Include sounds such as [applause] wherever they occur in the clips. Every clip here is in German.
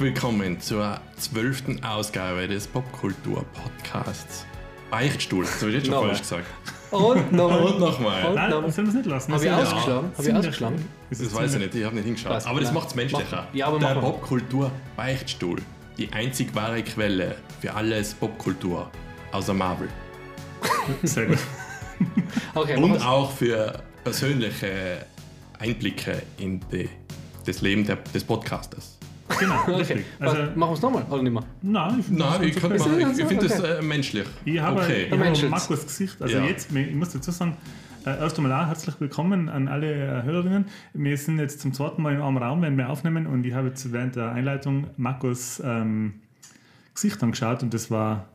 Herzlich willkommen zur zwölften Ausgabe des Popkultur-Podcasts. Beichtstuhl, das habe ich jetzt schon falsch gesagt. Und [laughs] nochmal. Und nochmal. Und Nein, das sollen wir es nicht lassen. Habe ich ausgeschlagen? Habe ich ausgeschlagen? Das weiß ich nicht, ich habe nicht hingeschaut. Was? Aber das Nein. macht es menschlicher. Ja, aber Der. Popkultur-Beichtstuhl. Die einzig wahre Quelle für alles Popkultur. Außer Marvel. Sehr gut. [laughs] Okay, Und auch für persönliche Einblicke in die, das Leben der, des Podcasters. Genau, [laughs] okay. Also, machen wir es nochmal oder nicht mehr? nein, ich finde Nein, ich, kann okay. ich, okay. ich finde das äh, menschlich. Ich habe, okay. ich habe. Markus Gesicht. Also Ja. jetzt, ich muss dazu sagen, äh, erst einmal auch herzlich willkommen an alle äh, Hörerinnen. Wir sind jetzt zum zweiten Mal in einem Raum, wenn wir aufnehmen und ich habe jetzt während der Einleitung Markus ähm, Gesicht angeschaut und das war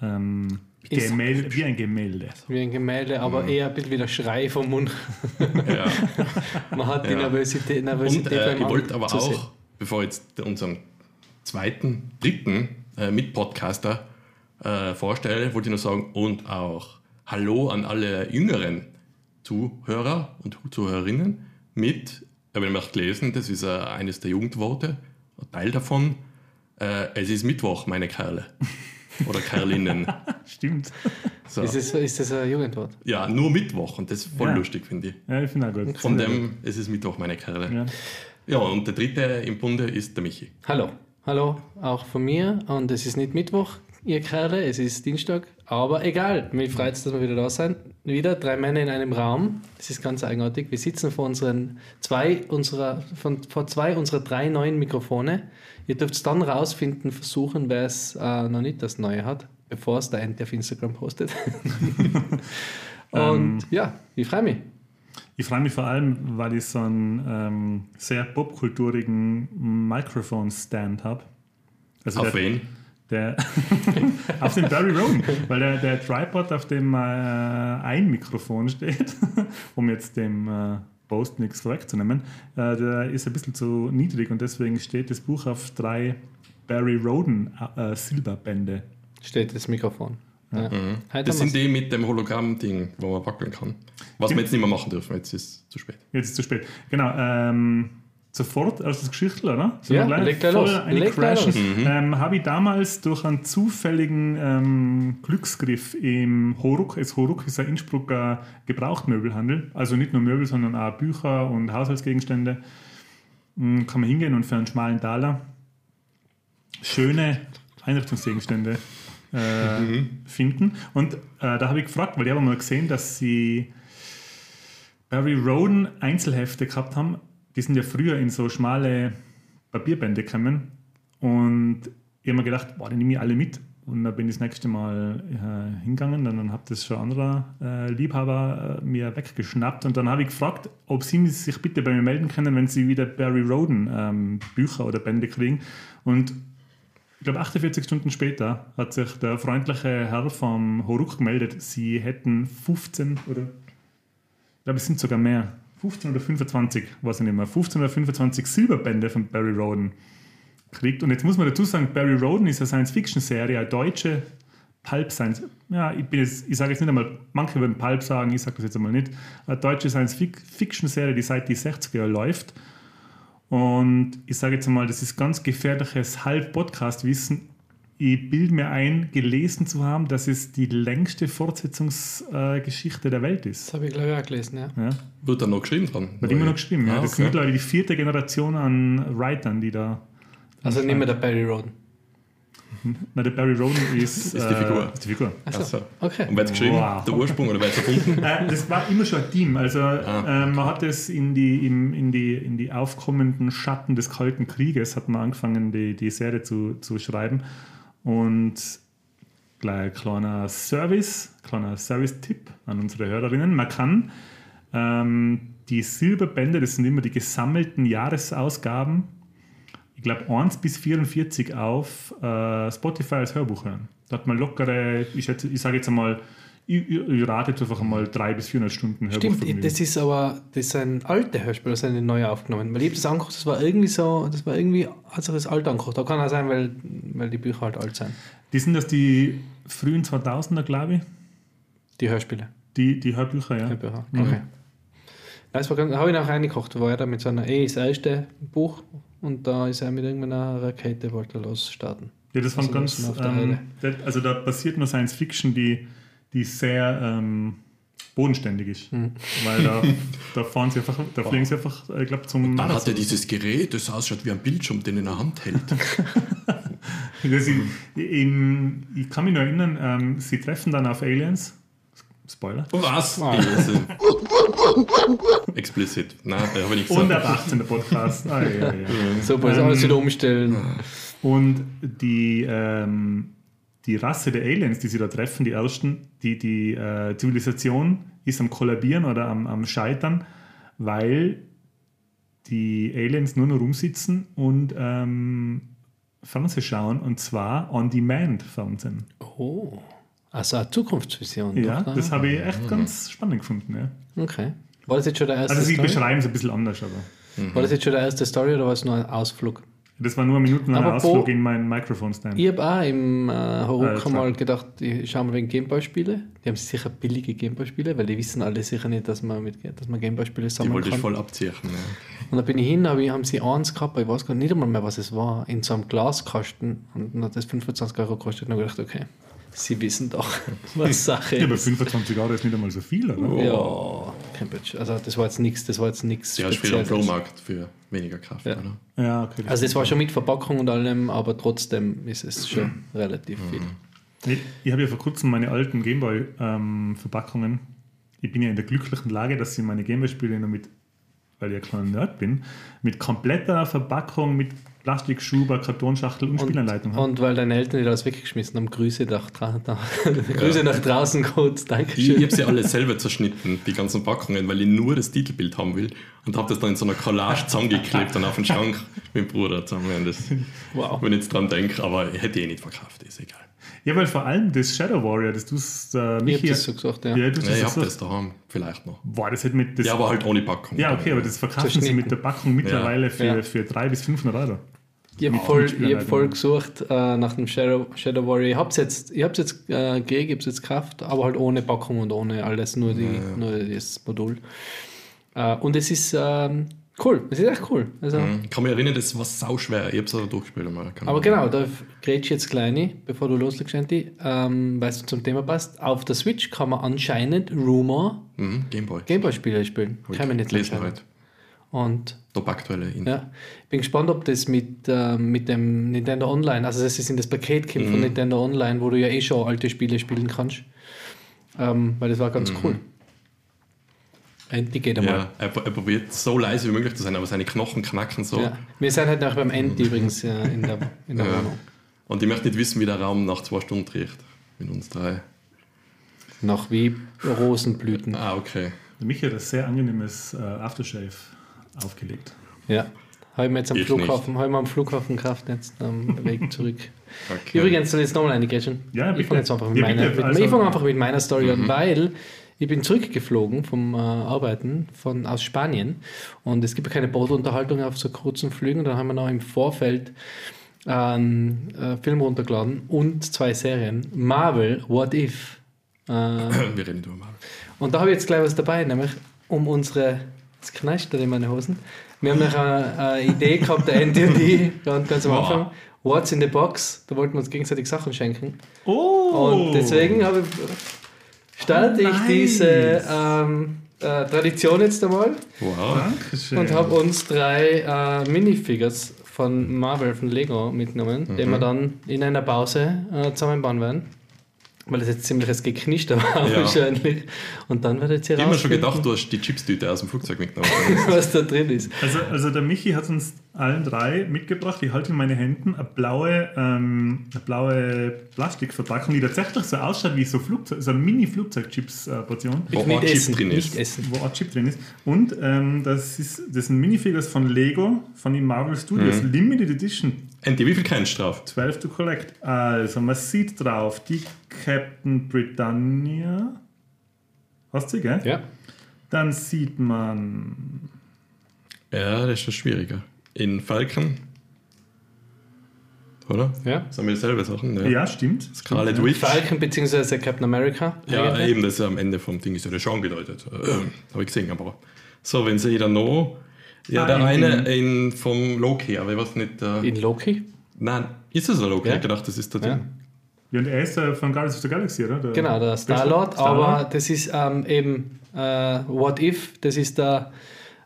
ähm, Gemälde, wie ein Gemälde. Wie ein Gemälde, aber eher ein bisschen wie der Schrei vom Mund. Ja. [laughs] Man hat die Ja. Nervosität, Nervosität Und äh, beim ich wollte aber auch, bevor ich jetzt unseren zweiten, dritten äh, Mitpodcaster äh, vorstelle, wollte ich nur sagen, und auch Hallo an alle jüngeren Zuhörer und Zuhörerinnen mit, ich habe nämlich gelesen, das ist äh, eines der Jugendworte, ein Teil davon, äh, es ist Mittwoch, meine Kerle. [laughs] Oder Kerlinnen. Stimmt. So. Ist, das, ist das ein Jugendwort? Ja, nur Mittwoch und das ist voll Ja. lustig, finde ich. Ja, ich finde auch gut. Von dem, es ist Mittwoch, meine Kerle. Ja. Ja, und der dritte im Bunde ist der Michi. Hallo. Hallo, auch von mir. Und es ist nicht Mittwoch, ihr Kerle, es ist Dienstag. Aber egal, mich freut es, dass wir wieder da sind. Wieder drei Männer in einem Raum. Das ist ganz eigenartig. Wir sitzen vor unseren zwei unserer, von, vor zwei unserer drei neuen Mikrofone. Ihr dürft es dann rausfinden, versuchen, wer es äh, noch nicht das Neue hat, bevor es der Ente auf Instagram postet. [laughs] [laughs] Und ja, ich freue mich. Ich freue mich vor allem, weil ich so einen ähm, sehr popkulturigen Mikrofon-Stand habe. Also Auf der, wen? Der [laughs] auf dem Barry Rowan, weil der, der Tripod, auf dem äh, ein Mikrofon steht, [laughs] um jetzt dem äh, Post nichts vorwegzunehmen, äh, der ist ein bisschen zu niedrig und deswegen steht das Buch auf drei Barry Roden äh, Silberbände. Steht das Mikrofon. Ja. Mhm. Das sind die mit dem Hologramm-Ding, wo man wackeln kann. Was wir jetzt nicht mehr machen dürfen, jetzt ist es zu spät. Jetzt ist es zu spät. Genau. Ähm, sofort als das Geschichte, oder? So Ja, gleich leg gleich voll los. eine los. Ähm, Habe ich damals durch einen zufälligen ähm, Glücksgriff im Horuk, es Horuk ist ein Innsbrucker Gebrauchtmöbelhandel, also nicht nur Möbel, sondern auch Bücher und Haushaltsgegenstände, Mm, kann man hingehen und für einen schmalen Taler schöne Einrichtungsgegenstände äh, finden. Und äh, da habe ich gefragt, weil ich habe mal gesehen, dass sie Barry Roden Einzelhefte gehabt haben. Die sind ja früher in so schmale Papierbände gekommen. Und ich habe mir gedacht, boah, die nehme ich alle mit. Und dann bin ich das nächste Mal äh, hingegangen. Dann, dann hat das schon ein anderer äh, Liebhaber äh, mir weggeschnappt. Und dann habe ich gefragt, ob sie sich bitte bei mir melden können, wenn sie wieder Barry Roden ähm, Bücher oder Bände kriegen. Und ich glaube, 48 Stunden später hat sich der freundliche Herr vom Horuk gemeldet, sie hätten 15 oder ich glaube, es sind sogar mehr. 15 oder 25, weiß ich nicht mehr. 15 oder 25 Silberbände von Barry Roden kriegt. Und jetzt muss man dazu sagen, Barry Roden ist eine Science-Fiction-Serie, eine deutsche Pulp-Science. Ja, ich, bin jetzt, ich sage jetzt nicht einmal, manche würden Pulp sagen, ich sage das jetzt einmal nicht. Eine deutsche Science-Fiction-Serie, die seit die 60er Jahren läuft. Und ich sage jetzt einmal, das ist ganz gefährliches Halb-Podcast-Wissen. Ich bilde mir ein, gelesen zu haben, dass es die längste Fortsetzungsgeschichte der Welt ist. Das habe ich, glaube ich, auch gelesen, ja. Ja. Wird da noch geschrieben dran? Wird immer noch geschrieben, ja. Ah, Das ist okay. mittlerweile die vierte Generation an Writern, die da. Also nicht mehr der Barry Roden. [laughs] Na, der Barry Roden ist, [laughs] Ist die Figur. Ist die Figur. Also, Okay. Und wer hat geschrieben? Wow. Der Ursprung oder wer hat erfunden? [laughs] Äh, das war immer schon ein Team. Also Ah. ähm, man hat es in die, im, in, die, in die aufkommenden Schatten des Kalten Krieges hat man angefangen, die, die Serie zu, zu schreiben. Und gleich ein kleiner Service, kleiner Service-Tipp an unsere Hörerinnen. Man kann ähm, die Silberbände, das sind immer die gesammelten Jahresausgaben, ich glaube 1 bis 44 auf äh, Spotify als Hörbuch hören. Da hat man lockere, ich, schätze- ich sage jetzt einmal, ich, ich, ich rate jetzt einfach einmal 300 bis 400 Stunden Hörbuch. Stimmt, das ist aber das sind alte Hörspiele, das sind nicht neu aufgenommen. Weil ich habe das angeguckt, das war irgendwie so, das war irgendwie, hat sich das alt angeguckt. Da kann auch sein, weil, weil die Bücher halt alt sind. Die sind das die frühen 2000er, glaube ich. Die Hörspiele, Die, die Hörbücher, ja. die Bücher. Mhm. Okay. Ja, das war ganz, habe ich noch reingekocht, war er da mit so einer, eh, das erste Buch, und da ist er mit irgendeiner Rakete, wollte er losstarten. Ja, das war Also ganz. Ähm, also da passiert nur Science Fiction, die, die sehr ähm, bodenständig ist. Hm. Weil da, [laughs] da fahren sie einfach, da fliegen sie einfach, ich glaube, zum Dann Mars. hat er dieses Gerät, das ausschaut wie ein Bildschirm, den er in der Hand hält. [laughs] Das ich, in, ich kann mich noch erinnern, ähm, sie treffen dann auf Aliens. Spoiler. Was? Ah. Yes. [laughs] Explicit. Nein, da habe ich nicht Und ab gesagt. 18 der Podcast. Ah, ja, ja. Also Ähm, alles wieder umstellen. Und die, ähm, die Rasse der Aliens, die sie da treffen, die ersten, die, die äh, Zivilisation ist am Kollabieren oder am, am Scheitern, weil die Aliens nur noch rumsitzen und ähm, Fernsehen schauen und zwar On-Demand-Fernsehen. Oh. Also eine Zukunftsvision. Ja, doch, das ah. habe ich echt ganz spannend gefunden. Ja. Okay. War das jetzt schon der erste Also sie Story? beschreiben es ein bisschen anders, aber War das jetzt schon der erste Story oder war es nur ein Ausflug? das war nur ein minutenlanger Ausflug in meinen Mikrofon-Stand. Ich habe auch im äh, Äh, Horuka klar. mal gedacht, ich schaue mal wegen Gameboy-Spiele. Die haben sicher billige Gameboy-Spiele, weil die wissen alle sicher nicht, dass man, mit, dass man Gameboy-Spiele Die sammeln wollte ich kann. voll abziehen. Ja. Und da bin ich hin, aber haben sie eins gehabt, ich weiß gar nicht einmal mehr, was es war, in so einem Glaskasten. Und dann hat das 25 Euro gekostet. Und dann habe ich gedacht, okay, sie wissen doch, [laughs] was Sache Ja, aber ist. 25 Euro ist nicht einmal so viel, oder? Ja, Cambridge. Also das war jetzt nichts, das war jetzt nichts du wieder am. Flohmarkt für weniger Kraft, Ja. oder? Ja, okay. Also das war schon mit Verpackung und allem, aber trotzdem ist es schon relativ viel. Ich, ich habe ja vor kurzem meine alten Gameboy-Verpackungen. ich bin ja in der glücklichen Lage, dass ich meine Gameboy-Spiele noch mit, weil ich ein kleiner Nerd bin, mit kompletter Verpackung, mit Plastikschuber, Kartonschachtel und, Spielanleitung habe. Und weil deine Eltern dir das weggeschmissen haben, Grüße nach, dra [laughs] da, Grüße nach draußen kurz, Ich, Dankeschön. ich habe sie alle selber zerschnitten, die ganzen Packungen, weil ich nur das Titelbild haben will und habe das dann in so einer Collage zusammengeklebt und auf den Schrank [laughs] mit dem Bruder zusammen. Und Das, Wow. wenn ich jetzt dran denke, aber ich hätte eh nicht verkauft, ist egal. Ja, weil vor allem das Shadow Warrior, das du äh, Ich Michi, habe das so gesagt, ja. ja, du Ja, ich so, das daheim, vielleicht noch. Boah, das hätte mit das, Ja, aber halt ohne Packung. ja, okay, aber das verkaufen sie mit der Packung mittlerweile für, Ja. für 300 bis 500 Euro. Ich habe voll, ich hab halt voll gesucht äh, nach dem Shadow, Shadow Warrior. Ich habe es jetzt, ich hab's jetzt äh, gekriegt, ich habe es jetzt gekauft, aber halt ohne Packung und ohne alles, nur, die, nur das Modul. Äh, und es ist ähm, cool, es ist echt cool. Also, Mhm. Ich kann mich erinnern, das war sau schwer. Ich habe es auch durchgespielt. einmal. Kann Aber genau, da grätsch ich jetzt kleine, bevor du loslegst, Andy, ähm, weil es zum Thema passt. Auf der Switch kann man anscheinend Rumor Mhm, Gameboy. Gameboy-Spiele spielen. Hab ich Kann man nicht anscheinend. heute. Und Top aktuelle Info. ja, bin gespannt, ob das mit, ähm, mit dem Nintendo Online, also das ist in das Paket kommt Mhm. von Nintendo Online, wo du ja eh schon alte Spiele spielen kannst. Ähm, weil das war Mhm. ganz cool. Endlich geht einmal. Ja, er, er probiert so leise wie möglich zu sein, aber seine Knochen knacken so. Ja. Wir sind halt auch beim Ende übrigens äh, in der, in der Ja. Wohnung. Und ich möchte nicht wissen, wie der Raum nach zwei Stunden riecht. Mit uns drei. Noch wie Rosenblüten. Ah, okay. Der Michi hat ein sehr angenehmes äh, Aftershave aufgelegt. Ja. Habe ich mir jetzt am Ich Flughafen, habe ich mir am Flughafen gekauft, jetzt am Weg zurück. okay. Übrigens, soll ich jetzt nochmal eine Gretchen? Ja, ich fange jetzt einfach mit Ja, meiner, bitte. mit, Also- ich fange einfach mit meiner Story an, weil ich bin zurückgeflogen vom äh, Arbeiten von, aus Spanien und es gibt ja keine Bordunterhaltung auf so kurzen Flügen. Dann haben wir noch im Vorfeld einen äh, Film runtergeladen und zwei Serien. Marvel, What If. Äh, [clears throat] Wir reden drüber mal. und da habe ich jetzt gleich was dabei, nämlich um unsere. Jetzt kneischt in meine Hosen. Wir haben noch eine, eine Idee gehabt, der Andy und ich, ganz, am Wow. Anfang. What's in the Box? Da wollten wir uns gegenseitig Sachen schenken. Oh! Und deswegen habe ich, starte Oh, ich nice. diese ähm, äh, Tradition jetzt einmal Wow. Dankeschön. und habe uns drei äh, Minifigures von Marvel, von Lego mitgenommen, die Mhm. wir dann in einer Pause äh, zusammenbauen werden. Weil das jetzt ziemliches Geknister war Ja. wahrscheinlich. Und dann werdet ihr Ich habe mir schon gedacht, du hast die Chipstüte aus dem Flugzeug mitgenommen. [laughs] was da drin ist. Also, also der Michi hat uns allen drei mitgebracht. Ich halte in meine Händen eine blaue, ähm, eine blaue Plastikverpackung, die tatsächlich so ausschaut wie so, Flugzeug, so eine Mini-Flugzeug-Chips-Portion, Wo ein Chip essen, drin nicht ist. essen. wo ein Chip drin ist. Und ähm, das, ist, das sind Minifigures von Lego, von den Marvel Studios, Mhm. Limited Edition, Andy, wie viel kennst du drauf? 12 to collect. Also, man sieht drauf die Captain Britannia. Hast du, gell? Ja. Dann sieht man Ja, das ist schon schwieriger. In Falcon. Oder? ja. Das haben wir dieselbe Sachen. Ja. Ja, stimmt. Scarlet Stimmt, Witch. Falcon bzw. Captain America. Ja, eigentlich. eben, das ist am Ende vom Ding ist ja der schon angedeutet. Äh, Habe ich gesehen, aber. So, wenn sie dann noch Ja, Ah, der in- eine in, vom Loki, aber ich weiß nicht. Äh, In Loki? nein, ist es ein Loki? Ja. Ich hab gedacht, das ist der Ja. Ding. Ja, und er ist äh, von Guardians of the Galaxy, oder? Der Genau, der Star-Lord, Star-Lord. aber das ist ähm, eben äh, What If, das ist der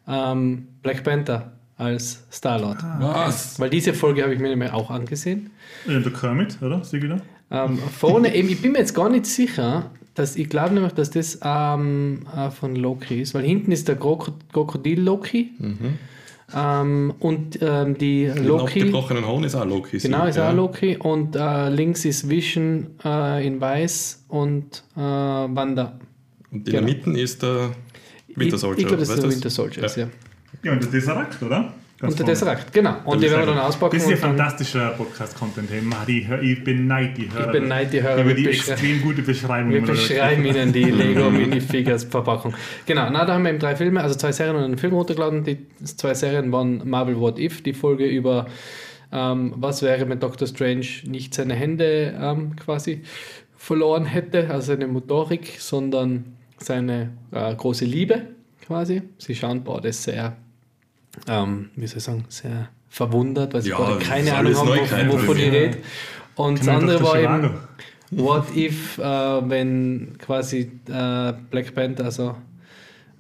ähm, Black Panther als Star-Lord. Was? Weil diese Folge habe ich mir nämlich auch angesehen. Ja, der Kermit, oder? Sieh wieder. Ähm, vorne, eben, ich bin mir jetzt gar nicht sicher, dass ich glaube nämlich, dass das ähm, äh, von Loki ist, weil hinten ist der Krok Krokodil Loki ähm, und ähm, die Loki. abgebrochenen Horn ist auch Loki. Genau, ist ja. auch Loki. Und äh, links ist Vision äh, in weiß und äh, Wanda. Und in der Genau. Mitte ist der Winter Soldier. Ich, ich glaube, das ist der? Winter Soldier. Ja. Ja. Ja. Ja, und der Tesseract, oder? Ganz Und der. Tesseract, genau. Und die werden wir dann auspacken. Das ist dann- fantastischer Podcast-Content. Ich beneide die Hörer. Ich beneide die Hörer. Über die extrem gute Beschreibung. Wir beschreiben Ihnen die [laughs] Lego Minifigures Verpackung. Genau, na, da haben wir eben drei Filme, also zwei Serien und einen Film runtergeladen. Die zwei Serien waren Marvel What If, die Folge über ähm, was wäre, wenn Doctor Strange nicht seine Hände ähm, quasi verloren hätte, also seine Motorik, sondern seine äh, große Liebe quasi. Sie schauen beide sehr, ähm, wie soll ich sagen, sehr verwundert, weil sie Ja, das keine Ahnung haben, wovon, wovon ich rede. Und das andere war eben. What if, äh, wenn quasi äh, Black Panther, also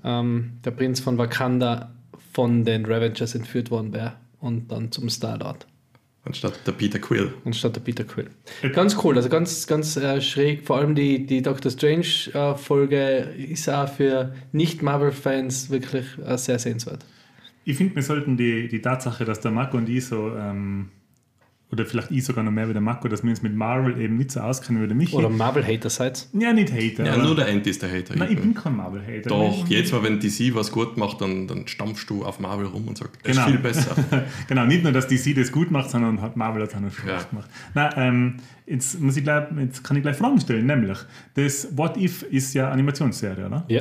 ähm, der Prinz von Wakanda, von den Ravengers entführt worden wäre und dann zum Star-Lord Anstatt der Peter Quill. anstatt der Peter Quill. Ganz cool, also ganz, ganz äh, schräg. Vor allem die, die Doctor Strange-Folge ist auch für Nicht-Marvel-Fans wirklich äh, sehr sehenswert. Ich finde, wir sollten die, die Tatsache, dass der Marco und ich so, ähm, oder vielleicht ich sogar noch mehr wie der Marco, dass wir uns mit Marvel eben nicht so auskennen wie der Michi. Oder Marvel-Hater seid. ja, nicht Hater. Ja, nur der Andy ist der Hater. Nein, ich bin kein Marvel-Hater. Doch, Ich- jetzt mal, wenn DC was gut macht, dann, dann stampfst du auf Marvel rum und sagst, das Genau. ist viel besser. [laughs] genau, nicht nur, dass DC das gut macht, sondern hat Marvel das auch noch schlecht Ja. gemacht. Nein, ähm, jetzt, muss ich gleich, jetzt kann ich gleich Fragen stellen, nämlich, das What If ist ja Animationsserie, oder? Ja.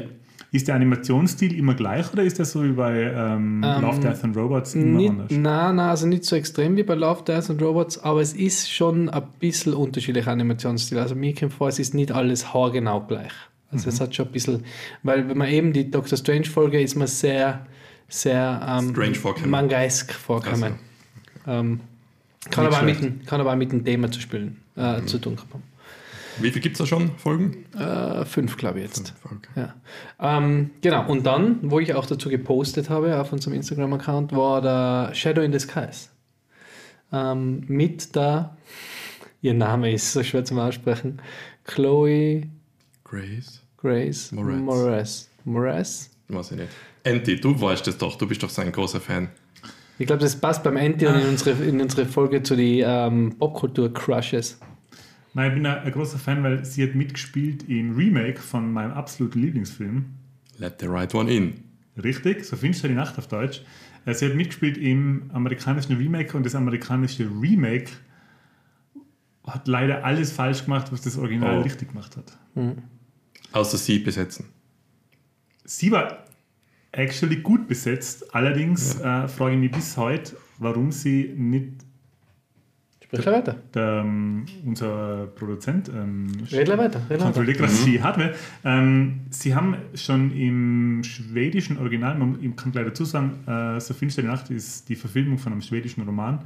Ist der Animationsstil immer gleich oder ist der so wie bei ähm, Ähm, Love, Death and Robots immer Nicht, anders? nein, nein, also nicht so extrem wie bei Love, Death and Robots, aber es ist schon ein bisschen unterschiedlicher Animationsstil. Also mir kommt vor, es ist nicht alles haargenau gleich. Also Mhm. es hat schon ein bisschen, weil wenn man eben die Doctor Strange Folge ist man sehr, sehr ähm, Strange vorkommen. mangaisk vorkommen. Ähm, kann, aber auch mit, kann aber auch mit dem Thema zu spielen, äh, zu tun haben. Wie viel gibt es da schon, Folgen? Äh, fünf, glaube ich jetzt. Okay. Ja. Ähm, genau, und dann, wo ich auch dazu gepostet habe auf unserem Instagram-Account, war der Shadow in the Skies. Ähm, mit der, ihr Name ist so schwer zum Aussprechen, Chloe Grace? Grace Moretz. Moretz. Moretz? Weiß ich nicht. Andy, du weißt es doch, du bist doch so ein großer Fan. Ich glaube, das passt beim Anti und in unsere, in unsere Folge zu den ähm, Popkultur-Crushes. Nein, ich bin ein, großer Fan, weil sie hat mitgespielt im Remake von meinem absoluten Lieblingsfilm. Let the right one in. Richtig, so finster die Nacht auf Deutsch. Äh, Sie hat mitgespielt im amerikanischen Remake und das amerikanische Remake hat leider alles falsch gemacht, was das Original Oh. richtig gemacht hat. Außer sie besetzen. Sie war actually gut besetzt, allerdings äh, frage ich mich bis heute, warum sie nicht Sprich weiter. der, ähm, unser Produzent ähm, Redler weiter. Redler weiter. kontrolliert, was sie hat. weil, Ähm, sie haben schon im schwedischen Original, man ich kann gleich dazu sagen, äh, So finster die Nacht ist die Verfilmung von einem schwedischen Roman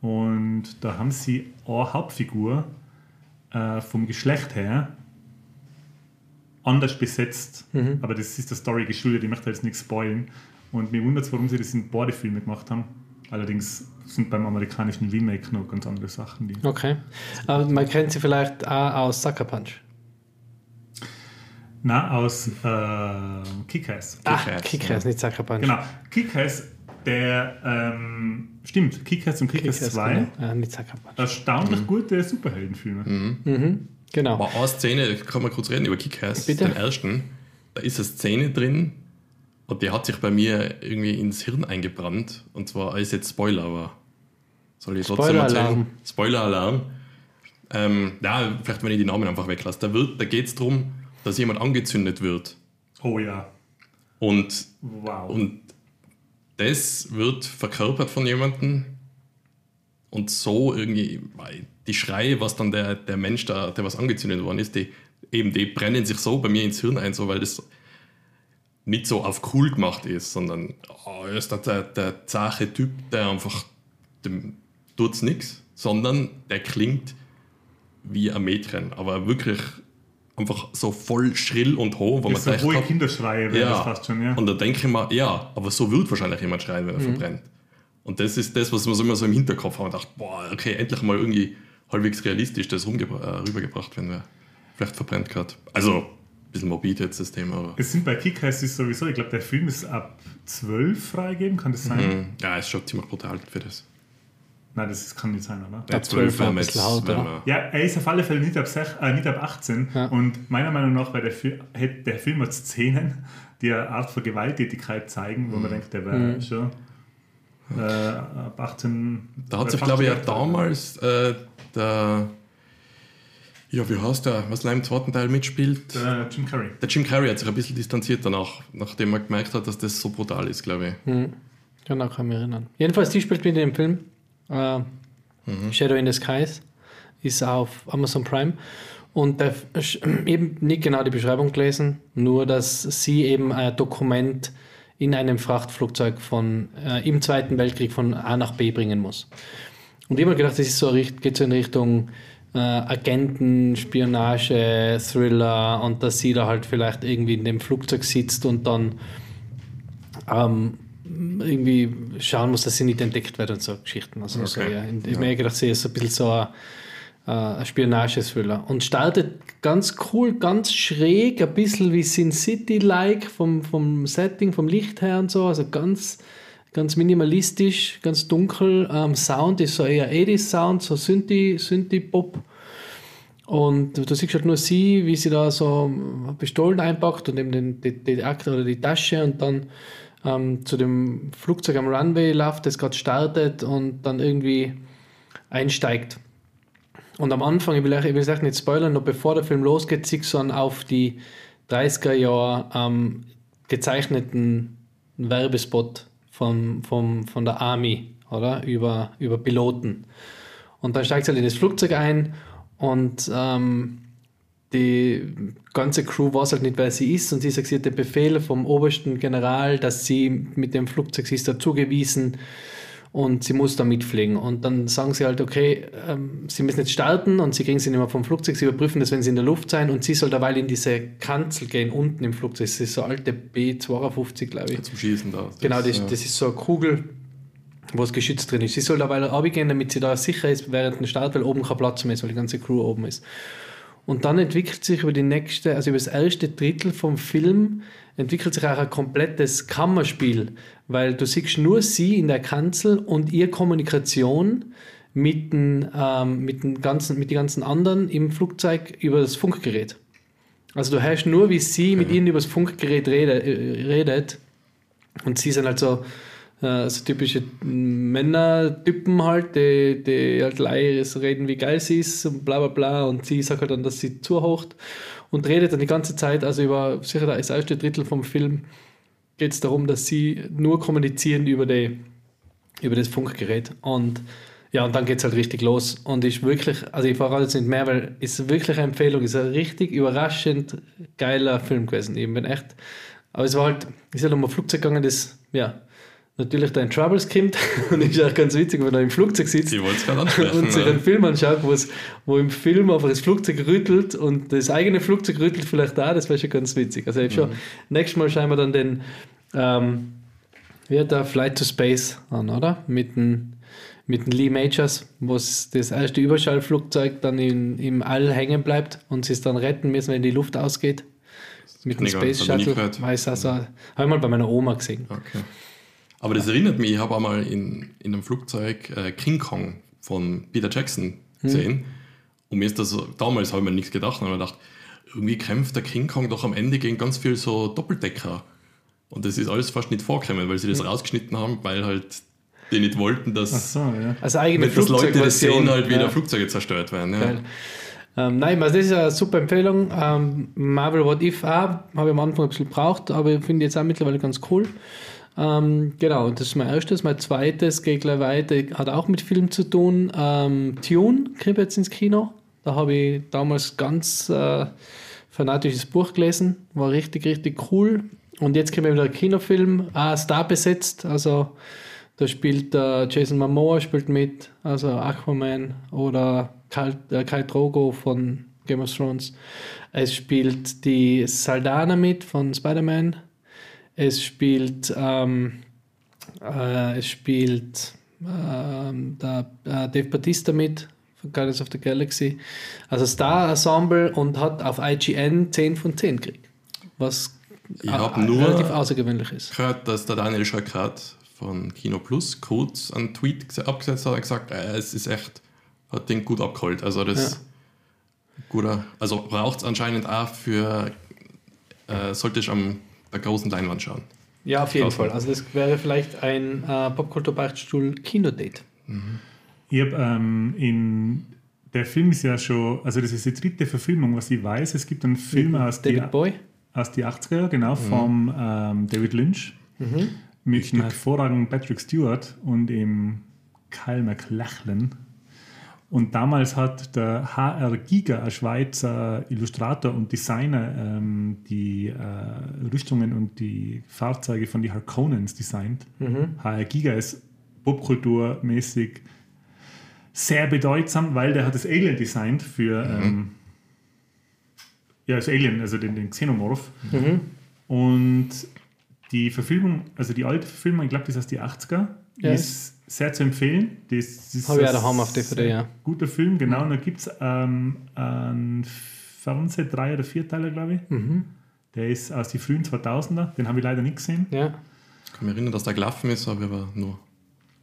und da haben sie eine Hauptfigur äh, vom Geschlecht her anders besetzt, aber das ist der Story geschuldet, ich möchte jetzt nichts spoilen und mir wundert es, warum sie das in beide Filme gemacht haben. Allerdings sind beim amerikanischen Remake noch ganz andere Sachen, die Okay. Aber man kennt sie vielleicht auch aus Sucker Punch. Na, aus äh, Kick-Ass. Ach, Kick-Ass, Kick-Ass, nicht Sucker Punch. Genau. Kick-Ass, der, ähm, stimmt, Kick-Ass und Kick-Ass Kick-Ass, 2, Genau. Ja, nicht Sucker Punch. erstaunlich gute Superheldenfilme. Mhm. Genau. Aber eine Szene, kann man kurz reden über Kick-Ass, Bitte? den ersten. Da ist eine Szene drin und die hat sich bei mir irgendwie ins Hirn eingebrannt. Und zwar ist jetzt Spoiler, aber soll ich trotzdem Spoiler-Alarm. erzählen? Spoiler-Alarm. Ähm, ja, vielleicht wenn ich die Namen einfach weglasse. Da, wird- da geht es darum, dass jemand angezündet wird. Oh ja. Und, Wow. und das wird verkörpert von jemandem und so irgendwie, weil die Schreie, was dann der, der Mensch, da, der was angezündet worden ist, die, eben die brennen sich so bei mir ins Hirn ein, so weil das nicht so auf cool gemacht ist, sondern oh, er ist der, der, der zache Typ, der einfach, dem tut's nichts, sondern der klingt wie ein Mädchen, aber wirklich einfach so voll schrill und hoch, wo man Ist so denkt, hohe Kinderschreie wäre das fast schon, ja. und da denke ich mir, ja, aber so wird wahrscheinlich jemand schreien, wenn er verbrennt. Und das ist das, was man so immer so im Hinterkopf hat und dachte, boah, okay, endlich mal irgendwie halbwegs realistisch das äh, rübergebracht, wenn wer vielleicht verbrennt gerade. Also, bisschen morbid jetzt das Thema, aber Es sind bei Kick-Ass ist sowieso, ich glaube, der Film ist ab 12 freigegeben, kann das sein? Mhm. ja, ist schon ziemlich brutal für das. Nein, das ist, kann nicht sein, oder? Ja, Ab 12 war wenn ein man bisschen jetzt- laut, wenn ja. er ist auf alle Fälle nicht ab, sech, äh, nicht ab 18 Ja. und meiner Meinung nach, weil der, Fi- hat- der Film hat Szenen, die eine Art von Gewalttätigkeit zeigen, wo Mhm. man denkt, der wäre schon äh, ab 18. Da hat sich, glaube ich, ja damals äh, der, ja, wie heißt der, was da im zweiten Teil mitspielt? Äh, Jim Carrey. Der Jim Carrey hat sich ein bisschen distanziert danach, nachdem er gemerkt hat, dass das so brutal ist, glaube ich. Hm. Genau, kann mich erinnern. Jedenfalls, die spielt mit in dem Film. Äh, Shadow in the Skies ist auf Amazon Prime. Und der, [clears throat] eben nicht genau die Beschreibung gelesen, nur dass sie eben ein Dokument in einem Frachtflugzeug von, äh, im Zweiten Weltkrieg von A nach B bringen muss. Und ich habe mir gedacht, das ist so, geht so in Richtung äh, Agenten, Spionage, Thriller und dass sie da halt vielleicht irgendwie in dem Flugzeug sitzt und dann ähm, irgendwie schauen muss, dass sie nicht entdeckt wird und so Geschichten. Also so, Okay. ja. Ich habe mir gedacht, sie ist so ein bisschen so ein, äh, Spionage-Thriller. Und startet ganz cool, ganz schräg, ein bisschen wie Sin City-like vom, vom Setting, vom Licht her und so. Also ganz, ganz minimalistisch, ganz dunkel. Ähm, Sound ist so eher 80s-Sound, so Synthi- Synthi-Pop. Und du siehst halt nur sie, wie sie da so Pistolen einpackt und eben den, die, die Akte oder die Tasche und dann ähm, zu dem Flugzeug am Runway läuft, das gerade startet und dann irgendwie einsteigt. Und am Anfang, ich will, ich will nicht spoilern, noch bevor der Film losgeht, siehst du auf die 30er Jahre ähm, gezeichneten Werbespot von, von, von der Army, oder? Über, über Piloten. Und dann steigt sie halt in das Flugzeug ein und ähm, die ganze Crew weiß halt nicht, wer sie ist und sie sagt, sie hat den Befehl vom obersten General, dass sie mit dem Flugzeug, sie ist dazugewiesen und sie muss da mitfliegen. Und dann sagen sie halt, okay, ähm, sie müssen jetzt starten und sie kriegen sie nicht mehr vom Flugzeug, sie überprüfen das, wenn sie in der Luft sein und sie soll derweil in diese Kanzel gehen, unten im Flugzeug. Das ist so alte B52, glaube ich. Zum Schießen da. Das, Genau, das, äh, das ist so eine Kugel, wo es geschützt drin ist. Sie soll dabei runtergehen, damit sie da sicher ist während dem Start, weil oben kein Platz mehr ist, weil die ganze Crew oben ist. Und dann entwickelt sich über die nächste, also über das erste Drittel vom Film, entwickelt sich auch ein komplettes Kammerspiel, weil du siehst nur sie in der Kanzel und ihre Kommunikation mit den, ähm, mit den, ganzen, mit den ganzen anderen im Flugzeug über das Funkgerät. Also du hörst nur, wie sie mit ihnen über das Funkgerät rede, äh, redet. Und sie sind halt so, äh, so typische Männertypen halt, die, die halt leider so reden, wie geil sie ist und bla bla bla. Und sie sagt halt dann, dass sie zuhocht und redet dann die ganze Zeit, also über sicher das erste Drittel vom Film geht es darum, dass sie nur kommunizieren über, die, über das Funkgerät. Und ja, und dann geht es halt richtig los. Und ist wirklich, also ich verrate jetzt nicht mehr, weil es wirklich eine Empfehlung, ist ein richtig überraschend geiler Film gewesen. Ich bin echt, aber es war halt, ist halt um ein Flugzeug gegangen, das, ja, natürlich da in Troubles kommt. [laughs] Und ist auch ganz witzig, wenn er im Flugzeug sitzt und sich einen Film anschaut, wo, es, wo im Film einfach das Flugzeug rüttelt und das eigene Flugzeug rüttelt vielleicht da, das wäre schon ganz witzig. Also ich schon, nächstes Mal schauen wir dann den, ähm, wie hat der Flight to Space an, oder? Mit dem, mit dem Lee Majors, wo das erste Überschallflugzeug dann in, im All hängen bleibt und sie es dann retten müssen, wenn die Luft ausgeht. Mit dem Space Shuttle. Weiß also, habe ich mal bei meiner Oma gesehen. Okay. Aber das erinnert mich, ich habe einmal in, in einem Flugzeug äh, King Kong von Peter Jackson gesehen. Und mir ist das so, damals habe ich mir nichts gedacht, aber gedacht, irgendwie kämpft der King Kong doch am Ende gegen ganz viel so Doppeldecker. Und das ist alles fast nicht vorgekommen, weil sie das rausgeschnitten haben, weil halt die nicht wollten, Ach dass, so, ja. Also eigene nicht, dass Leute das sehen, halt wieder Ja. Flugzeuge zerstört werden. Ja. Geil. Ähm, nein, also das ist eine super Empfehlung. Ähm, Marvel What If auch, habe ich am Anfang ein bisschen gebraucht, aber ich finde jetzt auch mittlerweile ganz cool. Ähm, genau, das ist mein erstes. Mein zweites geht gleich weiter, hat auch mit Film zu tun. Ähm, Tune kriege ich jetzt ins Kino. Da habe ich damals ganz äh, fanatisches Buch gelesen, war richtig, richtig cool. Und jetzt kriegen wir wieder einen Kinofilm, auch Star besetzt. Also da spielt äh, Jason Momoa spielt mit, also Aquaman oder Kal äh, Kai Drogo von Game of Thrones. Es spielt die Saldana mit von Spider-Man. Es spielt, ähm, äh, es spielt ähm, der, äh, Dave Batista mit von Guardians of the Galaxy. Also Star Ensemble und hat auf IGN 10 von 10 gekriegt. Was Ich äh, habe nur relativ außergewöhnlich ist. gehört, dass der Daniel Schakrat von Kino Plus kurz einen Tweet gese- abgesetzt hat und gesagt, äh, es ist echt, hat den gut abgeholt. Also das guter, also braucht es anscheinend auch für, äh, sollte ich am der großen Leinwand schauen. Ja, auf jeden. Fall. Also das wäre vielleicht ein äh, Popkultur-Beichtstuhl Kinodate. Ich habe ähm, in der Film ist ja schon, also das ist die dritte Verfilmung, was ich weiß. Es gibt einen Film aus die, David Boy. aus die 80er, genau, vom ähm, David Lynch. Mit dem hervorragenden Patrick Stewart und dem Kyle MacLachlan. Und damals hat der HR Giga, ein Schweizer Illustrator und Designer, ähm, die äh, Rüstungen und die Fahrzeuge von die Harkonnens designt. HR Giga ist popkulturmäßig sehr bedeutsam, weil der hat das Alien designt für ähm, ja, das Alien, also den, den Xenomorph. Und die Verfilmung, also die alte Verfilmung, ich glaube, die ist aus die 80er, Ja. ist sehr zu empfehlen. Das ist Habe ich auch daheim auf DVD, ja. Guter Film, genau. Und da gibt es ähm, einen Fernseh, drei oder vier Teile, glaube ich. Mhm. Der ist aus den frühen 2000er, den habe ich leider nicht gesehen. Ja. Ich kann mich erinnern, dass der gelaufen ist, aber ich habe nur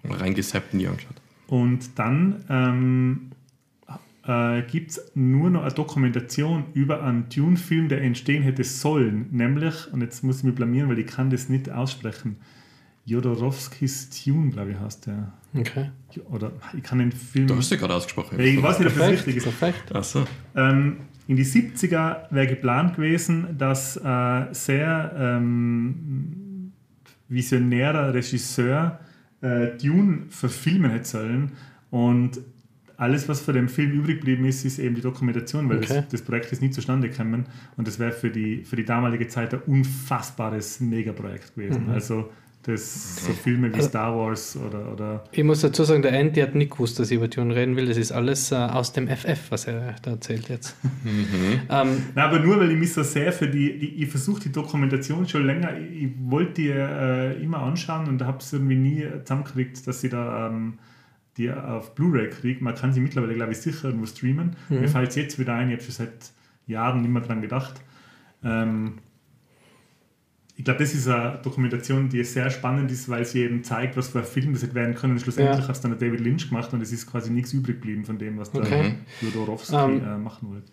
reingesappt und nie angeschaut. Und dann ähm, äh, gibt es nur noch eine Dokumentation über einen Dune-Film, der entstehen hätte sollen. Nämlich, und jetzt muss ich mich blamieren, weil ich kann das nicht aussprechen, Jodorowskis Dune, glaube ich, heißt der. Okay. Oder ich kann den Film... Du hast ja gerade ausgesprochen. ich weiß nicht, ob das Perfekt. richtig ist. Perfekt. Achso. Ähm, in die 70er wäre geplant gewesen, dass äh, sehr ähm, visionärer Regisseur äh, Dune verfilmen hätte sollen. Und alles, was von dem Film übrig geblieben ist, ist eben die Dokumentation, weil Okay. das, das Projekt ist nie zustande gekommen. Und das wäre für die, für die damalige Zeit ein unfassbares Megaprojekt gewesen. Also das so Filme wie Also- Star Wars oder, oder Ich muss dazu sagen, der Andy hat nicht gewusst, dass ich über Dune reden will. Das ist alles äh, aus dem FF, was er da erzählt jetzt. [laughs] ähm, Na, aber nur weil ich mich so sehr für die, die ich versuche die Dokumentation schon länger, ich, ich wollte die äh, immer anschauen und habe es irgendwie nie zusammengekriegt, dass sie da ähm, die auf Blu-ray kriege. Man kann sie mittlerweile, glaube ich, sicher irgendwo streamen. Mir fällt es jetzt wieder ein, ich habe schon seit Jahren nicht mehr dran gedacht. Ähm, ich glaube, das ist eine Dokumentation, die sehr spannend ist, weil sie eben zeigt, was für ein Film das hätte werden können. Und schlussendlich Ja. hat es dann David Lynch gemacht und es ist quasi nichts übrig geblieben von dem, was der Okay. Jodorowsky Ähm, äh, machen wollte.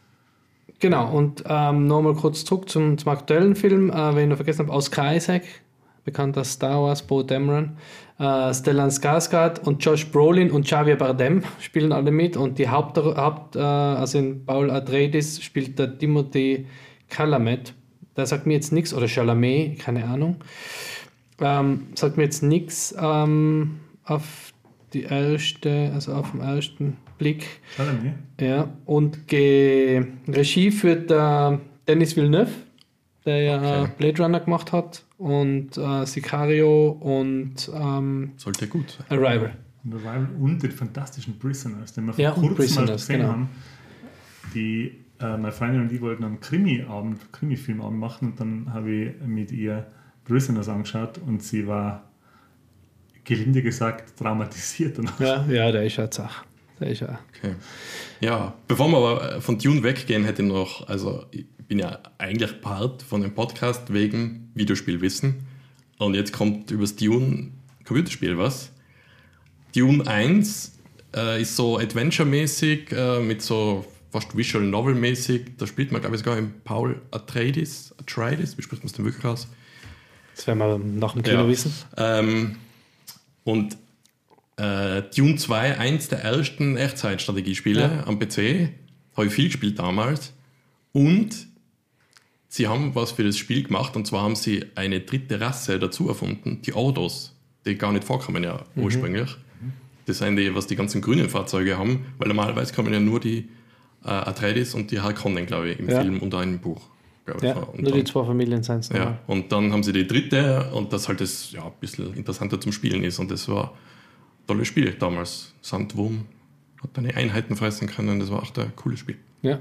genau, und ähm, nochmal kurz zurück zum, zum aktuellen Film, äh, wenn ich noch vergessen habe, Oscar Isaac, bekannt als Star Wars, Bo Dameron, äh, Stellan Skarsgård und Josh Brolin und Javier Bardem [laughs] spielen alle mit und die Haupt, Haupt äh, also in Paul Atreides spielt der Timothy Chalamet. Der sagt mir jetzt nichts, oder Chalamet, keine Ahnung. Ähm, sagt mir jetzt nichts ähm, auf die erste, also auf den ersten Blick. Ne? Ja, und ge Regie führt der Dennis Villeneuve, der ja Okay. Blade Runner gemacht hat, und äh, Sicario und ähm, Sollte gut sein. Arrival. Und Arrival und den fantastischen Prisoners, den wir vor Ja, kurzem mal Prisoners, gesehen genau. haben. Die, äh, meine Freundin und ich wollten einen Krimi-Abend, Krimi-Filmabend machen und dann habe ich mit ihr Prisoners angeschaut und sie war gelinde gesagt traumatisiert danach. Ja, ja, der ist ja Zach. Der ist ja. Okay. Ja, bevor wir aber von Dune weggehen, hätte ich noch, also ich bin ja eigentlich Part von dem Podcast wegen Videospielwissen. Und jetzt kommt übers Dune Computerspiel was. Dune 1 äh, ist so Adventure-mäßig, äh, mit so fast Visual Novel-mäßig. Da spielt man, glaube ich, sogar im Paul Atreides. Atreides, wie spricht man es denn wirklich aus? Das werden wir nach dem Kino Ja. wissen. Ähm, und äh, Dune 2, eins der ersten Echtzeitstrategiespiele Ja. am PC, habe ich viel gespielt damals. Und sie haben was für das Spiel gemacht, und zwar haben sie eine dritte Rasse dazu erfunden, die Ordos, die gar nicht vorkommen ja ursprünglich. Das sind die, was die ganzen grünen Fahrzeuge haben, weil normalerweise kommen ja nur die äh, Atreides und die Harkonnen, glaube ich, im Ja. Film und auch im Buch. Ja, und nur die dann, zwei Familien sind es. ja, und dann haben sie die dritte und das halt das ja, ein bisschen interessanter zum Spielen ist. Und das war ein tolles Spiel damals. Sandwurm hat deine Einheiten fressen können, das war echt ein cooles Spiel. Ja.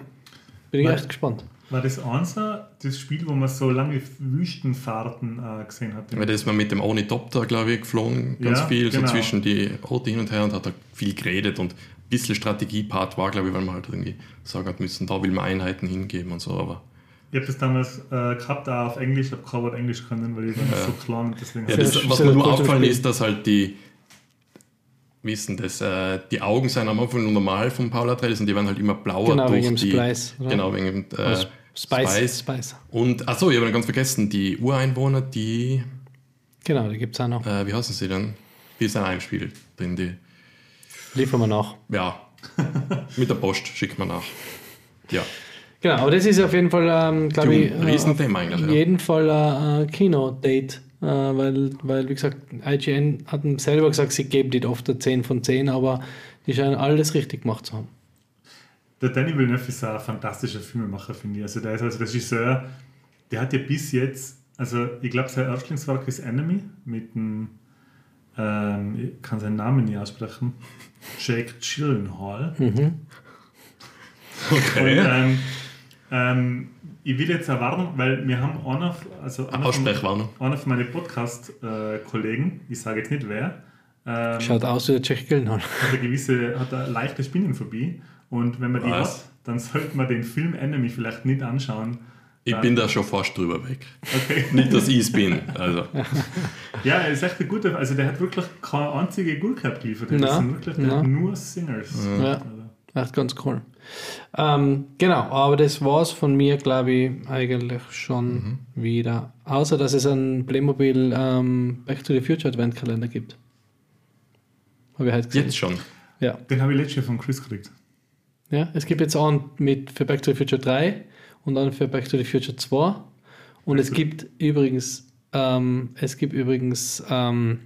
Bin ich Weil- echt gespannt. War das eins das Spiel, wo man so lange Wüstenfahrten äh, gesehen hat? Weil da ist man mit dem Ornithopter, glaube ich, geflogen, ganz Ja, viel, genau. so zwischen die Orte hin und her und hat da viel geredet und bisschen Strategiepart war, glaube ich, weil man halt irgendwie sagen hat müssen, da will man Einheiten hingeben und so, aber Ich habe das damals äh, gehabt, auch auf Englisch, habe kein Wort Englisch können, weil ich war Ja. so klein und deswegen ja, das, was mir nur aufgefallen ist, dass halt die wissen, dass äh, die Augen sind am Anfang nur normal vom Paula Trails und die werden halt immer blauer Genau, durch wegen dem die Splice. oder? genau wegen dem äh, Spice. Spice. Spice. und achso, ich habe noch ganz vergessen, die Ureinwohner, die Genau, die gibt es auch noch. äh, wie heißen sie denn? Die sind auch im Spiel drin, die Liefern wir nach. ja [laughs] mit der Post schickt man nach. Ja. Genau, aber das ist auf jeden Fall, ähm, glaube ich, Ein äh, Riesenthema auf eigentlich, ja. jeden Fall ein äh, Kino-Date. Äh, weil, weil, wie gesagt, IGN hat selber gesagt, sie geben die oft eine 10 von 10, aber die scheinen alles richtig gemacht zu haben. Der Danny Villeneuve ist ein fantastischer Filmemacher, finde ich. Also der ist als Regisseur, der hat ja bis jetzt, also ich glaube, sein Erstlingswerk ist Enemy mit dem, ähm, ich kann seinen Namen nicht aussprechen, Jake Gyllenhaal. Mhm. Und, ähm, ähm, ich will jetzt erwarten, weil wir haben einer, also einer von, Aussprechwarnung. einer von meinen Podcast-Kollegen, ich sage jetzt nicht wer, ähm, Schaut aus wie der Jack Gyllenhaal. hat eine gewisse, hat eine leichte Spinnenphobie. Und wenn man die Was? hat, dann sollte man den Film Enemy vielleicht nicht anschauen. Ich bin da schon fast drüber weg. Okay. [laughs] Nicht, dass ich es bin. Also, [laughs] Ja, er ist echt ein guter, also der hat wirklich keine einzige Good Cup geliefert. Das sind wirklich der hat nur Singers. Ja. Also, Echt ganz cool. Ähm, genau, aber das war's von mir, glaube ich, eigentlich schon wieder. Außer, dass es einen Playmobil ähm, Back to the Future Adventkalender gibt. Habe ich heute gesehen. jetzt schon. Ja. den habe ich letztes Jahr von Chris gekriegt. ja, es gibt jetzt einen mit für Back to the Future 3 und einen für Back to the Future 2. Und es gibt übrigens, ähm, es gibt übrigens ähm,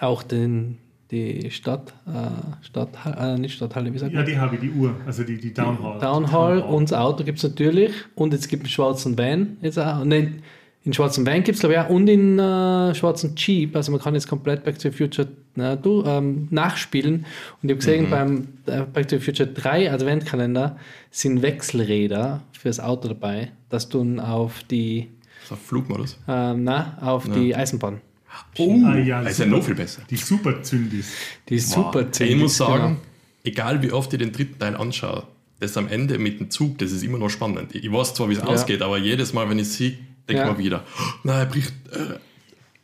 auch den, die Stadt, äh, Stadthalle, äh, nicht Stadthalle, wie sagt Ja, man? die habe ich, die Uhr, also die, die Downhall. Downhall und das Auto gibt es natürlich. Und es gibt einen schwarzen Van jetzt auch. Nein, in schwarzen Van gibt es glaube ich auch und in äh, schwarzen Jeep. Also man kann jetzt komplett Back to the Future äh, du, ähm, nachspielen. Und ich habe gesehen, beim äh, Back to the Future 3 Adventkalender sind Wechselräder fürs Auto dabei, dass du auf die, So Flugmodus. ähm, na, auf die Eisenbahn. Oh, Ah, ja, ist ja noch viel besser. Die super Zündis. Die ist super Wow. Ich muss genau. sagen, egal wie oft ich den dritten Teil anschaue, das am Ende mit dem Zug, das ist immer noch spannend. Ich weiß zwar, wie es ausgeht, aber jedes Mal, wenn ich sehe, denke ich Ja. mir wieder, nein, er bricht, äh,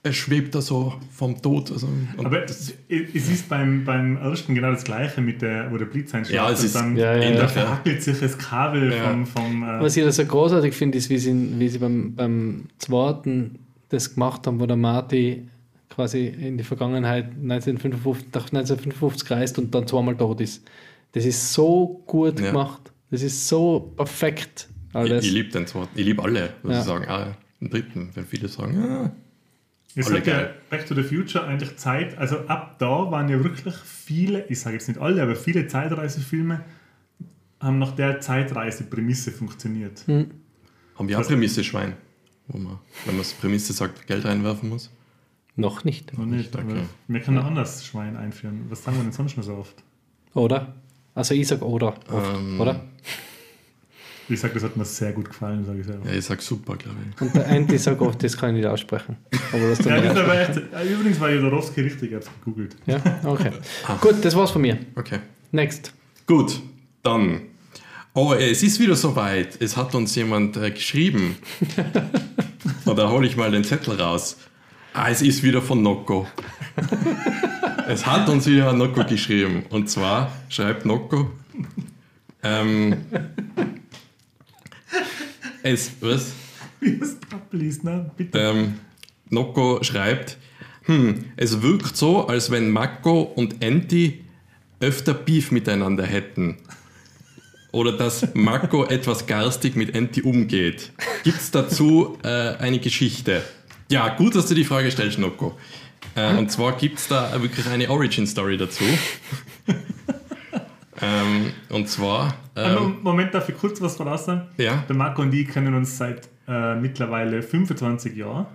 er schwebt da so vom Tod. Also, Aber es es ist beim, beim ersten genau das gleiche, mit der, wo der Blitz einschlägt. Ja, es ist dann Ja, ja, ja. verhackelt sich das Kabel Ja. vom, vom äh, Was ich da so großartig finde, ist, wie sie, wie sie beim, beim zweiten das gemacht haben, wo der Marty quasi in die Vergangenheit 1955, nach 1955 reist und dann zweimal tot ist. Das ist so gut Ja. gemacht. Das ist so perfekt. Ich, Alles. ich liebe den zweiten. Ich liebe alle, was Ja. sie sagen. Ah, den dritten, wenn viele sagen, ah, Es Alle hat ja. Back to the Future eigentlich Zeit, also ab da waren ja wirklich viele, ich sage jetzt nicht alle, aber viele Zeitreisefilme haben nach der Zeitreise-Prämisse funktioniert. Hm. haben wir auch Prämisse Schwein, wo man, wenn man Prämisse sagt, Geld reinwerfen muss. Noch nicht. Noch nicht, okay. aber wir können ein anderes Schwein einführen. Was sagen wir denn sonst noch so oft? Oder? Also ich sag oder. Oft, Ähm, oder? Ich sage, das hat mir sehr gut gefallen, sage ich selber. Ja, ich sag super, glaube ich. Und der Anti sagt oft, das kann ich nicht aussprechen. Aber das Ja, äh, übrigens war Jodorowski richtig, ich habe es gegoogelt. ja, okay. Gut, das war's von mir. Okay. Next. Gut, dann. Oh, es ist wieder soweit. Es hat uns jemand äh, geschrieben. Und da hole ich mal den Zettel raus. Ah, es ist wieder von Nocco. es hat uns wieder Nocco geschrieben. Und zwar schreibt Nocco. Ähm, es, was? Wie es abliest, ne? Bitte. Ähm, Nocco schreibt, hm, es wirkt so, als wenn Mako und Enti öfter Beef miteinander hätten. Oder dass Mako [laughs] etwas garstig mit Enti umgeht. Gibt es dazu äh, eine Geschichte? Ja, gut, dass du die Frage stellst, Nocco. Äh, und zwar gibt es da wirklich eine Origin-Story dazu. [laughs] Ähm, und zwar. Also, Ähm, Moment, darf ich kurz was voraus sagen? ja. Der Marco und ich kennen uns seit äh, mittlerweile 25 Jahren.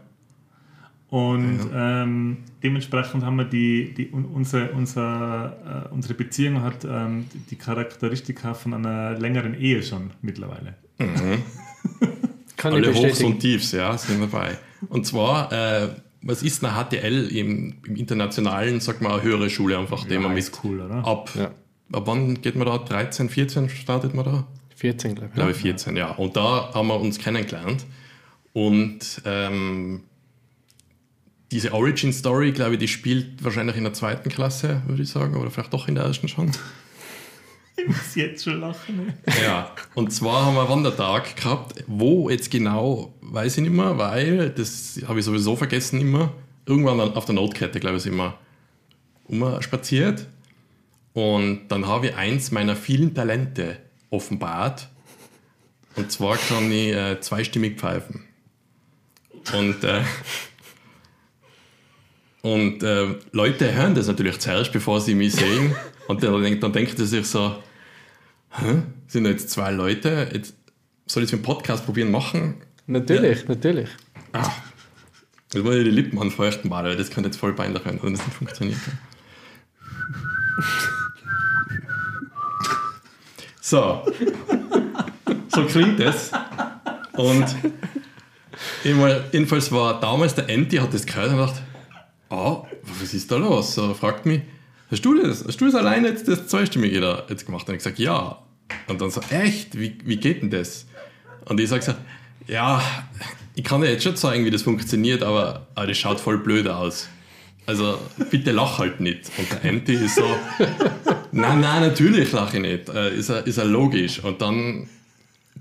Und ähm, dementsprechend haben wir die, die un, unsere, unser, äh, unsere Beziehung hat ähm, die Charakteristika von einer längeren Ehe schon mittlerweile. [laughs] Kann ich Alle Hochs und Tiefs, ja, sind dabei. Und zwar, äh, was ist eine HTL im, im internationalen, sag mal, eine höhere Schule einfach, die man mit ist cool, oder? ab. Ja. Ab wann geht man da? 13, 14 startet man da? 14, glaube Ich ich. glaube 14, ja. Und da haben wir uns kennengelernt. Und ähm, diese Origin Story, glaube ich, die spielt wahrscheinlich in der zweiten Klasse, würde ich sagen, oder vielleicht doch in der ersten schon. [laughs] Ich muss jetzt schon lachen. Ja, und zwar haben wir einen Wandertag gehabt. Wo jetzt genau, weiß ich nicht mehr, weil das habe ich sowieso vergessen immer. Irgendwann an- auf der Notkette, glaube ich, sind wir umspaziert. Und dann habe ich eins meiner vielen Talente offenbart. Und zwar kann ich äh, zweistimmig pfeifen. Und, äh, und äh, Leute hören das natürlich zuerst, bevor sie mich sehen. Und dann, dann denken sie sich so, Hä? Sind da jetzt zwei Leute? Jetzt soll ich es mit dem Podcast probieren machen? Natürlich, natürlich. Ah, jetzt wollte ich die Lippen anfeuchten, weil das könnte jetzt voll peinlich werden, wenn das nicht funktioniert. So. So klingt es. Und jedenfalls war damals der Enti, hat das gehört und dachte, ah, was ist da los? So, fragt mich, hast du das, hast du das alleine jetzt das Zweistimmige da jetzt gemacht? Und ich gesagt, ja. Und dann so, echt? Wie, wie geht denn das? Und ich sage so, ja, ich kann dir jetzt schon zeigen, wie das funktioniert, aber, aber das schaut voll blöd aus. Also bitte lach halt nicht. Und der Enti ist so, nein, nein, natürlich lache ich nicht. Äh, ist, ja, ist ja logisch. Und dann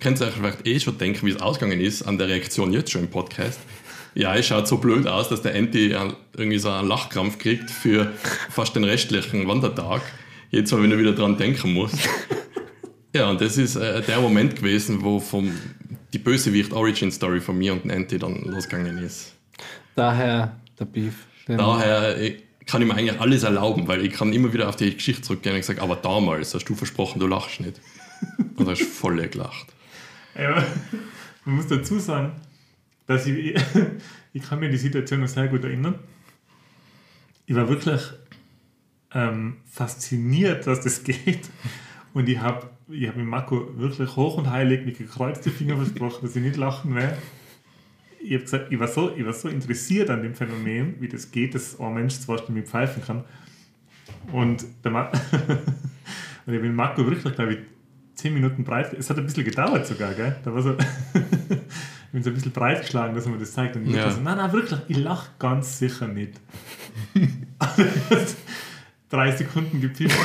könnt ihr euch vielleicht eh schon denken, wie es ausgegangen ist an der Reaktion jetzt schon im Podcast. Ja, es schaut so blöd aus, dass der ein- irgendwie so einen Lachkrampf kriegt für fast den restlichen Wandertag. Jetzt mal, wenn er wieder dran denken muss. [laughs] Ja, und das ist äh, der Moment gewesen, wo vom, die Bösewicht Origin Story von mir und dem Enti dann losgegangen ist. Daher der Beef. Daher äh, kann ich mir eigentlich alles erlauben, weil ich kann immer wieder auf die Geschichte zurückgehen und sage, aber damals hast du versprochen, du lachst nicht. Und hast voll gelacht. Ja, man muss dazu sagen, dass ich, [laughs] ich kann mir die Situation noch sehr gut erinnern. Ich war wirklich ähm, fasziniert, dass das [laughs] geht. Und ich habe ich hab mit Marco wirklich hoch und heilig mit gekreuzten Finger versprochen, dass ich nicht lachen werde. Ich habe gesagt, ich war, so, ich war so interessiert an dem Phänomen, wie das geht, dass ein Mensch zweistimmig pfeifen kann. Und, der Ma [laughs] und ich bin Marco wirklich, glaube ich, zehn Minuten breit. Es hat ein bisschen gedauert sogar, gell? Da war so. [laughs] ich bin so ein bisschen breit geschlagen, dass mir das zeigt. Und ich Ja. so, nein, nein, wirklich, ich lache ganz sicher nicht. [laughs] Drei Sekunden gepfiffen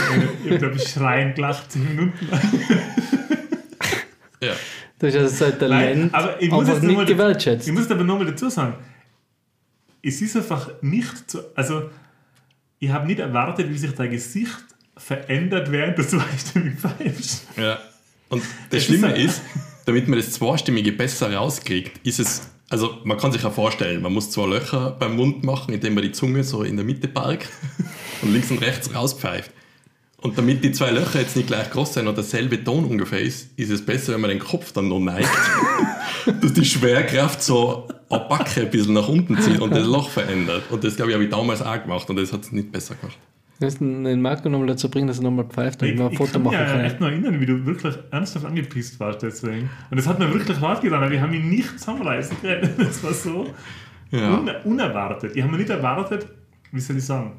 ich habe, glaube ich, schreien gelacht, zehn Minuten. Ja. Du hast also sein Talent aber ich muss noch nicht mal- gewertschätzt. Ich muss aber nochmal dazu sagen, es ist einfach nicht so, also ich habe nicht erwartet, wie sich dein Gesicht verändert, während du zweistimmig pfeifst. Ja. Und das Schlimme ist ist, damit man das Zweistimmige besser rauskriegt, ist es, also man kann sich ja vorstellen, man muss zwei Löcher beim Mund machen, indem man die Zunge so in der Mitte parkt [laughs] und links und rechts rauspfeift. Und damit die zwei Löcher jetzt nicht gleich groß sind und derselbe Ton ungefähr ist, ist es besser, wenn man den Kopf dann noch neigt, [laughs] dass die Schwerkraft so eine Backe ein bisschen nach unten zieht und das Loch verändert. Und das, glaube ich, habe ich damals auch gemacht und das hat es nicht besser gemacht. Wir müssen den Marco nochmal dazu bringen, dass er nochmal pfeift, damit Ich, wir ein ich Foto kann mich machen ja echt noch erinnern, wie du wirklich ernsthaft angepisst warst deswegen. Und das hat mir wirklich hart getan, weil wir haben ihn nicht zusammenreißen können. [laughs] Das war so Ja. un unerwartet. Ich habe mir nicht erwartet, wie soll ich sagen,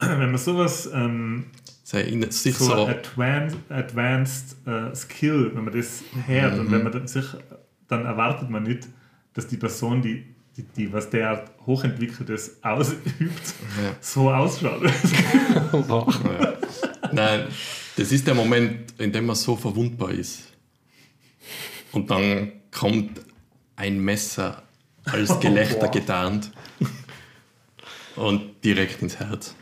wenn man sowas, ähm, Sei in sich so, so, advanced, advanced äh, Skill, wenn man das hört und wenn man dann sich, dann erwartet man nicht, dass die Person, die, die, die was derart hochentwickeltes ausübt, Ja. so ausschaut. [laughs] Ja. Nein, das ist der Moment, in dem man so verwundbar ist. Und dann kommt ein Messer als [laughs] Gelächter Boah. getarnt und direkt ins Herz.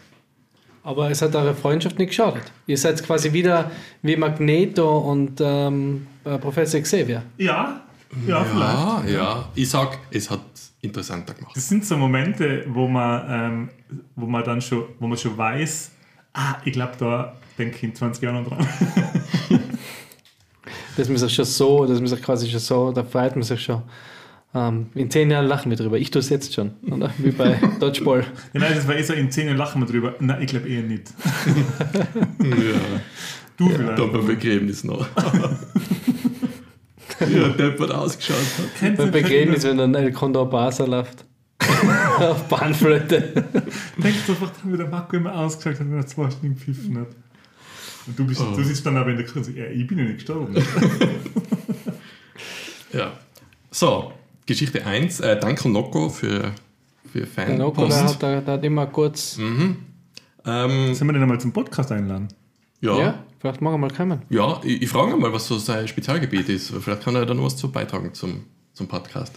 Aber es hat eure Freundschaft nicht geschadet. Ihr seid quasi wieder wie Magneto und ähm, äh, Professor Xavier. ja, ja, vielleicht. Ja, ja. Ich sag, es hat interessanter gemacht. Das sind so Momente, wo man, ähm, wo man dann schon, wo man schon weiß, Ah, ich glaube, da denke ich in 20 Jahren noch dran. [laughs] Dass man sich schon so, dass man sich quasi schon so, da freut man sich schon. Ähm, in zehn Jahren lachen wir drüber. Ich tue es jetzt schon. Oder? Wie bei [laughs] Dodgeball. Ja, nein, das war eh so, in 10 Jahren lachen wir drüber. Nein, ich glaube eher nicht. [laughs] Ja, Du vielleicht. da beim Begräbnis noch. [laughs] ja, der wird ausgeschaut hat. Beim Begräbnis, wenn dann El Condor Basa läuft. Auf Bahnflöte. Denkst du einfach, wie der Marco immer ausgesagt hat, wenn er zwei Stunden gepfiffen hat. Und du, bist, Oh. du sitzt dann aber in der sagst, ja, ich bin ja nicht gestorben. Ja. So, Geschichte 1. Äh, danke Nocco für, für Der Noko, der hat, der, der hat immer kurz. Ähm, Sollen wir den einmal zum Podcast einladen? ja, Ja. ja. vielleicht mag er mal kommen. ich, ich frage ihn mal, was so sein Spezialgebiet ist. Vielleicht kann er da noch was zu beitragen zum, zum Podcast.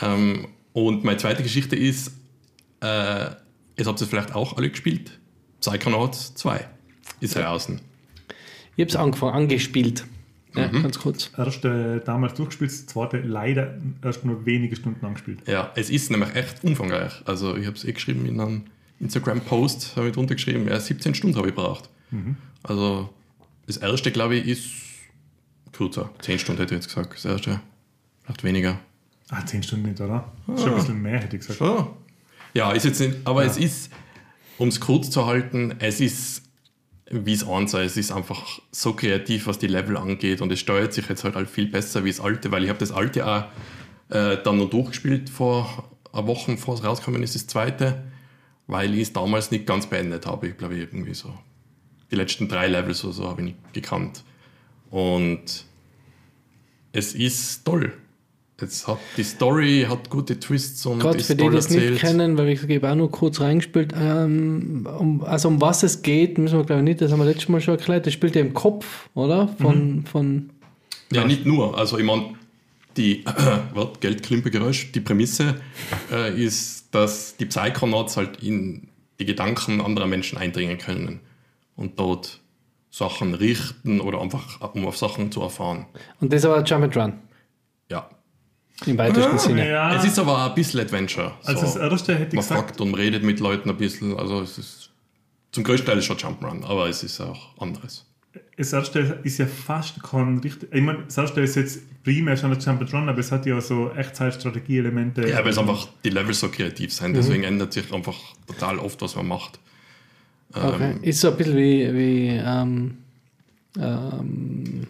Ähm, und meine zweite Geschichte ist, äh, es habt ihr vielleicht auch alle gespielt. Psychonauts 2 ist draußen. Ich habe es angefangen, angespielt. Ja, Mhm. ganz kurz. Erste damals durchgespielt, das zweite leider erst nur wenige Stunden angespielt. Ja, es ist nämlich echt umfangreich. Also ich habe es eh geschrieben in einem Instagram-Post, habe ich drunter geschrieben, ja, 17 Stunden habe ich gebraucht. Also das erste, glaube ich, ist kürzer. 10 Stunden hätte ich jetzt gesagt. Das erste, vielleicht weniger. Ah, 10 Stunden nicht, oder? Schon ein bisschen mehr, hätte ich gesagt. Schon. Ja, ist jetzt nicht, aber es ist, um es kurz zu halten, es ist wie es anzeigt, es ist einfach so kreativ, was die Level angeht und es steuert sich jetzt halt, halt viel besser wie das alte, weil ich habe das alte auch äh, dann noch durchgespielt vor einer Woche, bevor es rausgekommen ist, das zweite, weil ich es damals nicht ganz beendet habe. Ich glaube, irgendwie so die letzten drei Levels oder so habe ich nicht gekannt. Und es ist toll. Es hat, die Story hat gute Twists und Gerade für die, die es nicht kennen, weil ich habe auch nur kurz reingespielt. Ähm, um, also um was es geht, müssen wir glaube ich nicht, das haben wir letztes Mal schon erklärt. Das spielt ja im Kopf, oder? Von, von Ja, nicht nur. Also ich meine, die [clears throat] warte, Geldklimpergeräusch, die Prämisse äh, ist, dass die Psychonauts halt in die Gedanken anderer Menschen eindringen können und dort Sachen richten oder einfach um auf Sachen zu erfahren. und das war Jump and Run Ja. Im weitesten Sinne. Ja, Es ist aber ein bisschen Adventure. also das so. erste hätte ich Man gesagt, fragt und redet mit Leuten ein bisschen. Also es ist zum größten Teil ist schon Jump'n'Run, aber es ist auch anderes. das erste ist ja fast kein richtig. Ich meine, das erste ist jetzt primär schon ein Jump and Run, aber es hat ja so Echtzeitstrategie-Elemente. Ja, weil es einfach die Level so kreativ sind. Deswegen ändert sich einfach total oft, was man macht. Okay. Ist so ein bisschen wie, wie ähm, ähm,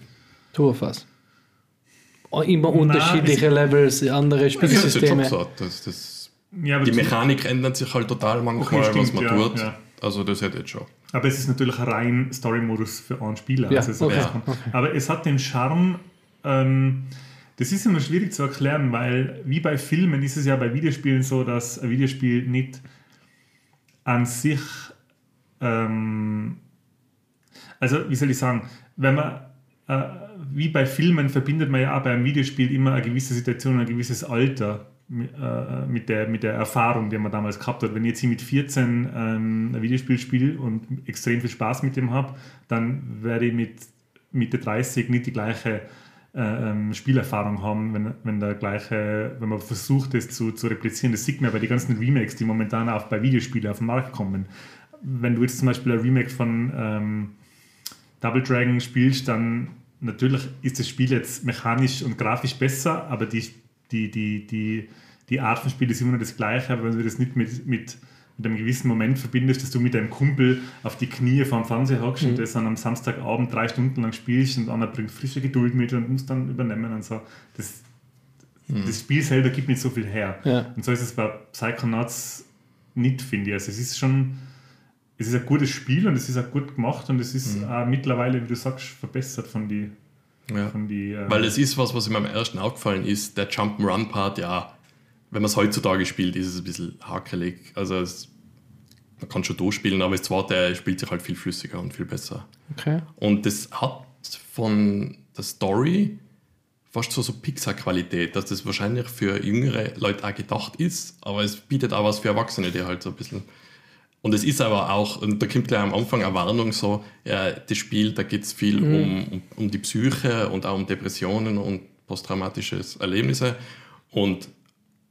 Tour Immer Nein, unterschiedliche Levels, andere Ich hätte jetzt schon Spielsysteme. gesagt, dass das, Ja, die das- Mechanik ändert sich halt total manchmal, Okay, was stimmt, man ja, tut. ja. Also das hätte jetzt schon. Aber es ist natürlich ein rein Story-Modus für einen Spieler. Ja, Also okay, Ja. okay. Aber es hat den Charme, ähm, das ist immer schwierig zu erklären, weil wie bei Filmen ist es ja bei Videospielen so, dass ein Videospiel nicht an sich, ähm, also wie soll ich sagen, wenn man, äh, wie bei Filmen verbindet man ja auch bei einem Videospiel immer eine gewisse Situation, ein gewisses Alter mit, äh, mit, der, mit der Erfahrung, die man damals gehabt hat. Wenn ich jetzt hier mit 14 ähm, ein Videospiel spiele und extrem viel Spaß mit dem habe, dann werde ich mit Mitte 30 nicht die gleiche äh, ähm, Spielerfahrung haben, wenn, wenn der gleiche, wenn man versucht, das zu, zu replizieren. Das sieht man bei den ganzen Remakes, die momentan auch bei Videospielen auf den Markt kommen. Wenn du jetzt zum Beispiel ein Remake von ähm, Double Dragon spielst, dann natürlich ist das Spiel jetzt mechanisch und grafisch besser, aber die, die, die, die, die Art von Spiel ist immer noch das gleiche, aber wenn du das nicht mit, mit, mit einem gewissen Moment verbindest, dass du mit deinem Kumpel auf die Knie vorm Fernseher hockst und das dann am Samstagabend drei Stunden lang spielst und einer bringt frische Geduld mit und muss dann übernehmen und so. Das, das Spiel selber gibt nicht so viel her. Ja. Und so ist es bei Psychonauts nicht, finde ich. Also es ist schon, es ist ein gutes Spiel und es ist auch gut gemacht und es ist auch mittlerweile, wie du sagst, verbessert von die, Ja. von die äh, Weil es ist was, was mir am ersten aufgefallen ist, der Jump'n'Run-Part, ja, wenn man es heutzutage spielt, ist es ein bisschen hakelig. Also es, man kann schon durchspielen, aber das zweite spielt sich halt viel flüssiger und viel besser. Okay. Und das hat von der Story fast so, so Pixar-Qualität, dass das wahrscheinlich für jüngere Leute auch gedacht ist, aber es bietet auch was für Erwachsene, die halt so ein bisschen. Und es ist aber auch, und da kommt gleich am Anfang eine Warnung so, ja, das Spiel, da geht es viel um, um, um die Psyche und auch um Depressionen und posttraumatische Erlebnisse. Und,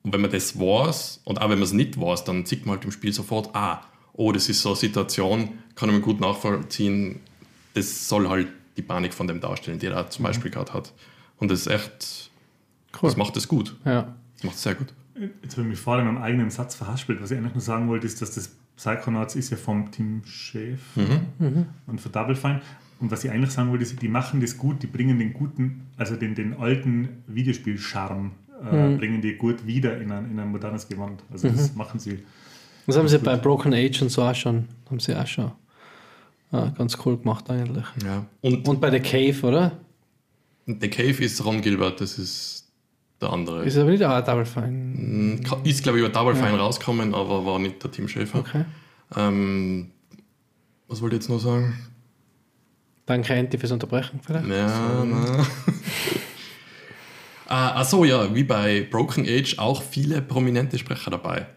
und wenn man das weiß, und auch wenn man es nicht weiß, dann sieht man halt im Spiel sofort, ah, oh, das ist so eine Situation, kann man gut nachvollziehen, das soll halt die Panik von dem darstellen, die er Mhm. zum Beispiel gerade hat. Und das ist echt, Cool. das macht es gut. Ja. Das macht es sehr gut. Jetzt habe ich mich vorhin in meinem eigenen Satz verhaspelt. Was ich eigentlich nur sagen wollte, ist, dass das Psychonauts ist ja vom Team Chef und von Double Fine. Und was ich eigentlich sagen wollte, ist, die machen das gut, die bringen den guten, also den, den alten Videospiel-Charme, äh, bringen die gut wieder in ein, in ein modernes Gewand. Also das machen sie. Das haben sie bei Broken Age und so auch schon, haben sie auch schon äh, ganz cool gemacht eigentlich. Ja. Und Und bei The Cave, oder? The Cave ist Ron Gilbert, das ist der andere. Ist aber nicht auch ein Double Fine. Mm, Ist, glaube ich, über Double Fine rausgekommen, aber war nicht der Team Schäfer. Okay. Ähm, was wollte ich jetzt noch sagen? Danke, Enti, fürs Unterbrechen vielleicht. Ja, na. [laughs] ah, achso, ja, wie bei Broken Age auch viele prominente Sprecher dabei,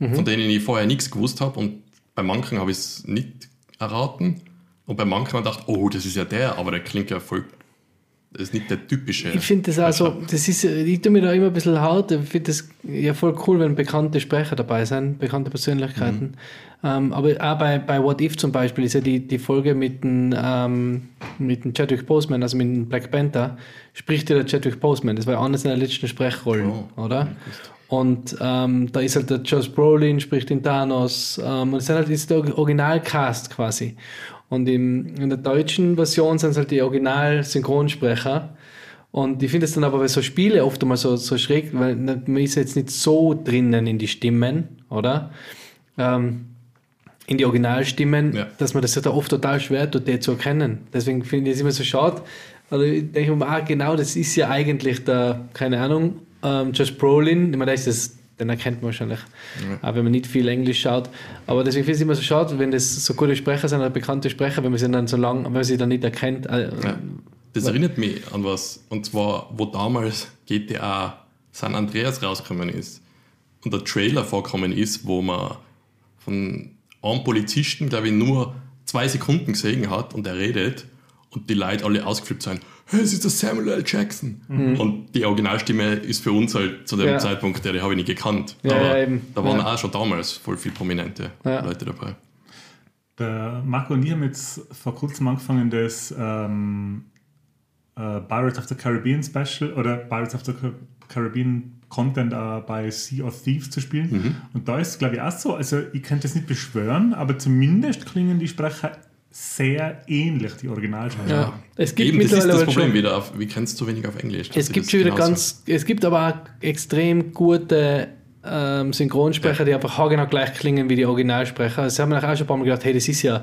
von denen ich vorher nichts gewusst habe und bei manchen habe ich es nicht erraten und bei manchen habe ich gedacht, oh, das ist ja der, aber der klingt ja voll, das ist nicht der typische. Ich finde das auch so, das ist, ich tue mir da immer ein bisschen hart. Ich finde das ja voll cool, wenn bekannte Sprecher dabei sind, bekannte Persönlichkeiten. Ähm, aber auch bei, bei What If zum Beispiel ist ja die, die Folge mit dem, ähm, mit dem Chadwick Boseman, also mit dem Black Panther, spricht ja der Chadwick Boseman. Das war ja eine seiner letzten Sprechrollen, Oh, oder? Und ähm, da ist halt der Josh Brolin, spricht den Thanos. Ähm, und es sind halt, ist der Originalcast quasi. Und im, in der deutschen Version sind es halt die Original-Synchronsprecher. Und ich finde es dann aber bei so Spiele oft einmal so, so schräg, weil man ist jetzt nicht so drinnen in die Stimmen, oder? Ähm, in die Originalstimmen, Ja. dass man das ja da oft total schwer tut, die zu erkennen. Deswegen finde ich es immer so schade. Also ich denke mir, ah, genau, das ist ja eigentlich der, keine Ahnung, ähm, Josh Brolin. Ich meine, das ist das, den erkennt man wahrscheinlich, auch wenn man nicht viel Englisch schaut. Aber deswegen finde ich es immer so schade, wenn das so gute Sprecher sind oder bekannte Sprecher, wenn man sie dann so lang, wenn man sie dann nicht erkennt. Äh, Ja. Das erinnert mich an was, und zwar, wo damals GTA San Andreas rausgekommen ist und der Trailer vorkommen ist, wo man von einem Polizisten, glaube ich, nur zwei Sekunden gesehen hat und er redet und die Leute alle ausgeflippt sind. Hey, es ist der Samuel L. Jackson. Und die Originalstimme ist für uns halt zu dem Ja. Zeitpunkt, der die habe ich nicht gekannt. Ja, Aber ja, eben. da waren Ja. auch schon damals voll viele prominente Ja. Leute dabei. Der Marco und ich haben jetzt vor kurzem angefangen, das ähm, äh, Pirates of the Caribbean Special oder Pirates of the Car- Caribbean Content äh, bei Sea of Thieves zu spielen. Und da ist es, glaube ich, auch so. Also, ich könnte das nicht beschwören, aber zumindest klingen die Sprecher sehr ähnlich, die Originalsprecher. ja. Es gibt Eben, das ist das aber Problem schon, wieder. Auf, wie kennst du zu wenig auf Englisch? dass Es gibt schon wieder ganz, es gibt aber auch extrem gute ähm, Synchronsprecher, die einfach haargenau gleich klingen wie die Originalsprecher. Das haben wir auch schon ein paar Mal gedacht, hey, das ist ja,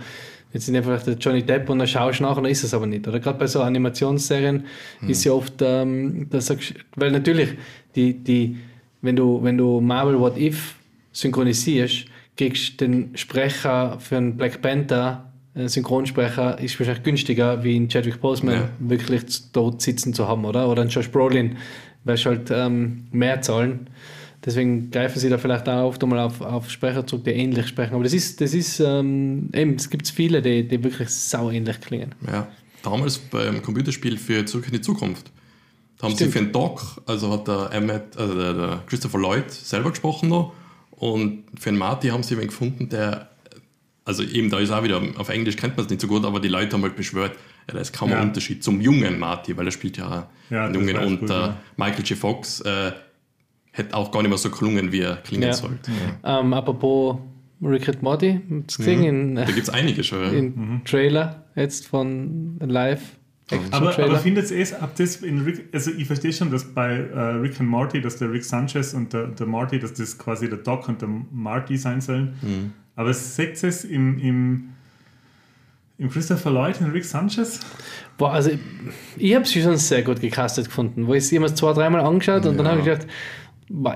jetzt sind einfach der Johnny Depp und dann schaust du nach und dann ist es aber nicht. Oder gerade bei so Animationsserien ist ja oft, ähm, da sagst, weil natürlich, die, die, wenn du, wenn du Marvel What If synchronisierst, kriegst du den Sprecher für einen Black Panther, Synchronsprecher, ist wahrscheinlich günstiger, wie in Chadwick Boseman Ja. wirklich dort sitzen zu haben, oder? Oder ein Josh Brolin, weil halt ähm, mehr zahlen. Deswegen greifen sie da vielleicht auch oft einmal auf, auf Sprecher zurück, die ähnlich sprechen. Aber das ist, das ist ähm, eben, es gibt viele, die, die wirklich sau ähnlich klingen. Ja, damals beim Computerspiel für Zurück in die Zukunft. Da haben Stimmt. sie für den Doc, also hat der, Emmett, also der, der Christopher Lloyd selber gesprochen noch. Und für den Marty haben sie jemanden gefunden, der, also eben da ist auch wieder, auf Englisch kennt man es nicht so gut, aber die Leute haben halt beschwört, ja, da ist kaum Ja. ein Unterschied zum jungen Marty, weil er spielt ja, Ja, einen Jungen. Und gut, äh, ja. Michael J. Fox äh, hätte auch gar nicht mehr so gelungen, wie er klingen Ja. sollte. Ähm, apropos Rick and Morty, gesehen in, Da gibt es einige schon. Ja. in Trailer jetzt von Live. Aber, Trailer. aber findet ihr es, ab das in Rick, also ich verstehe schon, dass bei äh, Rick and Morty, dass der Rick Sanchez und der, der Marty, dass das quasi der Doc und der Marty sein sollen. Mhm. Aber seht ihr es im, im, im Christopher Lloyd in Rick Sanchez? Boah, also ich, ich habe sie schon sehr gut gecastet gefunden, wo ich sie immer zwei, dreimal angeschaut und dann Ja. habe ich gedacht,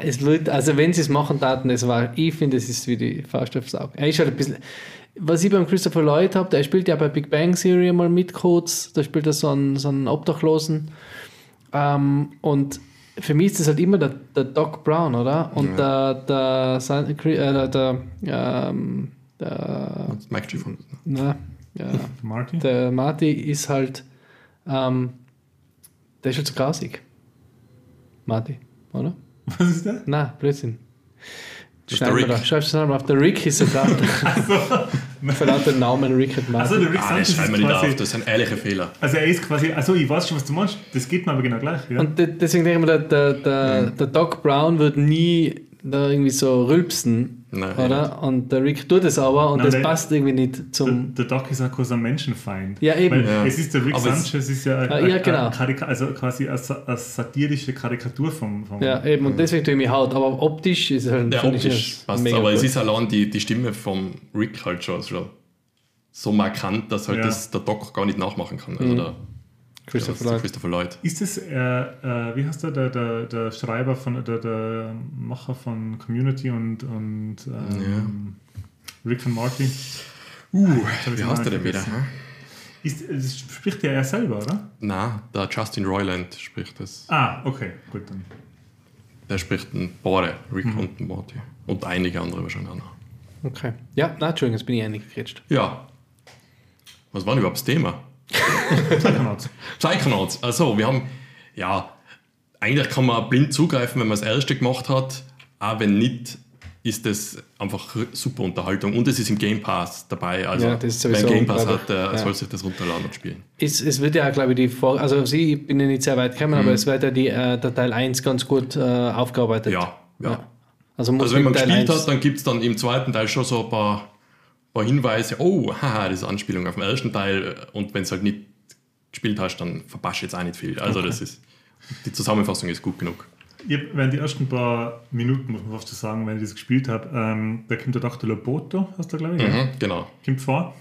es wird, also wenn sie es machen taten, es war, ich finde, es ist wie die Faust aufs Auge. Er ist halt ein bisschen, was ich beim Christopher Lloyd habe, der spielt ja bei Big Bang Theory mal mit kurz, da spielt er so einen, so einen Obdachlosen ähm, und für mich ist das halt immer der, der Doc Brown, oder? Und der, der, San- äh, der, der, ähm, der, Mike G. Fox. na, ja, [laughs] Marty? der Marty ist halt, ähm, der ist halt so grausig. Marty, oder? Was ist der? Na, Blödsinn. Das ist der Schreib Rick. mal da- Schreibst du es mal auf. Der Rick ist [laughs] sogar. Verlaut den Namen Rick and Martin. Also der Rick Ah, Sanchez das schreiben wir ist nicht auf, das sind ehrliche Fehler. also er ist quasi, also ich weiß schon, was du meinst, das geht mir aber genau gleich. Ja. Und de deswegen denke ich mir, der, der, der, der Doc Brown wird nie da irgendwie so rülpsen, Nein, oder? Und der Rick tut es aber und Nein, das der- passt irgendwie nicht der, zum. der Doc ist auch quasi ein Menschenfeind. Ja, eben. Ja. es ist der Rick Aber es- Sanchez, ist ja, Ah, eine, ja, genau. Karika also quasi eine, sa- eine satirische Karikatur vom, vom Ja, eben, und deswegen tue ich mich haut. Aber optisch ist halt. Ja, optisch passt mega aber es gut. ist allein die, die Stimme vom Rick halt schon, schon so markant, dass halt Ja. das der Doc gar nicht nachmachen kann. Mhm. Also der, Christopher der Lloyd. Christopher Lloyd. Ist es, äh, äh, wie heißt der, der, der, der Schreiber von, der, der Macher von Community und, und ähm, Rick und Morty? Uh, ich wie heißt der denn wieder? vergessen. Ist, das spricht ja er selber, oder? Na, der Justin Roiland spricht das. Ah, okay, gut dann. Der spricht den beide, Rick Mhm. und Morty. Und einige andere wahrscheinlich auch noch. Okay. Ja, na, Entschuldigung, jetzt bin ich eingekretscht. Ja. Was war denn überhaupt das Thema? Psychonauts. Psychonauts. Also, wir haben, ja, eigentlich kann man blind zugreifen, wenn man das erste gemacht hat. Auch wenn nicht, ist das einfach super Unterhaltung. Und es ist im Game Pass dabei. Also, Ja, das ist wer Game Pass hat, der Ja. soll sich das runterladen und spielen. Es, es wird ja, glaube ich, die Vor also sie, ich bin ja nicht sehr weit gekommen, Mhm. aber es wird ja die, äh, der Teil 1 ganz gut äh, aufgearbeitet. Ja, ja. Also, muss Also, wenn man Teil gespielt 1 hat, dann gibt es dann im zweiten Teil schon so ein paar, paar Hinweise. Oh, haha, das ist eine Anspielung auf den ersten Teil. Und wenn es halt nicht gespielt hast, dann verpasst du jetzt auch nicht viel. Also, das ist, die Zusammenfassung ist gut genug. Ich hab, während die ersten paar Minuten, muss man fast so sagen, wenn ich das gespielt habe, ähm, da kommt der Dr. Loboto, hast du glaube ich, ja? Mhm, genau. kommt vor.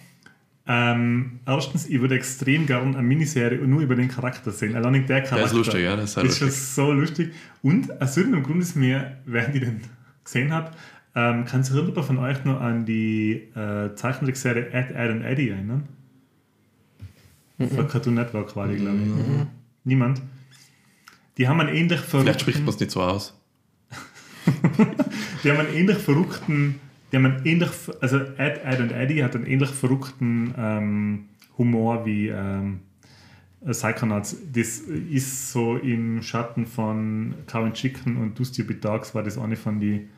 Ähm, erstens, ich würde extrem gerne eine Miniserie nur über den Charakter sehen. Allein der Charakter. Der ist lustig, ja, das ist sehr ist schon so lustig. Und aus irgendeinem Grund ist mir, während ich den gesehen habe, ähm, kann sich irgendjemand von euch noch an die äh, Zeichentrickserie Ed, Ed and Eddie erinnern? Von Cartoon Network war die, glaube ich. Niemand? Die haben einen ähnlich Vielleicht spricht verrückten, man es nicht so aus. [laughs] die haben einen ähnlich verrückten, die haben einen ähnlich, also Ed, Ed und Eddie hat einen ähnlich verrückten ähm, Humor wie ähm, äh, Psychonauts. Das ist so im Schatten von Cow and Chicken und Do Stupid Dogs war das eine von die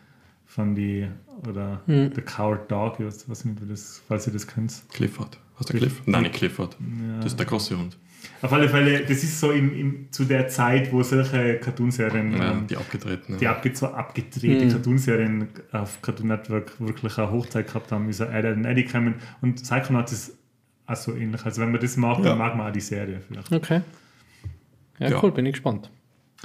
von die oder The Coward Dog, ich weiß, weiß nicht, das, falls ihr das kennt. Clifford. Hast du Cliff-? Nein, nicht Clifford. Das ist der große Hund. Auf alle Fälle, das ist so im, im, zu der Zeit, wo solche Cartoonserien Ja, ähm, die abgetreten. die Ja. abge abgedrehte Mhm. Cartoonserien auf Cartoon Network wirklich eine Hochzeit gehabt haben, wie so Ed, Ed und Eddie kommen. Und Psychonauts ist auch so ähnlich. Also wenn man das mag, Ja. dann mag man auch die Serie vielleicht. Okay. Ja, Ja. cool, bin ich gespannt.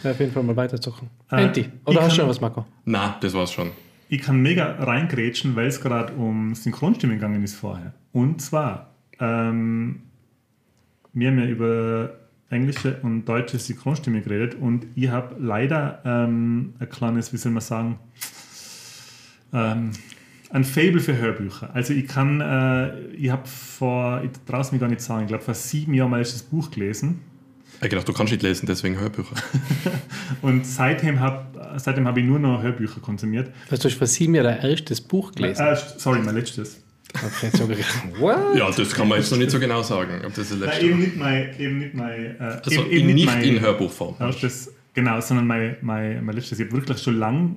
Ja, auf jeden Fall mal weiterzocken. Äh, Enti, ich oder hast du schon was, Marco? Nein, das war's schon. Ich kann mega reingrätschen, weil es gerade um Synchronstimmen gegangen ist vorher. Und zwar, ähm, wir haben ja über englische und deutsche Synchronstimme geredet und ich habe leider ähm, ein kleines, wie soll man sagen, ähm, ein Fable für Hörbücher. Also ich kann, äh, ich habe vor, ich traue mich gar nicht sagen, ich glaube vor sieben Jahren mal das Buch gelesen Ich gedacht, du kannst nicht lesen, deswegen Hörbücher. [laughs] und seitdem habe seitdem hab ich nur noch Hörbücher konsumiert. Hast du vor sieben Jahren dein erstes Buch gelesen? Äh, sorry, mein letztes. Okay, so [laughs] What? Ja, das kann man jetzt noch nicht so genau sagen, ob das Nein, eben nicht mein, eben nicht mein, äh, Also eben, eben in, nicht mein in Hörbuchform. erstes, genau, sondern mein, mein, mein letztes. Ich habe wirklich schon lange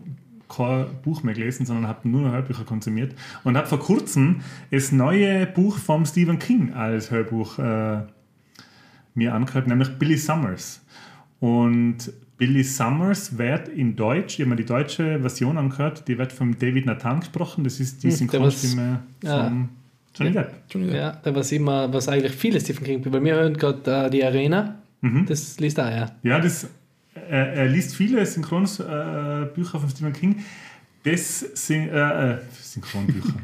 kein Buch mehr gelesen, sondern habe nur noch Hörbücher konsumiert und habe vor kurzem das neue Buch von Stephen King als Hörbuch äh, mir angehört, nämlich Billy Summers. Und Billy Summers wird in Deutsch, ich habe mir die deutsche Version angehört, die wird von David Nathan gesprochen, das ist die Hm, Synchronstimme ja. von Johnny Depp. Entschuldigung. Ja, da was immer, was eigentlich viele Stephen King, bei mir hören gerade äh, die Arena, Mhm. das liest er ja. Ja, das, er, er liest viele Synchronbücher äh, Bücher von Stephen King. Das sind äh, äh, Synchronbücher.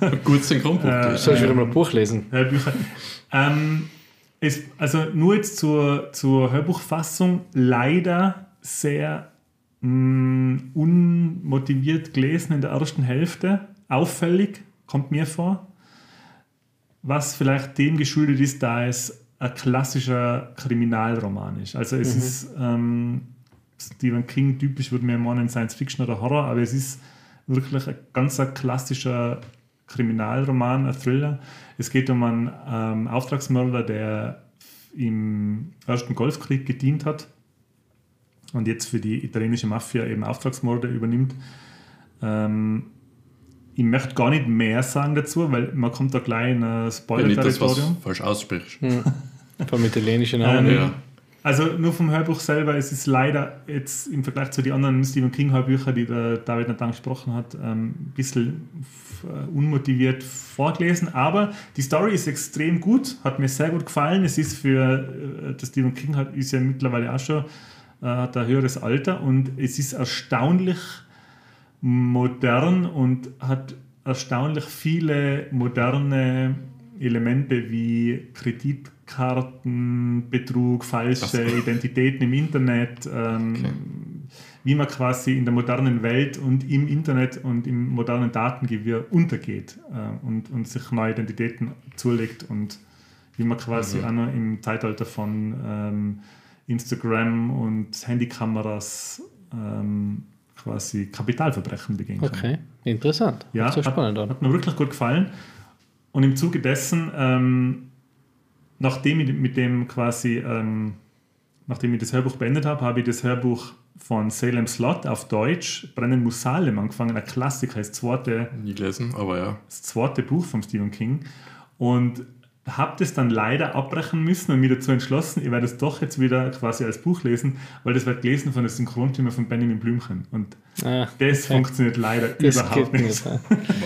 äh, [laughs] Gut Synchronbuch. Äh. Soll ich wieder mal ein Buch lesen? Hörbücher. Ähm, es, also nur jetzt zur, zur Hörbuchfassung leider sehr mh, unmotiviert gelesen in der ersten Hälfte. Auffällig, kommt mir vor. Was vielleicht dem geschuldet ist, da es ein klassischer Kriminalroman ist. Also es ist ähm, Stephen King typisch, würde man meinen, Science Fiction oder Horror, aber es ist wirklich ein ganz klassischer Kriminalroman, ein Thriller. Es geht um einen ähm, Auftragsmörder, der im Ersten Golfkrieg gedient hat und jetzt für die italienische Mafia eben Auftragsmorde übernimmt. Ähm, ich möchte gar nicht mehr sagen dazu, weil man kommt da gleich in ein Wenn nicht das, was Spoiler-Territorium. falsch aussprichst. Vom italienischen [laughs] Namen. Ähm, Ja. Also nur vom Hörbuch selber, es ist leider jetzt im Vergleich zu den anderen Stephen King Hörbüchern, die der David Nathan gesprochen hat, ähm, ein bisschen äh, unmotiviert vorgelesen. Aber die Story ist extrem gut, hat mir sehr gut gefallen. Es ist für, äh, der Stephen King hat, ist ja mittlerweile auch schon, äh, hat ein höheres Alter und es ist erstaunlich modern und hat erstaunlich viele moderne Elemente wie Kreditkartenbetrug, falsche [laughs] Identitäten im Internet, ähm, Okay. wie man quasi in der modernen Welt und im Internet und im modernen Datengewirr untergeht äh, und, und sich neue Identitäten zulegt und wie man quasi Mhm. auch noch im Zeitalter von ähm, Instagram und Handykameras ähm, quasi Kapitalverbrechen begehen kann. Okay, interessant. Ja, hat, spannend an. hat mir wirklich gut gefallen. Und im Zuge dessen, ähm, nachdem ich mit dem quasi, ähm, nachdem ich das Hörbuch beendet habe, habe ich das Hörbuch von Salem Slot auf Deutsch, Brennen muss Salem, angefangen. Ein Klassiker, das zweite, Nie gelesen, aber ja. das zweite Buch von Stephen King. Und habe das dann leider abbrechen müssen und mich dazu entschlossen, ich werde es doch jetzt wieder quasi als Buch lesen, weil das wird gelesen von der Synchronstimme von Benjamin Blümchen. Und Ah, das funktioniert leider das überhaupt geht nicht. nicht.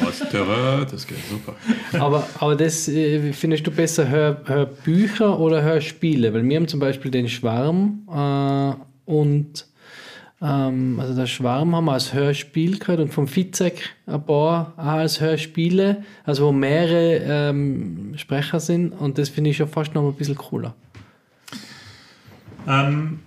Was? Terror, das geht super. Aber, aber das äh, findest du besser Hör, Hörbücher oder Hörspiele? Weil wir haben zum Beispiel den Schwarm äh, und ähm, also der Schwarm haben wir als Hörspiel gehört und vom Fitzek ein paar auch als Hörspiele, also wo mehrere ähm, Sprecher sind und das finde ich schon fast noch ein bisschen cooler. Ähm,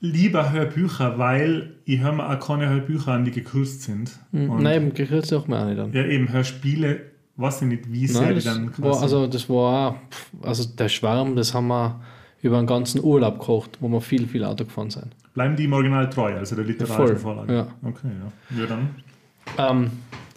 lieber Hörbücher, weil ich höre mir auch keine Hörbücher an, die gekürzt sind. Und Nein, eben, gehört auch mir auch nicht an. ja, eben Hörspiele, weiß ich nicht, wie sehr die dann war, also das war also der Schwarm, das haben wir über einen ganzen Urlaub gekocht, wo wir viel, viel Auto gefahren sind. Bleiben die im Original treu, also der literarischen Voll, Vorlage. ja. Okay, ja. Ja, dann. Ähm,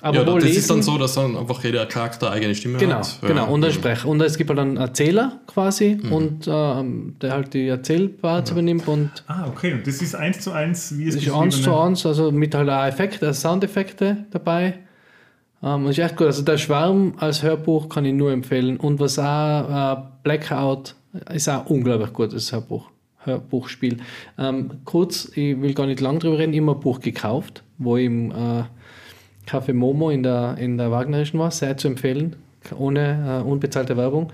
aber ja, das lesen, ist dann so, dass dann einfach jeder Charakter eigene Stimme Genau, hat. genau. Und ein Sprecher. Und es gibt halt einen Erzähler quasi Mhm. und ähm, der halt die Erzählpart übernimmt und Ah, okay. Und das ist eins zu eins, wie es ist eins zu ist. eins, also mit halt auch Effekte, also Soundeffekte dabei. Ähm, ist echt gut. Also der Schwarm als Hörbuch kann ich nur empfehlen. Und was auch äh, Blackout ist auch unglaublich gutes Hörbuch. Hörbuchspiel. Ähm, kurz, ich will gar nicht lang drüber reden, immer ein Buch gekauft, wo ich im äh, Café Momo in der, in der Wagnerischen war, sehr zu empfehlen, ohne äh, unbezahlte Werbung.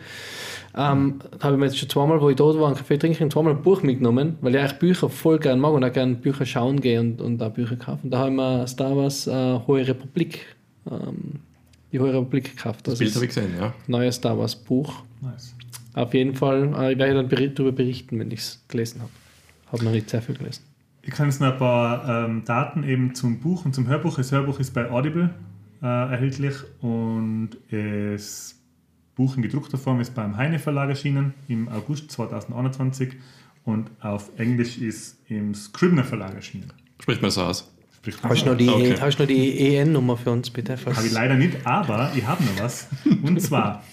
Ähm, habe ich mir jetzt schon zweimal, wo ich dort war, einen Kaffee trinken, zweimal ein Buch mitgenommen, weil ich eigentlich Bücher voll gern mag und auch gerne Bücher schauen gehe und, und auch Bücher kaufen. Da habe ich mir Star Wars äh, Hohe Republik, ähm, die Hohe Republik gekauft. Das Also Bild das habe ich gesehen, ja. neue Star Wars Buch. Nice. Auf jeden Fall, äh, ich werde dann beri darüber berichten, wenn ich es gelesen habe. Habe noch nicht sehr viel gelesen. Ich kann jetzt noch ein paar ähm, Daten eben zum Buch und zum Hörbuch. Das Hörbuch ist bei Audible äh, erhältlich und das Buch in gedruckter Form ist beim Heine Verlag erschienen im August 2021 und auf Englisch ist im Scribner Verlag erschienen. Spricht man so aus. Hast du noch die, Okay. hast noch die EN-Nummer für uns, bitte? Habe ich leider nicht, aber ich habe noch was. Und zwar,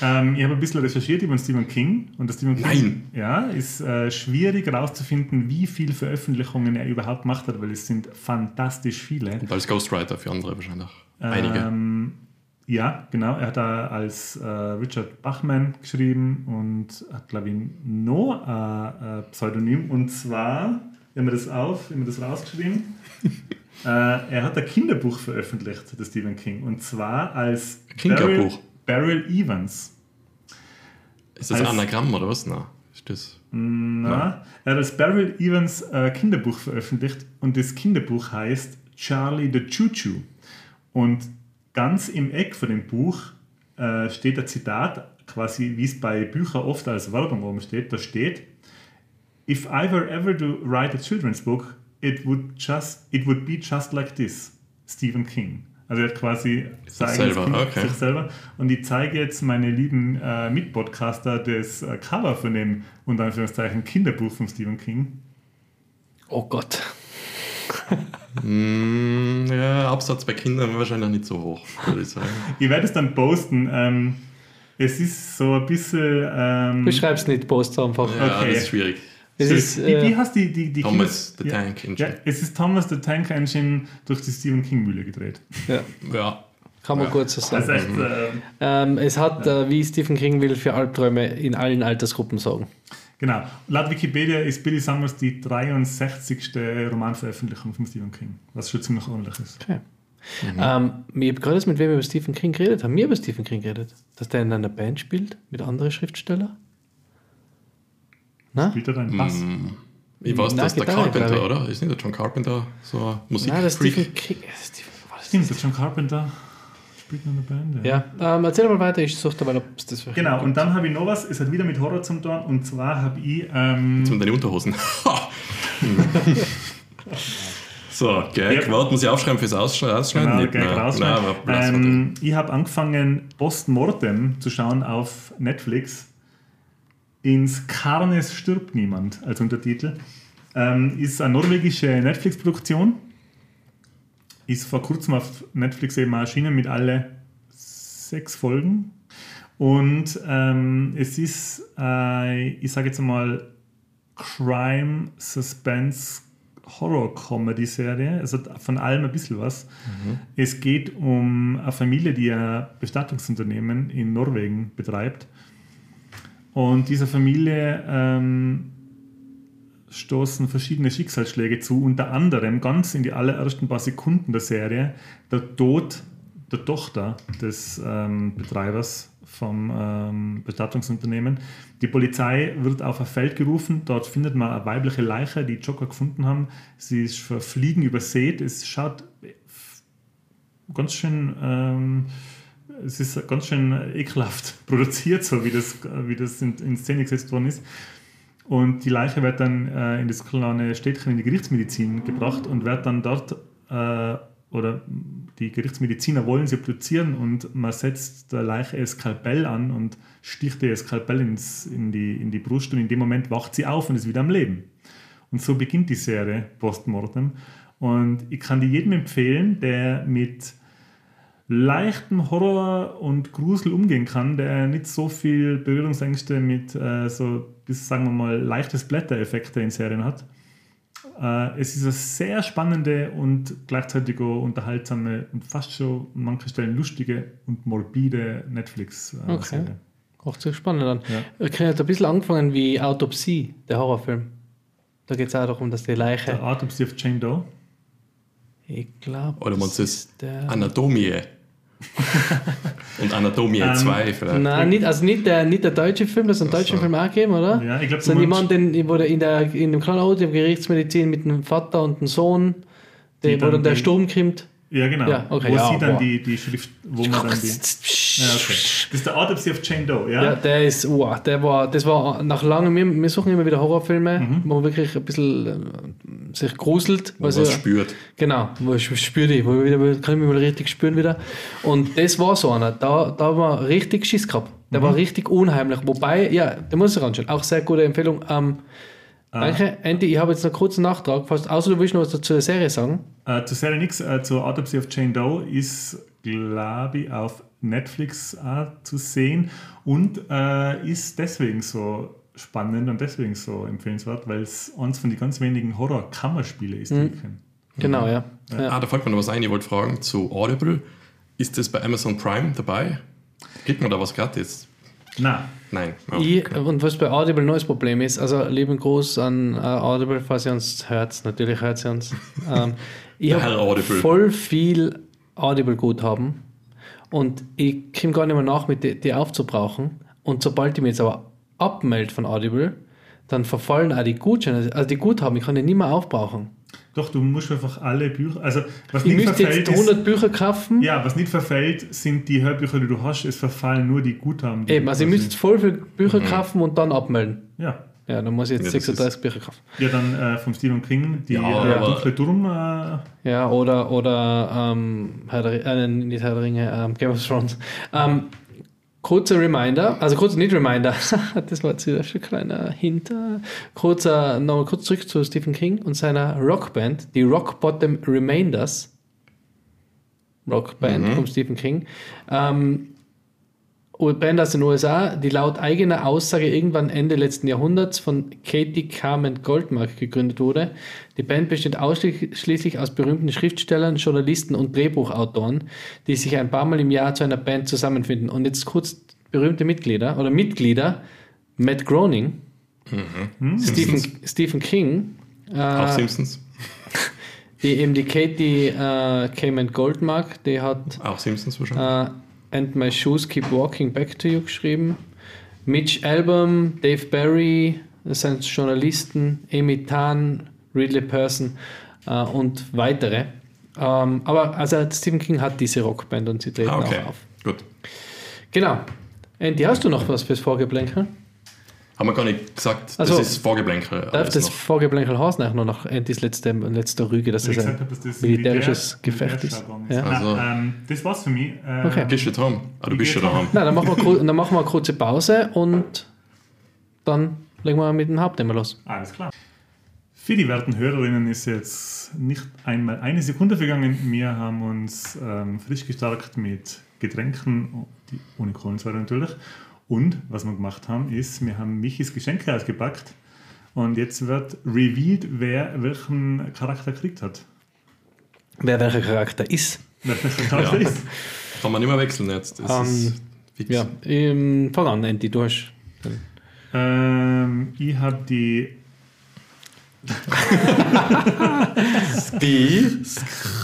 ähm, ich habe ein bisschen recherchiert über den Stephen King. Und der Stephen King Nein. Ja, ist äh, schwierig herauszufinden, wie viele Veröffentlichungen er überhaupt gemacht hat, weil es sind fantastisch viele. Und als Ghostwriter für andere wahrscheinlich. Einige. Ähm, ja, genau. Er hat da als äh, Richard Bachman geschrieben und hat, glaube ich, noch ein äh, Pseudonym. Und zwar, wir haben das auf, wir haben das rausgeschrieben. [laughs] äh, er hat ein Kinderbuch veröffentlicht, der Stephen King. Und zwar als Kinderbuch? Beryl, Beryl Evans. ist das als- Anagramm oder was? Na, ist das. Na, er hat als Beryl Evans äh, Kinderbuch veröffentlicht und das Kinderbuch heißt Charlie the Choo Choo. Und ganz im Eck von dem Buch äh, steht ein Zitat, quasi wie es bei Büchern oft als Werbung oben steht. Da steht: If I were ever to write a children's book, it would just it would be just like this. Stephen King. Also er hat quasi sein selber, Kind- okay. sich selber. Und ich zeige jetzt meine lieben äh, Mitpodcaster das äh, Cover von dem unter Anführungszeichen Kinderbuch von Stephen King. Oh Gott. Mm, ja, Absatz bei Kindern wahrscheinlich nicht so hoch, würde ich sagen. [laughs] Ich werde es dann posten. Ähm, es ist so ein bisschen. Ähm, Beschreib's nicht, post einfach. Ja, Okay. das ist schwierig. Es ist, wie, äh, wie heißt die, die, die Thomas the ja, Tank Engine. Ja, es ist Thomas the Tank Engine durch die Stephen King Mühle gedreht. ja, Ja. kann man Ja. gut so Das sagen. ist echt, äh, Ähm, es hat, äh, wie Stephen King will, für Albträume in allen Altersgruppen sorgen. genau. Laut Wikipedia ist Billy Summers die 63. Romanveröffentlichung von Stephen King, was schon ziemlich ordentlich ist. Okay. Ähm, ich habe gerade erst mit wem über Stephen King geredet. Haben wir über Stephen King geredet? Dass der in einer Band spielt mit anderen Schriftstellern? Na? Spielt er da einen Bass? Ich weiß, dass der Carpenter, ich. oder? Ist nicht der John Carpenter so ein Nein, der? Stephen King. Stimmt, der John Carpenter spielt in einer Band. Ja, ähm, erzähl mal weiter, ich suche dabei, ob es das Genau, und dann habe ich noch was, es hat wieder mit Horror zum tun, und zwar habe ich. Ähm, Zum deine Unterhosen. [laughs] so, Gag. Ja. Warten Sie aufschreiben fürs Aussch- Ausschneiden? Genau, Nicht Gag mehr. rausschneiden. Nein, ähm, ich habe angefangen, Postmortem zu schauen auf Netflix. Ins Karnes stirbt niemand als Untertitel. Ähm, ist eine norwegische Netflix-Produktion. Ist vor kurzem auf Netflix eben erschienen mit alle sechs Folgen. Und ähm, es ist, äh, ich sage jetzt mal, Crime, Suspense, Horror-Comedy-Serie. Also von allem ein bisschen was. Es geht um eine Familie, die ein Bestattungsunternehmen in Norwegen betreibt. Und dieser Familie ähm, stoßen verschiedene Schicksalsschläge zu, unter anderem ganz in die allerersten paar Sekunden der Serie der Tod der Tochter des ähm, Betreibers vom ähm, Bestattungsunternehmen. Die Polizei wird auf ein Feld gerufen, dort findet man eine weibliche Leiche, die Joker gefunden haben. Sie ist für Fliegen übersät. Es schaut ganz schön, ähm, es ist ganz schön ekelhaft [laughs] produziert, so wie das, wie das in, in Szene gesetzt worden ist. Und die Leiche wird dann äh, in das kleine Städtchen in die Gerichtsmedizin gebracht und wird dann dort, äh, oder die Gerichtsmediziner wollen sie obduzieren und man setzt der Leiche ein Skalpell an und sticht ihr Skalpell ins, in, die, in die Brust und in dem Moment wacht sie auf und ist wieder am Leben. Und so beginnt die Serie Postmortem. Und ich kann die jedem empfehlen, der mit leichten Horror und Grusel umgehen kann, der nicht so viel Berührungsängste mit äh, so, bis sagen wir mal, leichte Splatter-Effekte in Serien hat. Äh, es ist eine sehr spannende und gleichzeitig auch unterhaltsame und fast schon an manchen Stellen lustige und morbide Netflix-Serie. Okay. Auch zu spannend an. Ja. Ich hat ein bisschen angefangen wie Autopsie, der Horrorfilm. Da geht es auch darum, dass die Leiche. Der Autopsy of Jane Doe. Ich glaube. Oder du das der. Anatomie? [laughs] Und Anatomie Ähm, 2 vielleicht. Nein, nicht, also nicht der, nicht der deutsche Film, das ist ein Ach deutscher. Film auch gegeben, oder? Ja, ich glaube, jemand, den, wo der in, der, in dem kleinen Auto, in der Gerichtsmedizin mit einem Vater und einem Sohn, der, wo dann der Sturm kommt. Ja, genau. Ja, okay, wo ja, sie dann boah. die, die Schrift, wo man dann die. Ja, okay. Das ist der Autopsy of Jane Doe, ja? Ja, der ist, wow, der war, das war nach langem, wir, wir suchen immer wieder Horrorfilme, Mhm. wo man wirklich ein bisschen äh, sich gruselt. Wo man sie- spürt. Genau, wo ich spüre die, wo ich wieder, kann ich mich mal richtig spüren wieder. Und das war so einer, da, da war richtig Schiss gehabt. Der Mhm. war richtig unheimlich. Wobei, ja, der muss ich anschauen. Auch sehr gute Empfehlung. Ähm, Danke, Andy. Ich habe jetzt noch einen kurzen Nachtrag. Fast, außer du willst noch was zu der Serie sagen. Äh, zur Serie nichts, äh, zur Autopsy of Jane Doe ist, glaube ich, auf Netflix auch zu sehen und äh, ist deswegen so spannend und deswegen so empfehlenswert, weil es eines von den ganz wenigen Horror-Kammerspiele ist, die ich kenne. Genau, ja. ja. Ah, da fällt mir noch was ein. Ich wollte fragen zu Audible. Ist das bei Amazon Prime dabei? Kriegt man da was gratis? Na, Nein. Oh, Ich, okay. und was bei Audible ein neues Problem ist, also lieben Gruß an äh, Audible, falls ihr uns hört, natürlich hört ihr uns. [laughs] Ähm, ich habe Audible. voll viel Audible-Guthaben und ich komme gar nicht mehr nach, mit die, die aufzubrauchen. Und sobald ich mich jetzt aber abmelde von Audible, dann verfallen auch die Gutscheine, also die Guthaben, ich kann die nicht mehr aufbrauchen. Doch, du musst einfach alle Bücher, also was Ich nicht müsste verfällt, jetzt ist, 100 Bücher kaufen. ja, was nicht verfällt, sind die Hörbücher, die du hast, es verfallen nur die Guthaben. Die Eben, also ich müsste jetzt voll viele Bücher Mhm. kaufen und dann abmelden. Ja, Ja, dann muss ich jetzt Ja, das 36 Bücher kaufen. ja dann äh, vom Stephen King, die Ja, äh, dunkle Turm, äh, Ja, oder, oder ähm, Herr der, äh, nicht Herr der Ringe, ähm, Game of Thrones. Ähm, kurzer Reminder, also kurz nicht Reminder, [laughs] das war jetzt wieder schon ein kleiner äh, Kurzer, nochmal kurz zurück zu Stephen King und seiner Rockband, die Rock Bottom Remainders. Rockband Mhm. von Stephen King. Ähm, Band aus den USA, die laut eigener Aussage irgendwann Ende letzten Jahrhunderts von Katie Carmen Goldmark gegründet wurde. Die Band besteht ausschließlich aus berühmten Schriftstellern, Journalisten und Drehbuchautoren, die sich ein paar Mal im Jahr zu einer Band zusammenfinden. Und jetzt kurz berühmte Mitglieder oder Mitglieder: Matt Groening, Stephen, Stephen King, Auch äh, Simpsons. die, eben die Katie äh, Carmen Goldmark, die hat Auch Simpsons wahrscheinlich. äh, And My Shoes Keep Walking Back to You geschrieben. Mitch Album, Dave Barry, das sind Journalisten, Amy Tan, Ridley Person äh, und weitere. Ähm, aber also Stephen King hat diese Rockband und sie treten ah, okay. auch auf. Gut. Genau. Andy, hast du noch was fürs Vorgeblänkel? Haben wir gar nicht gesagt, Also, das ist Vorgeblänkel. Darf das noch. Vorgeblänkel heißen eigentlich nur nach Andys letzte, letzter Rüge, dass das ein dass das militärisches Militär- Gefecht ist. Ja. Also- Nein, ähm, das war's für mich. Äh, Okay. Bist du daheim? Ah, du bist schon daheim. Nein, dann machen, wir, dann machen wir eine kurze Pause und dann legen wir mit dem Hauptthema los. Alles klar. Für die werten Hörerinnen ist jetzt nicht einmal eine Sekunde vergangen. Wir haben uns ähm, frisch gestärkt mit Getränken, die, ohne Kohlensäure natürlich. Und was wir gemacht haben, ist, wir haben Michis Geschenke ausgepackt. Und jetzt wird revealed, wer welchen Charakter gekriegt hat. Wer welcher Charakter ist. Wer welcher Charakter Ja. ist. Kann man nicht mehr wechseln jetzt. Das Ähm, ist fix. Ja, ähm, fang an, Andy, du hast. Ähm, ich habe die [laughs] Die?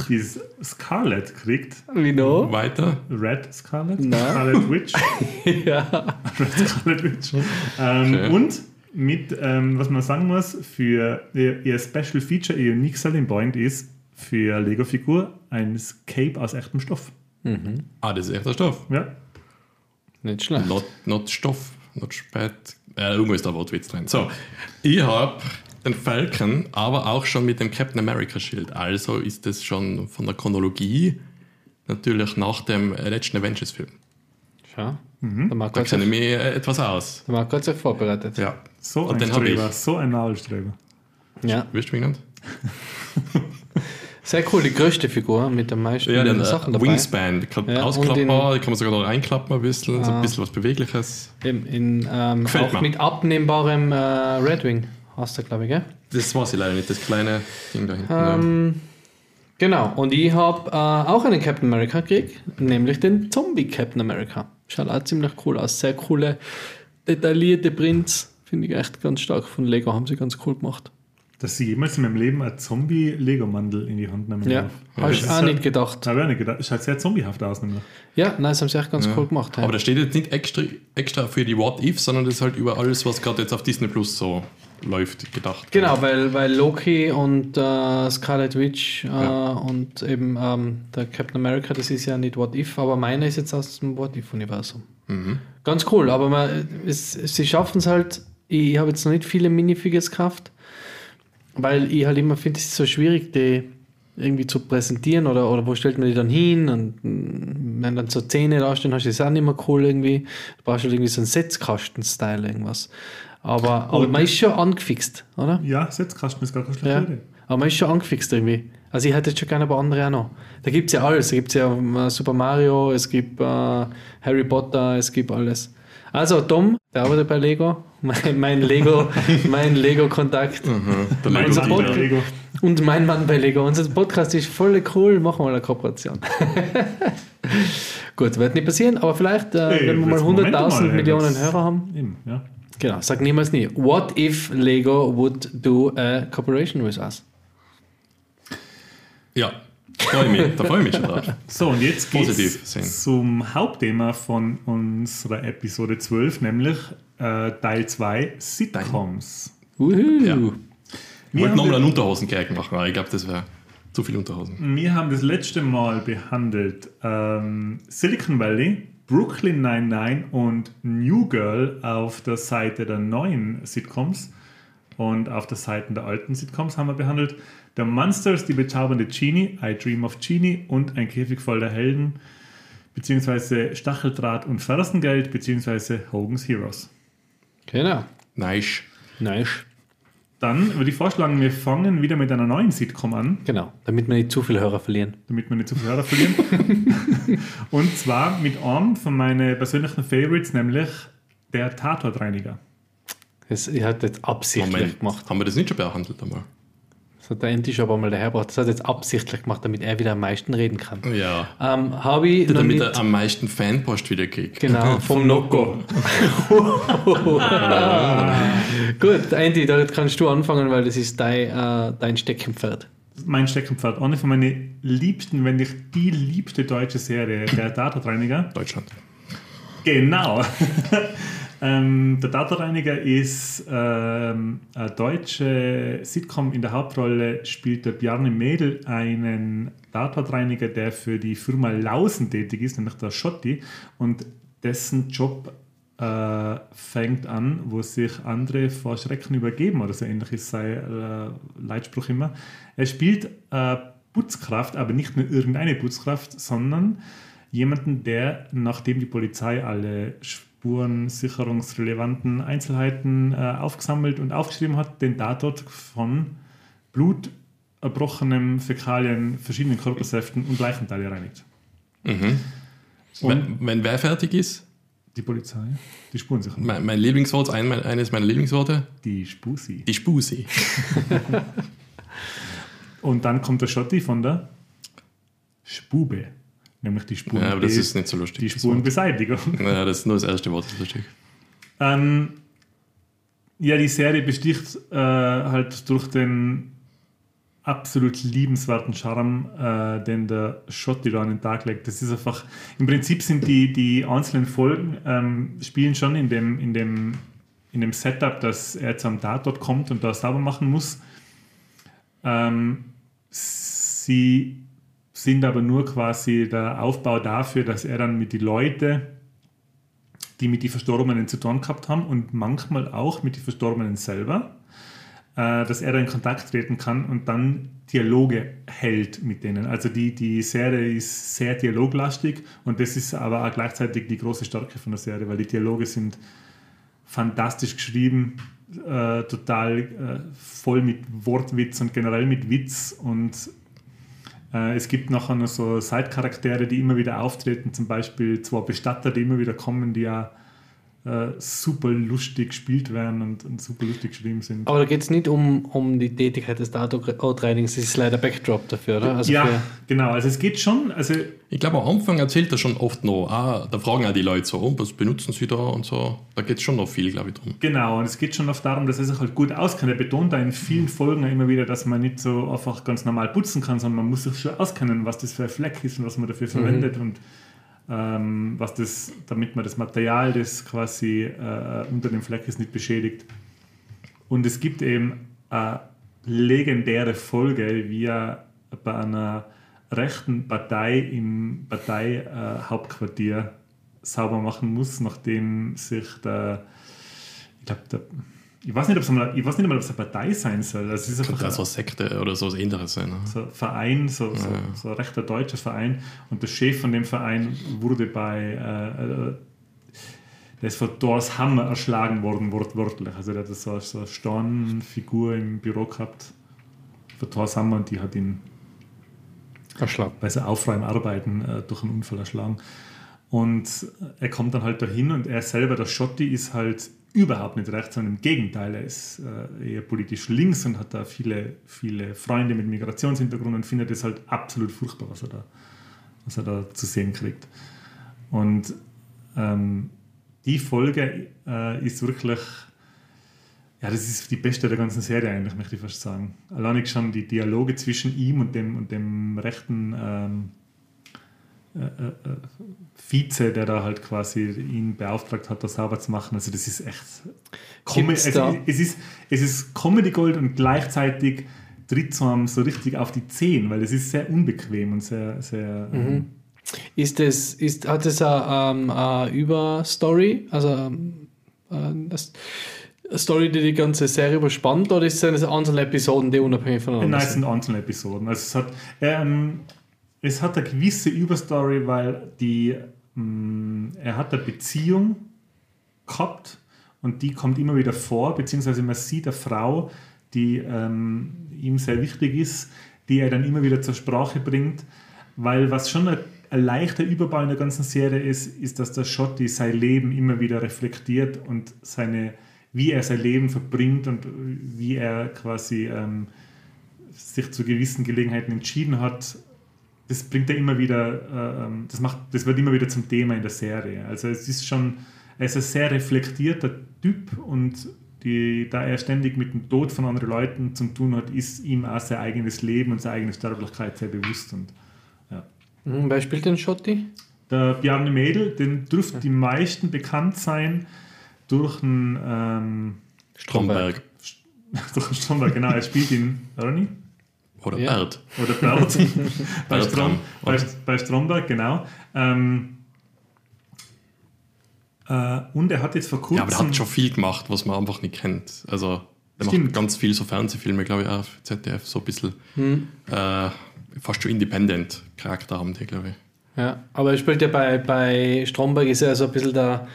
die Scarlet gekriegt. Wie noch? Weiter. Red Scarlet? Na? Scarlet Witch. [laughs] ja. Red Scarlet Witch. Ähm, Okay. Und mit, ähm, was man sagen muss, für ihr, ihr Special Feature, ihr Unique Selling Point ist für Lego-Figur ein Cape aus echtem Stoff. Ah, das ist echter Stoff. Ja. Nicht schlecht. Not, not Stoff, not spät. Äh, irgendwo ist da Wortwitz drin. So, ich habe den Falcon, aber auch schon mit dem Captain America Schild. Also ist es schon von der Chronologie natürlich nach dem letzten Avengers-Film. Schau. Der Marco Da kenne ich mich äh, etwas aus. der Marco hat sich vorbereitet. Ja. So Und ein den habe ich. Streber, so ein Nadelstreber. Ja. Wirst du mich genannt? Sehr cool, die größte Figur mit den meisten Ja, den Sachen dabei. Wingspan. Ja, ausklappbar, die kann man sogar noch reinklappen ein bisschen. So Ah. ein bisschen was Bewegliches. In, in, ähm, auch mir. mit abnehmbarem äh, Redwing hast du, glaube ich, gell? Das weiß ich leider nicht, das kleine Ding da hinten. Ähm, genau, und ich habe äh, auch einen Captain America gekriegt, nämlich den Zombie Captain America. Schaut auch ziemlich cool aus. Sehr coole, detaillierte Prints. Finde ich echt ganz stark von Lego, haben sie ganz cool gemacht. Dass sie jemals in meinem Leben ein Zombie-Lego-Mandel in die Hand nehmen Ja, darf. habe ich auch ist nicht halt- gedacht. Habe ich auch nicht gedacht. Es schaut sehr zombiehaft aus. Nämlich. Ja, nein, das haben sie echt ganz cool gemacht. Ja. Aber das steht jetzt nicht extra, extra für die What If, sondern das ist halt über alles, was gerade jetzt auf Disney Plus so läuft, gedacht. Genau, weil, weil Loki und äh, Scarlet Witch äh, Ja. und eben ähm, der Captain America, das ist ja nicht What If, aber meiner ist jetzt aus dem What If-Universum. Ganz cool, aber man, es, sie schaffen es halt. Ich habe jetzt noch nicht viele Minifigures gekauft, weil ich halt immer finde, es ist so schwierig, die irgendwie zu präsentieren oder, oder wo stellt man die dann hin und mm, wenn dann so Zähne da stehen, hast du das auch nicht mehr cool irgendwie. Du brauchst halt irgendwie so einen Setzkasten-Style irgendwas. Aber, aber man ist schon angefixt, oder? Ja, Setzkasten ist gar keine schlechte Ja. Idee. Aber man ist schon angefixt irgendwie. Also ich hätte jetzt schon gerne ein paar andere auch noch. Da gibt es ja alles. Da gibt es ja äh, Super Mario, es gibt äh, Harry Potter, es gibt alles. Also Tom, der arbeitet bei Lego, [laughs] mein, mein Lego, [laughs] mein Lego-Kontakt Der Mein Lego bei Lego. und mein Mann bei Lego. Unser Podcast ist voll cool, machen wir mal eine Kooperation. [laughs] Gut, wird nicht passieren, aber vielleicht, äh, Ey, wenn wir mal jetzt Moment 100.000 mal, Millionen jetzt- Hörer haben. Eben, ja. Genau, sag niemals nie. What if Lego would do a cooperation with us? Ja, freue mich, da freue ich mich schon drauf. [laughs] So, und jetzt geht's sehen. zum Hauptthema von unserer Episode 12, nämlich äh, Teil 2 Sitcoms. Wuhu. Ja. Ich Wir wollte haben, nochmal einen Unterhosen-Gag machen, aber ich glaube, das wäre zu viel Unterhosen. wir haben das letzte Mal behandelt ähm, Silicon Valley, Brooklyn 99 und New Girl auf der Seite der neuen Sitcoms. Und auf der Seite der alten Sitcoms haben wir behandelt The Monsters, die bezaubernde Genie, I Dream of Genie und Ein Käfig voller Helden, beziehungsweise Stacheldraht und Fersengeld, beziehungsweise Hogan's Heroes. Genau. Nice. Nice. Dann würde ich vorschlagen, wir fangen wieder mit einer neuen Sitcom an, Genau, damit wir nicht zu viele Hörer verlieren. damit wir nicht zu viel Hörer verlieren. [laughs] Und zwar mit einem von meinen persönlichen Favorites, nämlich der Tatortreiniger. Das er hat jetzt absichtlich Moment, gemacht. haben wir das nicht schon behandelt einmal? Das hat der Enti schon aber mal dahergebracht. Das hat er jetzt absichtlich gemacht, damit er wieder am meisten reden kann. Ja. Ähm, habe ich Damit mit, er am meisten Fanpost wieder kriegt. Genau, [laughs] vom Nocco. [laughs] Gut, Andy, da kannst du anfangen, weil das ist dein, äh, dein Steckenpferd. Mein Steckenpferd, eine von meinen liebsten, wenn nicht die liebste deutsche Serie, der Tatortreiniger. Deutschland. Genau. [laughs] ähm, der Tatortreiniger ist ähm, eine deutsche Sitcom. In der Hauptrolle spielt der Bjarne Mädel einen Tatortreiniger, der für die Firma Lausen tätig ist, nämlich der Schotti. Und dessen Job äh, fängt an, wo sich andere vor Schrecken übergeben oder so ähnlich ist sein äh, Leitspruch immer. Er spielt äh, Putzkraft, aber nicht nur irgendeine Putzkraft, sondern jemanden, der, nachdem die Polizei alle spurensicherungsrelevanten Einzelheiten äh, aufgesammelt und aufgeschrieben hat, den Tatort von Blut, erbrochenem Fäkalien, verschiedenen Körpersäften und Leichenteile reinigt. Mhm. Wenn, wenn wer fertig ist, Die Polizei, die Spurensicherung, mein, mein Lieblingswort, ein, mein, eines meiner Lieblingsworte, die Spusi. die Spusi. [laughs] Und dann kommt der Schotti von der Spube, nämlich die Spuren. Ja, aber das ist nicht so lustig. die. Spurenbeseitigung. [laughs] Ja, das ist nur das erste Wort, das ist lustig. Ähm, ja, die Serie besticht äh, halt durch den absolut liebenswerten Charme, äh, den der Schotti da an den Tag legt. Das ist einfach, im Prinzip sind die, die einzelnen Folgen, ähm, spielen schon in dem, in, dem, in dem Setup, dass er zum Tatort kommt und da sauber machen muss. Ähm, sie sind aber nur quasi der Aufbau dafür, dass er dann mit den Leuten die mit den Verstorbenen zu tun gehabt haben und manchmal auch mit den Verstorbenen selber, äh, dass er da in Kontakt treten kann und dann Dialoge hält mit denen. Also die, die Serie ist sehr dialoglastig und das ist aber auch gleichzeitig die große Stärke von der Serie, weil die Dialoge sind fantastisch geschrieben, äh, total äh, voll mit Wortwitz und generell mit Witz und es gibt nachher noch so Side-Charaktere, die immer wieder auftreten, zum Beispiel zwei Bestatter, die immer wieder kommen, die ja äh, super lustig gespielt werden und, und super lustig geschrieben sind. Aber da geht es nicht um, um die Tätigkeit des Tatorttrainings, das ist leider Backdrop dafür, oder? Also ja, für, genau. Also es geht schon, also Ich glaube, am Anfang erzählt er schon oft noch, ah, da fragen auch die Leute so, oh, was benutzen sie da und so. Da geht es schon noch viel, glaube ich, drum. Genau, und es geht schon oft darum, dass er sich halt gut auskennt. Er betont da in vielen Folgen immer wieder, dass man nicht so einfach ganz normal putzen kann, sondern man muss sich schon auskennen, was das für ein Fleck ist und was man dafür verwendet und ähm, was das, damit man das Material, das quasi äh, unter dem Fleck ist, nicht beschädigt. Und es gibt eben eine legendäre Folge, wie er bei einer rechten Partei im Parteihauptquartier sauber machen muss, nachdem sich der, ich glaube, der, ich weiß nicht, ob es einmal, ich weiß nicht einmal, ob es eine Partei sein soll. Also es ist Könnte einfach auch so eine Sekte oder so was ähnliches sein. Ne? so ein Verein, so, so, so ein rechter deutscher Verein. Und der Chef von dem Verein wurde bei, äh, äh, der ist von Thors Hammer erschlagen worden, wortwörtlich. Also der hat so, so eine Steinfigur im Büro gehabt von Thors Hammer und die hat ihn Erschlag. bei so Aufräumarbeiten äh, durch einen Unfall erschlagen. Und er kommt dann halt dahin und er selber, der Schotti, ist halt überhaupt nicht rechts, sondern im Gegenteil, er ist äh, eher politisch links und hat da viele, viele Freunde mit Migrationshintergrund und findet es halt absolut furchtbar, was er da, was er da zu sehen kriegt. Und ähm, die Folge äh, ist wirklich, ja, das ist die beste der ganzen Serie eigentlich, möchte ich fast sagen. Allein schon die Dialoge zwischen ihm und dem, und dem rechten ähm, äh, äh, Vize, der da halt quasi ihn beauftragt hat, das sauber zu machen. Also das ist echt Com Gibt's es, da- es, ist, es ist Comedy Gold und gleichzeitig tritt so einem so richtig auf die Zehen, weil es ist sehr unbequem und sehr, sehr ähm, Ist das, ist, hat es eine, ähm, eine Überstory, also ähm, äh, eine Story, die die ganze Serie überspannt, oder ist es einzelne Episoden, die unabhängig voneinander Nein, es sind? sind einzelne Episoden. Also es hat, ähm, es hat eine gewisse Überstory, weil die, mh, er hat eine Beziehung gehabt und die kommt immer wieder vor, beziehungsweise man sieht eine Frau, die ähm, ihm sehr wichtig ist, die er dann immer wieder zur Sprache bringt. Weil was schon ein, ein leichter Überbau in der ganzen Serie ist, ist, dass der Schotti sein Leben immer wieder reflektiert und seine, wie er sein Leben verbringt und wie er quasi ähm, sich zu gewissen Gelegenheiten entschieden hat. Das bringt er immer wieder, äh, ähm, das, macht, das wird immer wieder zum Thema in der Serie. Also es ist schon, er ist ein sehr reflektierter Typ und die, da er ständig mit dem Tod von anderen Leuten zu tun hat, ist ihm auch sein eigenes Leben und seine eigene Sterblichkeit sehr bewusst. Und, ja. Mhm, Wer spielt den Schotti? Der Bjarne Mädel, den dürfte die meisten bekannt sein durch einen ähm, Stromberg. [laughs] durch einen Stromberg, genau, er spielt in Ronny Oder Ja. Bert. oder Bert [laughs] bei, Strom, bei, bei Stromberg, genau. Ähm, äh, und er hat jetzt vor kurzem. Ja, aber der hat schon viel gemacht, was man einfach nicht kennt. Also, Stimmt. macht ganz viel so Fernsehfilme, glaube ich, auch für ZDF, so ein bisschen Hm. äh, fast schon Independent-Charakter haben die, glaube ich. Ja, aber er spielt ja bei, bei Stromberg, ist er so ein bisschen der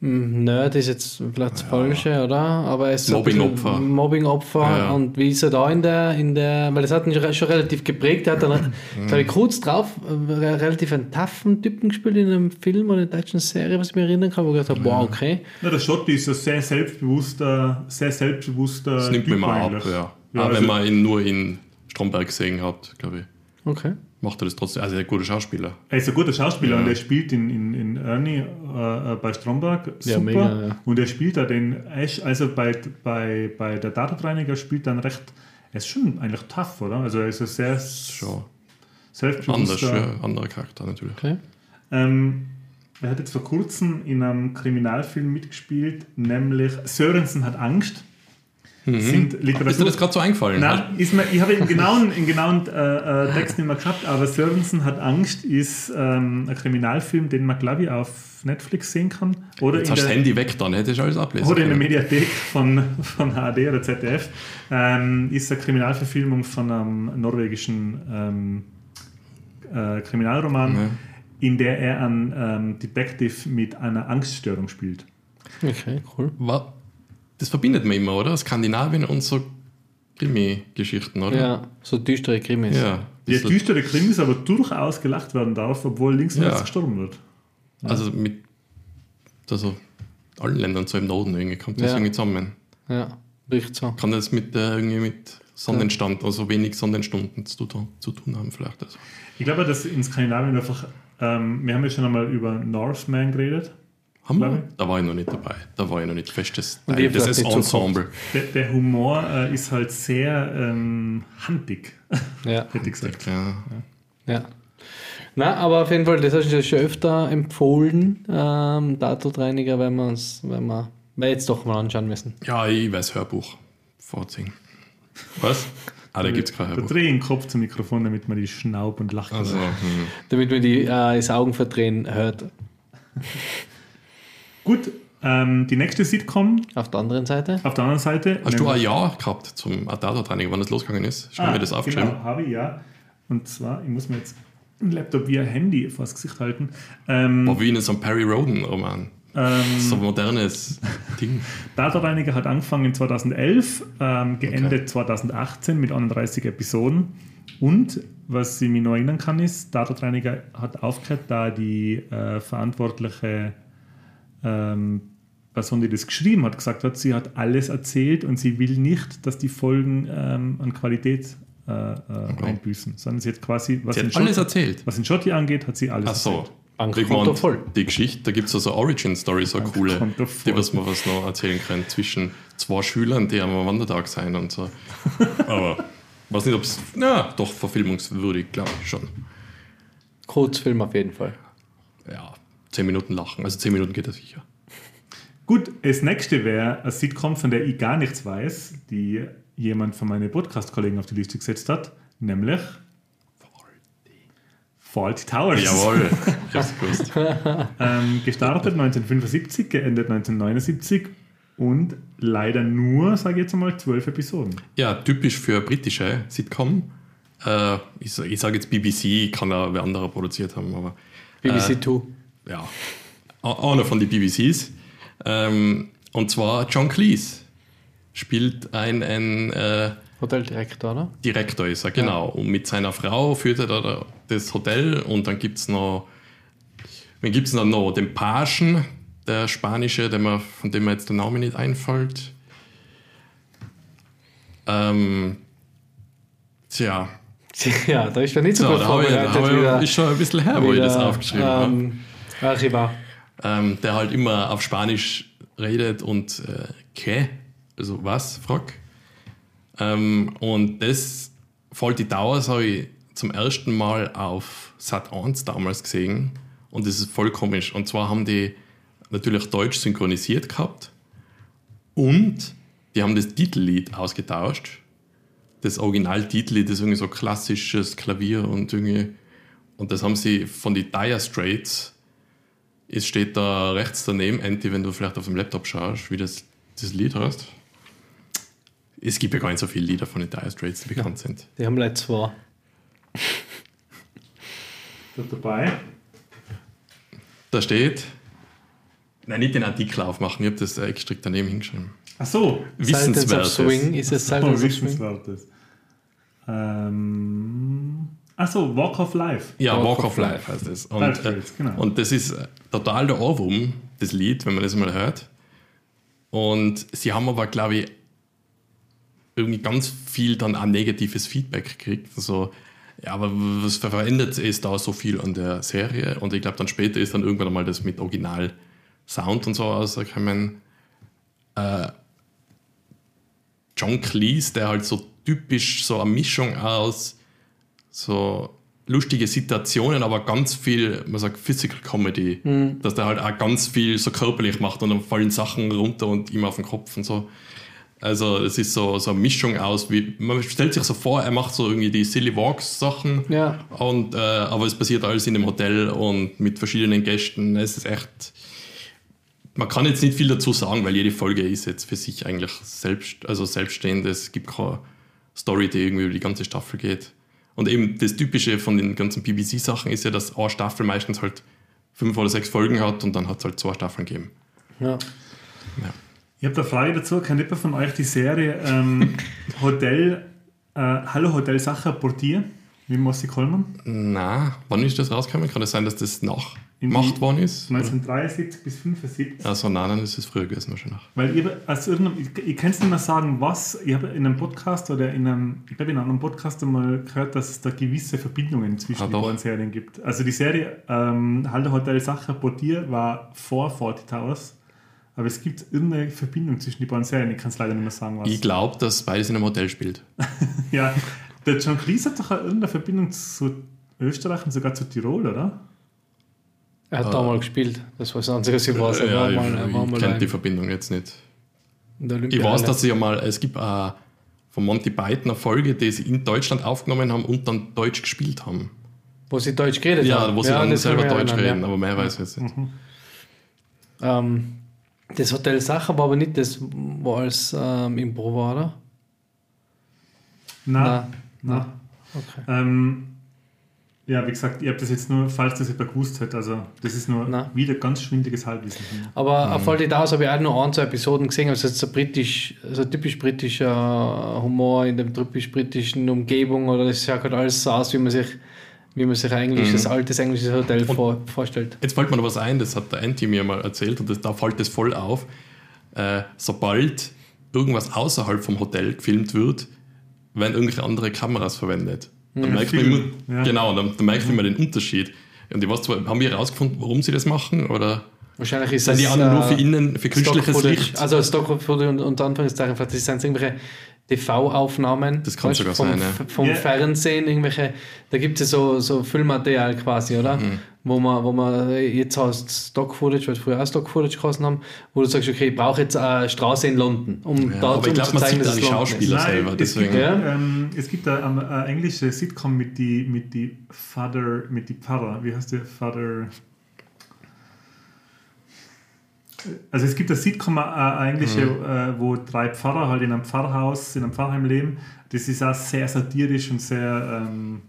Nerd, ist jetzt vielleicht das Falsche, oder? Aber er ist so ein bisschen Mobbing-Opfer. Mobbing-Opfer. Ja, ja. Und wie ist er da in der, in der weil das hat ihn schon schon relativ geprägt, er hat dann, [laughs] Mhm. glaube ich, kurz drauf äh, relativ einen taffen Typen gespielt in einem Film oder in einer deutschen Serie, was ich mir erinnern kann, wo ich gedacht habe, wow, okay. Ja, der Schotti ist ein sehr selbstbewusster, sehr selbstbewusster. Das nimmt mir Typ mal ab, eigentlich. ja. Ja, auch also- wenn man ihn nur in Stromberg gesehen hat, glaube ich, Okay. macht er das trotzdem. Also, er ist ein guter Schauspieler. Er ist ein guter Schauspieler Ja. und er spielt in, in, in Ernie äh, äh, bei Stromberg super. Ja, mega, ja. Und er spielt da den Ash, also bei, bei, bei der Datenreiniger spielt dann recht, er ist schon eigentlich tough, oder? Also er ist ein sehr Schon anders, selbstbewusster. ja, anderer Charakter natürlich. okay. Ähm, er hat jetzt vor kurzem in einem Kriminalfilm mitgespielt, nämlich Sörensen hat Angst. Sind Literatur Mhm. Ist dir das gerade so eingefallen? Nein, ist mir, ich habe den [laughs] genauen, den genauen äh, äh, Text nicht mehr gehabt, aber Sörensen hat Angst ist ähm, ein Kriminalfilm, den man, glaube ich, auf Netflix sehen kann. Oder, Jetzt in hast du das der, Handy weg, dann hätte ich alles ablesen oder in der. Mediathek von, von ARD oder ZDF. Ähm, ist eine Kriminalverfilmung von einem norwegischen ähm, äh, Kriminalroman, Ja. in der er einen ähm, Detective mit einer Angststörung spielt. Okay, cool. Das verbindet man immer, oder? Skandinavien und so Krimi-Geschichten, oder? Ja, so düstere Krimis. Ja. Bisschen- düstere Krimis aber durchaus gelacht werden darf, obwohl links und Ja. rechts gestorben wird. Also mit also allen Ländern so im Norden irgendwie kommt das Ja. irgendwie zusammen. Ja, riecht so. Kann das mit äh, irgendwie mit Sonnenstand, also wenig Sonnenstunden zu tun, zu tun haben vielleicht. Also. Ich glaube, dass in Skandinavien einfach, ähm, wir haben ja schon einmal über Northman geredet. Haben wir? Da war ich noch nicht dabei. Da war ich noch nicht festes Teil nicht so Ensemble. Der, der Humor äh, ist halt sehr ähm, handig, Ja. [laughs] hätte ich gesagt. Ja. Ja. Na, aber auf jeden Fall, das hast du schon öfter empfohlen, ähm, Tatortreiniger, wenn wir uns, wenn wir, wir jetzt doch mal anschauen müssen. ja, ich weiß Hörbuch vorziehen. Was? Ah, da gibt es kein Da Hörbuch. drehe ich den Kopf zum Mikrofon, damit man die Schnaub und Lacht Also, hört. hm. Damit man die äh, das Augenverdrehen hört. Gut, ähm, die nächste Sitcom Auf der anderen Seite. auf der anderen Seite. Hast du ein Jahr gehabt zum Datatraining, wann das losgegangen ist? Schon mir das aufgeschrieben. Genau, habe ich ja. Und zwar, ich muss mir jetzt ein Laptop via Handy vor das Gesicht halten. Ähm, War wie in so einem Perry Roden-Roman. ähm, So ein modernes Ding. [laughs] Datareiniger hat angefangen 2011, ähm, geendet 2018 mit 31 Episoden. Und was ich mich noch erinnern kann, ist, Datareiniger hat aufgehört, da die äh, verantwortliche ähm, Person, die das geschrieben hat, gesagt hat, sie hat alles erzählt und sie will nicht, dass die Folgen ähm, an Qualität äh, äh, einbüßen, sondern sie hat quasi, was Sie in, Schotti, erzählt. was in Schotti angeht, hat sie alles Ach so. erzählt. Mein, voll. Die Geschichte, da gibt es also Origin-Story, so eine coole, die was man was noch erzählen können zwischen zwei Schülern, die am Wandertag sein und so. [laughs] Aber weiß nicht, ob es, na, doch verfilmungswürdig, glaube ich schon. Kurzfilm auf jeden Fall. Ja, zehn Minuten lachen, also zehn Minuten geht das sicher. Gut, das nächste wäre eine Sitcom, von der ich gar nichts weiß, die jemand von meinen Podcast-Kollegen auf die Liste gesetzt hat, nämlich Fault Towers. Jawohl, [laughs] ich hab's gewusst. Ähm, gestartet 1975, geendet 1979 und leider nur, sage ich jetzt einmal, zwölf Episoden. Ja, typisch für britische Sitcom. Äh, ich, ich sage jetzt BBC, kann auch wer anderer produziert haben, aber BBC Two. Ja, einer von den BBCs. Ähm, und zwar John Cleese spielt ein, ein äh, Hoteldirektor, oder? Direktor ist er, genau. Und mit seiner Frau führt er da das Hotel und dann gibt es noch, wen gibt es dann noch? Den Pagen, der Spanische, der mir, von dem mir jetzt der Name nicht einfällt. Ähm, tja, [laughs] Ja, da ist er nicht so, so, gut habe ich, da vorbereitet. ich, schon ein bisschen her, wo ich das aufgeschrieben habe. Archivar. ähm, der halt immer auf Spanisch redet und äh, ¿qué? Also was? Frag. Ähm, und das Faulty Towers habe ich zum ersten Mal auf Sat 1 damals gesehen und das ist voll komisch. Und zwar haben die natürlich Deutsch synchronisiert gehabt und die haben das Titellied ausgetauscht. Das Originaltitellied ist irgendwie so klassisches Klavier und irgendwie und das haben sie von die Dire Straits es steht da rechts daneben, Anti, wenn du vielleicht auf dem Laptop schaust, wie das, das Lied heißt. Es gibt ja gar nicht so viele Lieder von den Dire Straits, die bekannt sind. Die haben leider zwei. Da dabei. Da steht, nein, nicht den Artikel aufmachen, ich habe das strikt daneben hingeschrieben. Ach so. Wissenswertes. Swing. Ist es Oh, Silence of Swing? Wissenswertes. Ähm, ach so, Walk of Life. Ja, Walk Walk, of of Life heißt es. Und, äh, Straits, genau. und das ist äh, total der Ohrwurm, das Lied, wenn man das mal hört. Und sie haben aber, glaube ich, irgendwie ganz viel dann auch negatives Feedback gekriegt. Also, ja, aber was verändert es da so viel an der Serie? Und ich glaube, dann später ist dann irgendwann einmal das mit Original Sound und so rausgekommen. Äh, John Cleese, der halt so typisch so eine Mischung aus so lustige Situationen, aber ganz viel, man sagt Physical Comedy, dass der halt auch ganz viel so körperlich macht und dann fallen Sachen runter und ihm auf den Kopf und so. Also es ist so, so eine Mischung aus, wie man stellt sich so vor, er macht so irgendwie die Silly Walks Sachen, Ja. und, äh, aber es passiert alles in dem Hotel und mit verschiedenen Gästen. Es ist echt. Man kann jetzt nicht viel dazu sagen, weil jede Folge ist jetzt für sich eigentlich selbst, also selbstständig. Es gibt keine Story, die irgendwie über die ganze Staffel geht. Und eben das Typische von den ganzen BBC-Sachen ist ja, dass eine Staffel meistens halt fünf oder sechs Folgen hat und dann hat es halt zwei Staffeln gegeben. Ja. Ich habe da eine Frage dazu. Kennt jemand von euch die Serie ähm, [laughs] Hotel, äh, Hallo Hotel Sacher Portier mit Mossi Kollmann? Na, wann ist das rausgekommen? Kann es sein, dass das nach In die- Macht worden ist? 1973 bis 75. Also nein, dann ist es früher gewesen wahrscheinlich. Weil ich, aus irgendeinem, ich, ich kann es nicht mehr sagen, was. Ich habe in einem Podcast oder in einem, ich glaube in einem anderen Podcast einmal gehört, dass es da gewisse Verbindungen zwischen Ah, den beiden Serien gibt. Also die Serie ähm, Hallo Hotel Sacher Portier war vor 40 Towers. Aber es gibt irgendeine Verbindung zwischen den beiden Serien. Ich kann es leider nicht mehr sagen, was. Ich glaube, dass beides in einem Hotel spielt. [laughs] Ja, der John Cleese hat doch irgendeine Verbindung zu Österreich und sogar zu Tirol, oder? Er hat da mal gespielt. Das war das Einzige, was ich weiß. Er Äh, ja, war ich ich mal kenne die Verbindung jetzt nicht. Ich weiß, dass sie ja mal, es gibt äh, von Monty Python eine Folge, die sie in Deutschland aufgenommen haben und dann Deutsch gespielt haben. Wo sie Deutsch geredet Ja, haben. wo sie dann das kann selber ich Deutsch erinnern, reden, aber mehr weiß ich jetzt nicht. Ja. Ähm, das Hotel Sacher war aber nicht das, wo alles ähm, Impro war, oder? Nein. Nein. Nein. Okay. Ähm, ja, wie gesagt, ich habe das jetzt nur, falls das jemand gewusst hat, also das ist nur Nein. wieder ganz schwindiges Halbwissen. Aber Mhm. auf Fall die Daus habe ich auch nur ein, zwei Episoden gesehen. Also es ist so britisch, so typisch britischer Humor in der typisch britischen Umgebung oder das schaut halt alles so aus, wie man sich, wie man sich eigentlich Mhm. das altes englische Hotel vor, vorstellt. Jetzt fällt mir noch was ein, das hat der Anti mir mal erzählt und das, da fällt es voll auf. Äh, sobald irgendwas außerhalb vom Hotel gefilmt wird, werden irgendwelche andere Kameras verwendet. Dann merkt man immer, ja. Genau, dann, dann merkt man immer den Unterschied. Und ich weiß zwar, haben wir herausgefunden, warum sie das machen? Oder Wahrscheinlich ist sind es die anderen nur für äh, innen, für künstliches. Licht? Also Stock-Footage und Anführungszeichen, vielleicht das sind irgendwelche TV-Aufnahmen. Das kann weißt, sogar vom, sein, ja. Vom Ja. Fernsehen, irgendwelche, da gibt es so, so Füllmaterial quasi, oder? Mhm. Wo man, wo man jetzt hast Stock-Footage, weil wir früher auch Stock-Footage gehasst haben, wo du sagst, okay, ich brauche jetzt eine Straße in London, um Ja, dort aber ich glaube, zu man zeigen, dass es London ist. Schauspieler selber. es Deswegen. gibt, Ja. ähm, es gibt eine, eine englische Sitcom mit die, mit die Father, mit die Pfarrer, wie heißt der Father? Also es gibt eine Sitcom, äh, eine englische, Mhm. äh, wo drei Pfarrer halt in einem Pfarrhaus, in einem Pfarrheim leben. Das ist auch sehr satirisch und sehr, ähm, äh,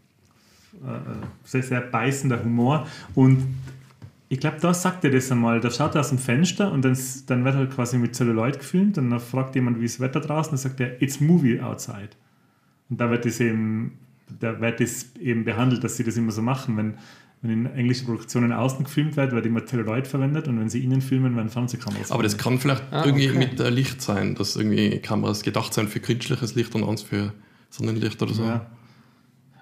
sehr, sehr beißender Humor. Und Ich glaube, da sagt er das einmal. Da schaut er aus dem Fenster und dann, dann wird halt quasi mit Celluloid gefilmt und dann fragt jemand, wie ist das Wetter draußen, dann sagt er, it's movie outside. Und da wird das eben, da wird das eben behandelt, dass sie das immer so machen. Wenn, wenn in englischen Produktionen außen gefilmt wird, wird immer Celluloid verwendet und wenn sie innen filmen, werden Fernsehkameras Aber das kann vielleicht Ah, irgendwie okay. mit äh, Licht sein, dass irgendwie Kameras gedacht sind für künstliches Licht und eins für Sonnenlicht oder so. Ja.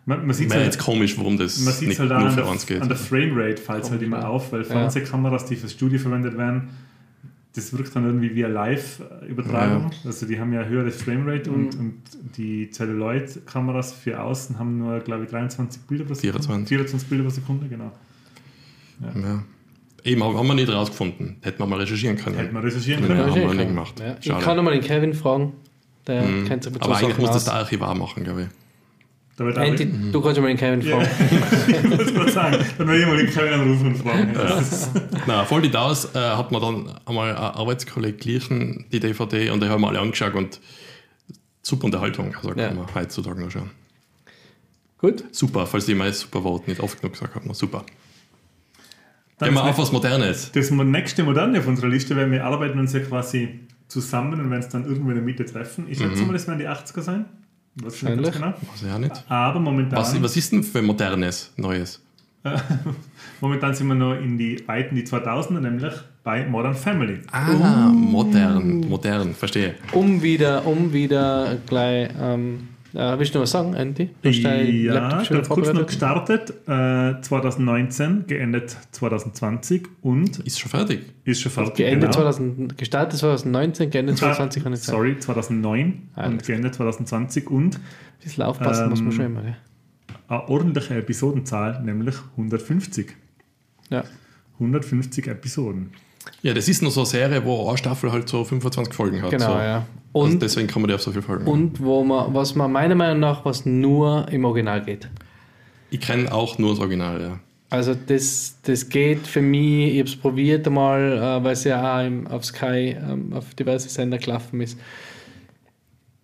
Man, man sieht Wäre halt, jetzt komisch, warum das man nicht halt nur an für der, eins geht. an der Framerate fällt es halt immer ja. auf, weil Ja. Fernsehkameras, die fürs Studio verwendet werden, das wirkt dann irgendwie wie eine Live-Übertragung. Also die haben ja eine höhere Framerate und, Mhm. und die Celluloid-Kameras für außen haben nur, glaube ich, 23 Bilder pro Sekunde. 24. 24 Bilder pro Sekunde, genau. Ja. Eben, aber haben wir nicht rausgefunden. Hätten wir mal recherchieren können. Hätte man recherchieren Ja, können. haben wir ich nicht kann- gemacht. Ja. Ich kann nochmal den Kevin fragen. Der Mhm. kennt sich mit Aber so eigentlich Sachen muss das der Archivar machen, glaube ich. Da wird auch Andy, du kannst mal den Kevin Ja. fragen. [laughs] ich muss mal sagen, dann will ich mal den Kevin anrufen und fragen. Ist- Na, voll die Daus äh, hat man dann einmal ein Arbeitskollege glichen, die DVD, und die haben wir alle angeschaut und super Unterhaltung, also kann Ja. man heutzutage noch schauen. Gut. Super, falls ich mal das super Wort nicht oft genug gesagt habe, super. Dann Gehen wir ist auf was Modernes. Das nächste Moderne auf unserer Liste, weil wir arbeiten uns ja quasi zusammen und werden es dann irgendwo in der Mitte treffen. Ich schätze mal, das werden die 80er sein. Wahrscheinlich. genau. Weiß ich auch nicht. Aber momentan, Was, was ist denn für Modernes, Neues? [laughs] momentan sind wir noch in die weiten die 2000er, nämlich bei Modern Family. Ah, modern, modern, verstehe. Um wieder, um wieder gleich. Ähm, äh, willst du noch was sagen, Andy? Du hast Ja, schon ganz kurz noch gestartet, äh, 2019, geendet 2020 und Ist schon fertig. ist schon fertig. Geendet genau. 2000, gestartet 2019, geendet 2020 kann ich sagen. Sorry, 2009 Alles und geendet 2020 und Ein bisschen aufpassen muss man Ähm, schon immer. Gell? eine ordentliche Episodenzahl, nämlich 150. Ja. 150 Episoden. Ja, das ist noch so eine Serie, wo eine Staffel halt so 25 Folgen hat. Genau, so. ja. Und Und, deswegen kann man die auf so viele Folgen. und wo man, was man meiner Meinung nach, was nur im Original geht. ich kenne auch nur das Original, ja. Also das, das geht für mich, ich habe es probiert einmal, äh, weil es ja auch auf Sky ähm, auf diverse Sender gelaufen ist.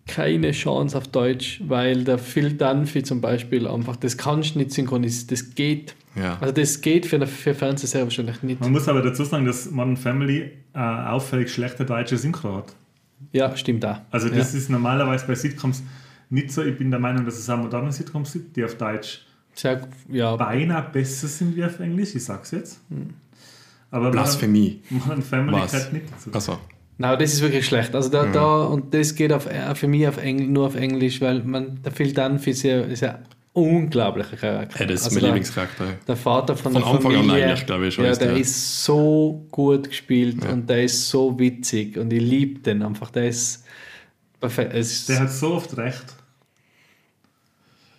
Keine Chance auf Deutsch, weil der Phil Dunphy zum Beispiel einfach, das kannst du nicht synchronisieren, das geht. ja. Also das geht für eine für Fernsehserie wahrscheinlich nicht. Man muss aber dazu sagen, dass Modern Family äh, auffällig schlechte deutsche Synchro hat. Ja, stimmt auch. Also ja. das ist normalerweise bei Sitcoms nicht so. Ich bin der Meinung, dass es auch moderne Sitcoms gibt, die auf Deutsch Sehr, ja, beinahe besser sind wie auf Englisch. Ich sag's jetzt. Aber Blasphemie. Modern Family Was? gehört nicht dazu. Also, Nein, das ist wirklich schlecht. Also da, da und das geht auf, äh, für mich auf Engl, nur auf Englisch, weil man, der Phil Dunphy ist ja, ist ja ein unglaublicher Charakter. hey, das ist Also mein der- Lieblingscharakter. Der Vater von Von der Anfang an Familie, eigentlich, glaube ich, schon Ja, ist der der- ist so gut gespielt Ja. und der ist so witzig und ich liebe den einfach. Der ist perfekt. Es ist, Der hat so oft recht.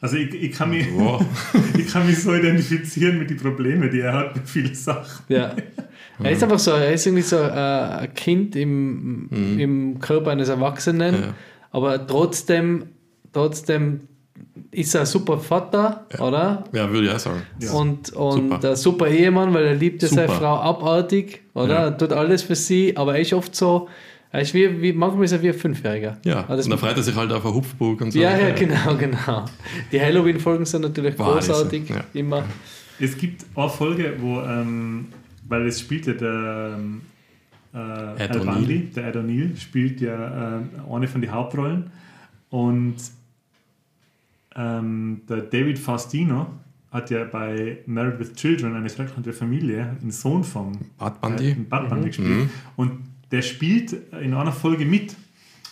Also ich, ich, kann mich, Wow. [laughs] ich kann mich so identifizieren mit den Problemen, die er hat mit vielen Sachen. ja. [laughs] Er ist einfach so, er ist irgendwie so äh, ein Kind im, im Körper eines Erwachsenen, Mhm. Ja. aber trotzdem, trotzdem ist er ein super Vater, oder? Ja, würde ich auch sagen. Ja. Und, und Super. ein super Ehemann, weil er liebt ja seine. Frau abartig, oder? Ja. Er tut alles für sie, aber er ist oft so, er ist wie, wie manchmal ist er wie ein Fünfjähriger. Ja, das, und dann freut er sich halt auf eine Hupfburg und so. ja, ja, genau, genau. Die Halloween-Folgen sind natürlich sind- großartig, ja. immer. Es gibt eine Folge, wo, ähm, weil es spielt ja der ähm, äh, Ed. Bundy, der Ed O'Neill spielt ja äh, eine von den Hauptrollen und ähm, der David Faustino hat ja bei Married with Children, eine schreckliche Familie, einen Sohn vom Bad äh, Bundy. in Bad Bundy Mhm. gespielt. Mhm. Und der spielt in einer Folge mit.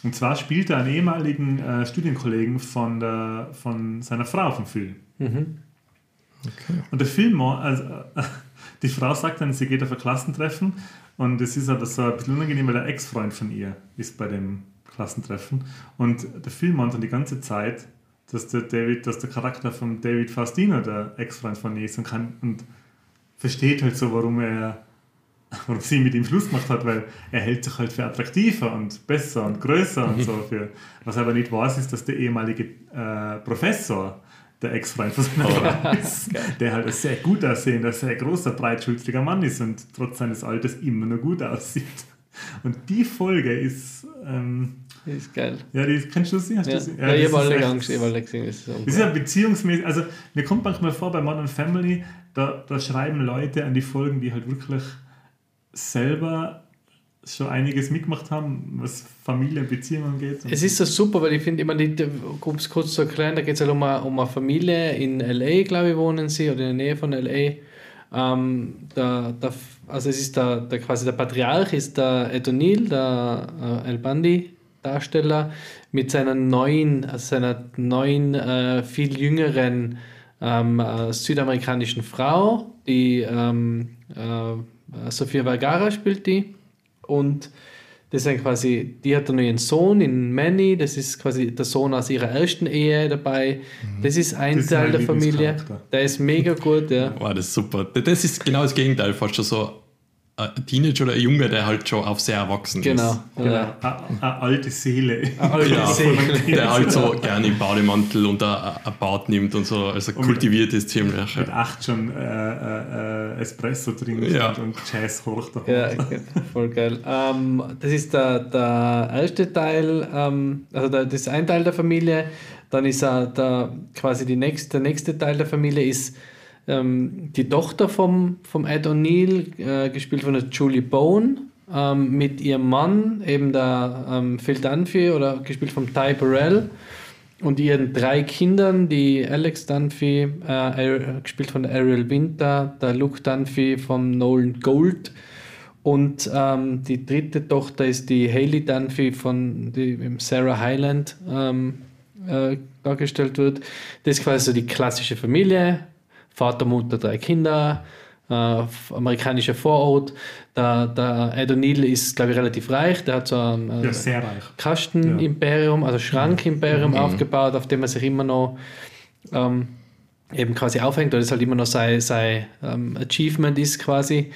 Und zwar spielt er einen ehemaligen äh, Studienkollegen von, der, von seiner Frau vom Film. Mhm. Und der Film, also, äh, die Frau sagt dann, sie geht auf ein Klassentreffen und es ist aber so ein bisschen unangenehm, weil der Ex-Freund von ihr ist bei dem Klassentreffen. Und der Film meint dann die ganze Zeit, dass der David, dass der Charakter von David Faustino der Ex-Freund von ihr ist und kann und versteht halt so, warum er [laughs] warum sie mit ihm Schluss gemacht hat, weil er hält sich halt für attraktiver und besser und größer und so. Für, was er aber nicht weiß, ist, dass der ehemalige äh, Professor der Ex-Freund von seiner Frau ist, der halt ein sehr gut aussehender, sehr großer, breitschultriger Mann ist und trotz seines Alters immer noch gut aussieht. Und die Folge ist, ähm, Die ist geil. Ja, die kennst du sie? Hast Ja, du sie? ja, ich das habe alle Angst, ich habe alle gesehen. Das ist so Das ist ja beziehungsmäßig, also mir kommt manchmal vor bei Modern Family, da, da schreiben Leute an die Folgen, die halt wirklich selber schon einiges mitgemacht haben, was Familie und Beziehungen angeht. Es ist so super, weil ich finde, die, um es kurz zu erklären, da geht es halt um eine, um eine Familie in L.A., glaube ich, wohnen sie, oder in der Nähe von L.A. Ähm, der, der, also es ist der, der quasi der Patriarch ist der Ed O'Neill, der äh, El Bundy Darsteller, mit seiner neuen, also seiner neuen, äh, viel jüngeren ähm, äh, südamerikanischen Frau, die ähm, äh, Sofia Vergara spielt die. Und das sind quasi, die hat dann ihren Sohn in Manny, das ist quasi der Sohn aus ihrer ersten Ehe dabei. Das ist ein Mhm. Das ist Teil mein der Familie. Der ist mega gut, ja. Wow, das ist super. Das ist genau das Gegenteil, fast schon so ein Teenager oder ein Junge, der halt schon auf sehr erwachsen Genau. ist. Genau, Ja. eine, eine alte Seele. alte Ja, Seele. der halt so gerne im Bademantel und ein ein Bad nimmt und so, also kultiviert ist ziemlich. Mit Ja. acht schon äh, äh, äh, Espresso trinkt Ja. und, und Jazz hoch da. Ja, voll geil. Ähm, das ist der, der erste Teil, ähm, also der, das ist ein Teil der Familie. Dann ist er der, quasi die nächste, der nächste Teil der Familie ist ähm, die Tochter vom, vom Ed O'Neill, äh, gespielt von der Julie Bone, ähm, mit ihrem Mann, eben der ähm, Phil Dunphy, oder gespielt von Ty Burrell. Und ihren drei Kindern, die Alex Dunphy, äh, gespielt von Ariel Winter, der Luke Dunphy von Nolan Gold und ähm, die dritte Tochter ist die Hayley Dunphy von die Sarah Hyland ähm, äh, dargestellt wird. Das ist quasi so die klassische Familie. Vater, Mutter, drei Kinder, äh, amerikanischer Vorort. Der, der Ed O'Neill ist, glaube ich, relativ reich. Der hat so ein äh, Ja, sehr reich. Kastenimperium, also Schrankimperium Mhm. aufgebaut, auf dem er sich immer noch ähm, eben quasi aufhängt, oder das halt immer noch sein, sein ähm, Achievement ist quasi.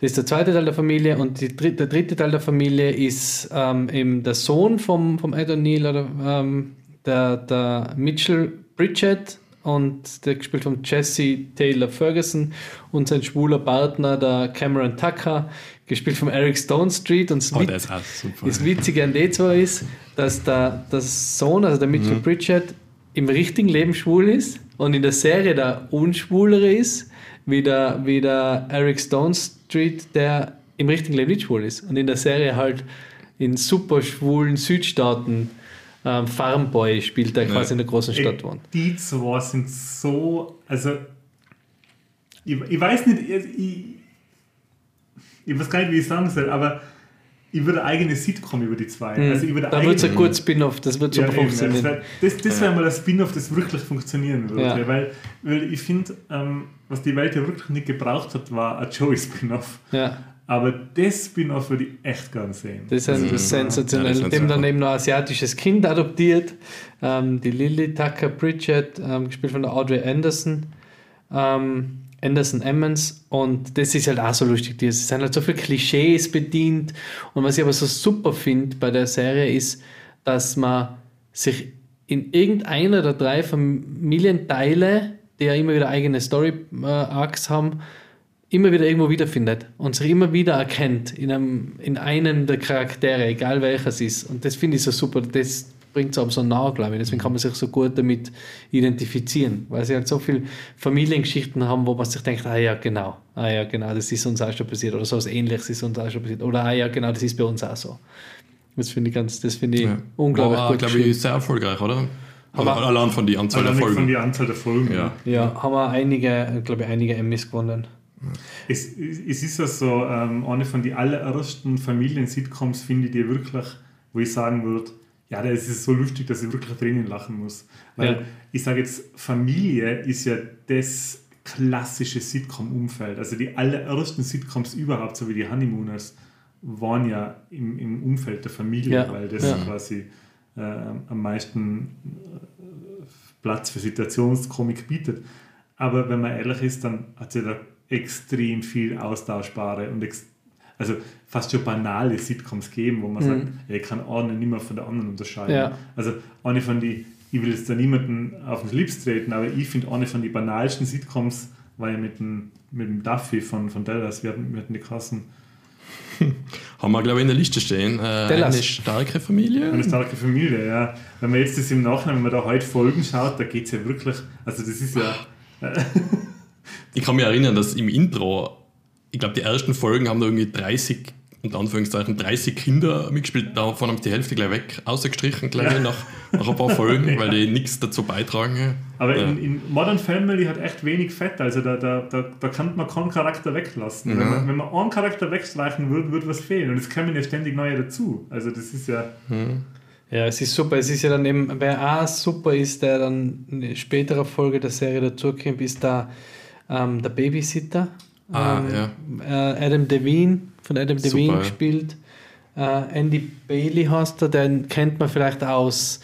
Das ist der zweite Teil der Familie und die dritte, der dritte Teil der Familie ist ähm, eben der Sohn vom, vom Ed O'Neill, oder, ähm, der, der Mitchell Bridget und der gespielt von Jesse Taylor Ferguson und sein schwuler Partner, der Cameron Tucker, gespielt von Eric Stone Street und das Oh, super. das Witzige an den zwei ist, dass der, der Sohn, also der Mitchell Mhm. Pritchard, im richtigen Leben schwul ist und in der Serie der unschwulere ist, wie der, wie der Eric Stone Street, der im richtigen Leben nicht schwul ist. Und in der Serie halt in super schwulen Südstaaten ähm, Farmboy spielt, der Ja. quasi in der großen Stadt wohnt. Die zwei sind so, also ich, ich weiß nicht, ich, ich, weiß gar nicht, wie ich sagen soll, aber ich würde eine eigene Sitcom über die zwei. Also ich würde Mhm. da wird es ein gutes Spin-off, das wird Ja, super eben, das funktionieren. wäre wär mal ein Spin-off, das wirklich funktionieren würde. Ja. Weil, weil ich finde, ähm, was die Welt ja wirklich nicht gebraucht hat, war ein Joey-Spin-off. ja. Aber das Spin-off würde ich echt gern sehen. Das ist ein Mhm. sensationell. Ja, das ist Dem dann eben noch ein asiatisches Kind adoptiert. Ähm, die Lily Tucker Pritchett, ähm, gespielt von der Audrey Anderson. Ähm, Anderson Emmons. Und das ist halt auch so lustig. Die- Es sind halt so viele Klischees bedient. Und was ich aber so super finde bei der Serie ist, dass man sich in irgendeiner der drei Familienteile, die ja immer wieder eigene Story-Arcs haben, immer wieder irgendwo wiederfindet und sich immer wieder erkennt in einem, in einem der Charaktere, egal welcher es ist. Und das finde ich so super. Das bringt es aber so nah, glaube ich. Deswegen kann man sich so gut damit identifizieren, weil sie halt so viele Familiengeschichten haben, wo man sich denkt, ah ja, genau, ah ja, genau, das ist uns auch schon passiert oder so was ähnliches ist uns auch schon passiert oder ah ja, genau, das ist bei uns auch so. Das finde ich ganz, das finde ich Ja. unglaublich War, gut glaube ich, sehr erfolgreich, oder? Aber- Aber allein von der Anzahl der Allein von Folgen. der Anzahl der Folgen. Ja. Ja, haben wir einige, glaube ich, einige Emmys gewonnen. Es, es ist ja so, ähm, eine von den allerersten Familien-Sitcoms finde ich die wirklich, wo ich sagen würde, ja, das ist so lustig, dass ich wirklich Tränen lachen muss. Weil Ja. ich sage jetzt, Familie ist ja das klassische Sitcom-Umfeld. Also die allerersten Sitcoms überhaupt, so wie die Honeymooners, waren ja im, im Umfeld der Familie, Ja. weil das Ja. quasi äh, am meisten äh, Platz für Situationskomik bietet. Aber wenn man ehrlich ist, dann hat ja da extrem viel austauschbare und ex also fast schon banale Sitcoms gegeben, wo man sagt, ja, ich kann eine nicht mehr von der anderen unterscheiden. Mhm. Ja. Also eine von die, ich will jetzt da niemanden auf den Schlips treten, aber ich finde eine von den banalsten Sitcoms war ja mit dem, mit dem Duffy von, von Dallas, wir hatten, wir hatten die Kassen. [laughs] Haben wir, glaube ich, in der Liste stehen. Äh, eine starke Familie. Eine starke Familie, ja. Wenn man jetzt das im Nachhinein, wenn man da heute Folgen schaut, da geht es ja wirklich, also das ist ja, [laughs] [laughs] Ich kann mich erinnern, dass im Intro, ich glaube, die ersten Folgen haben da irgendwie 30, unter Anführungszeichen, 30 Kinder mitgespielt. Davon haben sie die Hälfte gleich weg, ausgestrichen, gleich nach, nach ein paar Folgen, [laughs] weil die nichts dazu beitragen. aber ja. in, in Modern Family hat echt wenig Fett, also da, da, da, da kann man keinen Charakter weglassen. Wenn, Ja. man, wenn man einen Charakter wegstreichen würde, würde was fehlen und es kommen ja ständig neue dazu. Also das ist ja, Ja, es ist super. Es ist ja dann eben, wer auch super ist, der dann in eine spätere Folge der Serie dazukommt, ist da ähm, der Babysitter. Ah, ähm, äh, Adam Devine, von Adam Super, Devine ja. gespielt. Äh, Andy Bailey heißt er, den kennt man vielleicht aus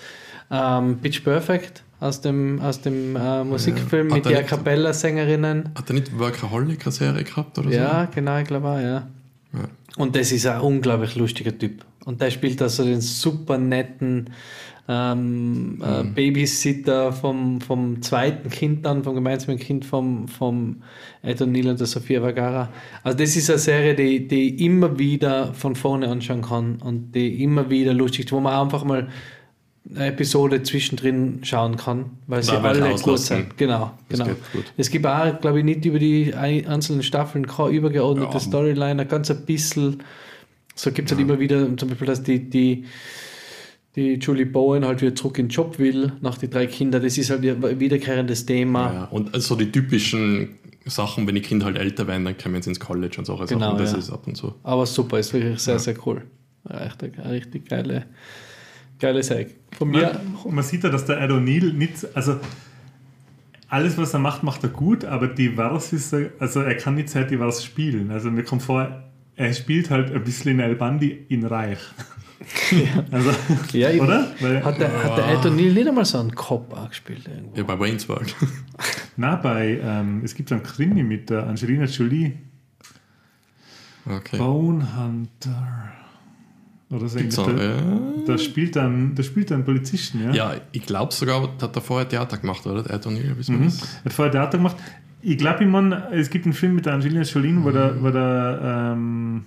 ähm, Pitch Perfect, aus dem, aus dem äh, Musikfilm Hat mit er der Capella-Sängerinnen. Hat er nicht Workaholic eine Serie gehabt oder Ja, genau, ich glaube auch, ja. Ja. Und das ist ein unglaublich lustiger Typ. Und der spielt also den super netten ähm, äh, Mhm. Babysitter vom, vom zweiten Kind dann, vom gemeinsamen Kind vom, vom Ed O'Neill und der Sofia Vergara. Also das ist eine Serie, die, die ich immer wieder von vorne anschauen kann und die immer wieder lustig ist, wo man einfach mal eine Episode zwischendrin schauen kann, weil sie welche alle gut sind. Genau, Das genau. Es gibt auch, glaube ich, nicht über die ein- einzelnen Staffeln keine übergeordnete Ja. Storyline, ein ganz ein bisschen. So gibt es halt immer wieder, zum Beispiel, dass die, die, die Julie Bowen halt wieder zurück in den Job will, nach die drei Kinder. Das ist halt ein wiederkehrendes Thema. Ja, und so die typischen Sachen, wenn die Kinder halt älter werden, dann kommen sie ins College und solche Genau, Sachen. Das ja. ist ab und zu. Aber super, ist wirklich sehr, sehr cool. Ja, echt eine, richtig geile, geile Serie. Von mir, Ja, und man sieht ja, dass der Ed O'Neill nicht, also alles, was er macht, macht er gut, aber divers ist er, also er kann nicht sehr divers spielen. Also mir kommt vor, er spielt halt ein bisschen in El Bandi in Reich. [laughs] Also, ja, ich, oder? Weil, hat der, hat der Ed O'Neill nicht einmal so einen Cop auch gespielt irgendwo? Ja, bei Wayne's World. [laughs] na, bei, ähm, es gibt so einen Krimi mit der Angelina Jolie, Okay. Bone Hunter. Oder so Gibt's ähnlich. auch, Da, ja. da spielt dann, da spielt dann Polizisten, ja? ja, ich glaube sogar, hat er vorher Theater gemacht, oder? Der wissen wir Mhm. das? Hat vorher Theater gemacht. Ich glaube, ich mein, es gibt einen Film mit der Angelina Jolie, wo der, wo der ähm,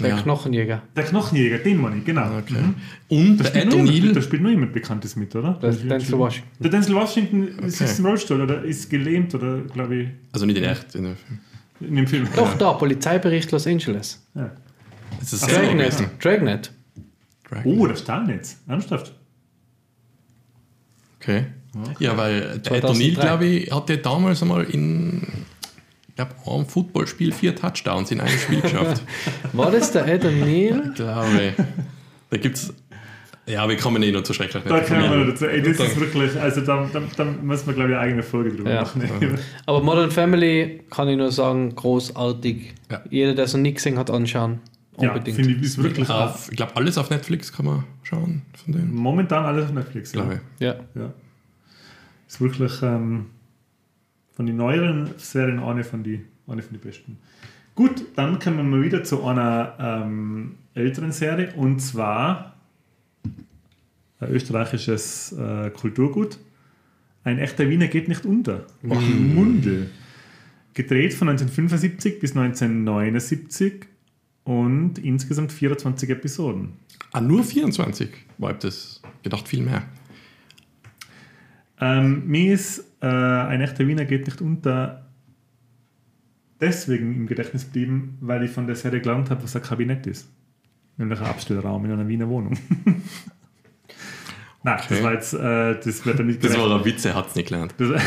Der Ja. Knochenjäger. der Knochenjäger, den meine ich, genau. Okay. Mhm. Und Da, der spielt jemand, da spielt noch jemand Bekanntes mit, oder? Der Denzel Washington. Der Denzel Washington ist Okay. jetzt im Rollstuhl oder ist gelähmt oder glaube ich also nicht in echt, in der Film. in dem Film. Doch, da, Polizeibericht Los Angeles. Ja. Das ist Dragnet. gewesen. Dragnet. Dragon. Oh, der Stahlnetz. Ernsthaft? Okay. Ja, weil der Ed 2003. O'Neill, glaube ich, hatte damals einmal in ich glaube, einem Footballspiel vier Touchdowns in einem Spiel geschafft. [laughs] War das der Ed O'Neill? [laughs] glaube ich. Da gibt's. Ja, wir kommen eh noch zu schrecklich. Da können wir dazu. Ey, das ist wirklich, also da, da, da müssen wir, glaube ich, eine eigene Folge drüber Ja. machen. [laughs] Aber Modern Family kann ich nur sagen, großartig. Ja. Jeder, der es noch nie gesehen hat, anschauen. Ja, Unbedingt. finde ich, ist wirklich Auf, ich glaube, alles auf Netflix kann man schauen von denen. momentan alles auf Netflix. Glaube ich. ja. Ja. Ist wirklich ähm, von den neueren Serien eine von die, eine von die besten. Gut, dann kommen wir wieder zu einer ähm, älteren Serie und zwar ein österreichisches äh, Kulturgut. Ein echter Wiener geht nicht unter. Mundel. Gedreht von 1975 bis 1979 und insgesamt 24 Episoden. Ah, nur 24. War ich das gedacht, viel mehr. Ähm, mir ist äh, ein echter Wiener geht nicht unter deswegen im Gedächtnis geblieben, weil ich von der Serie gelernt habe, was ein Kabinett ist. Nämlich ein Abstellraum in einer Wiener Wohnung. [laughs] Nein, das Okay. war jetzt, äh, das wird dann nicht Das war ein Witz, er hat es nicht gelernt. Das,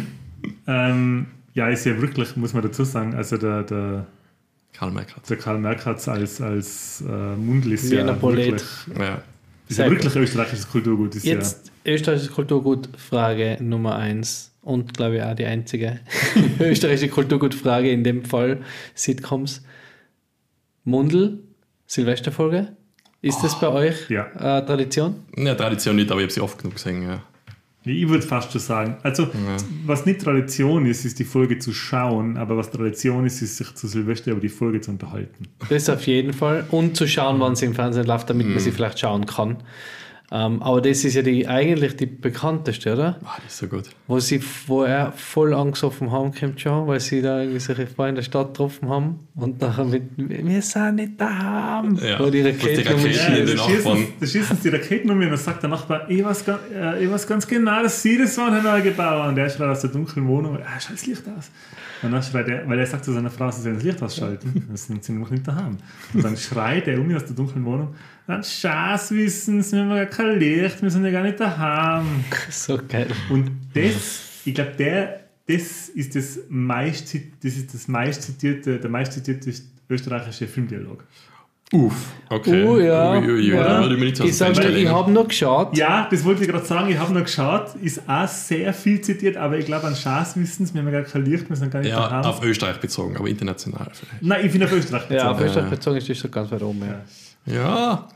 [laughs] ähm, ja, ist ja wirklich, muss man dazu sagen, also der, der, Karl Merkert. der Karl Merkatz als, als äh, Mundl ist Wiener ja wirklich, Ja. ist ja wirklich österreichisches Kulturgut. Ist Jetzt österreichische Kulturgut Frage Nummer eins und glaube ich auch die einzige [laughs] österreichische Kulturgut Frage in dem Fall Sitcoms. Mundel, Silvesterfolge. Ist das bei euch Ja. äh, Tradition? ja, Tradition nicht, aber ich habe sie oft genug gesehen. Ja. ja, ich würde fast schon sagen. Also, was nicht Tradition ist, ist die Folge zu schauen, aber was Tradition ist, ist sich zu Silvester über die Folge zu unterhalten. Das auf jeden Fall. Und zu schauen, wann sie im Fernsehen läuft, damit man sie vielleicht schauen kann. Ähm, aber das ist ja die, eigentlich die bekannteste, oder? Ah, das ist so gut. Wo, sie, wo er voll angesoffen heimkommt schon, weil sie da irgendwie sich vorher in der Stadt getroffen haben und nachher mit «Wir sind nicht daheim!» Ja, wo die wo die Raketen Raketen-. Ja, den da schießen, Nachbarn. da schießen sie die Raketen um ihn und dann sagt der Nachbar, ich weiß, ga- äh, ich weiß ganz genau, dass sie das waren, Herr Neugebauer. Und der schreit aus der dunklen Wohnung, ah, das Licht aus. Und dann schreit er, weil er sagt zu seiner Frau, sie sollen das Licht ausschalten. Dann sind sie noch nicht daheim. Und dann schreit er um ihn aus der dunklen Wohnung, dann Scheiß wissen, wir haben gar kein Licht, wir sind ja gar nicht daheim. So geil. Und das, ich glaube, der, das ist das meist, das ist das meist zitierte, der meist zitierte österreichische Filmdialog. Uff, okay. Oh ja. Ui, ui, ui, ja. ich nicht aus Ich habe noch geschaut. Ja, das wollte ich gerade sagen, ich habe noch geschaut, ist auch sehr viel zitiert, aber ich glaube an Schaßwissens, wir haben ja gar kein Licht, wir sind gar nicht Ja, daheim. auf Österreich bezogen, aber international vielleicht. Nein, ich bin auf Österreich Ja, auf bezogen. Österreich bezogen ist das schon ganz weit oben. Ja. Ja,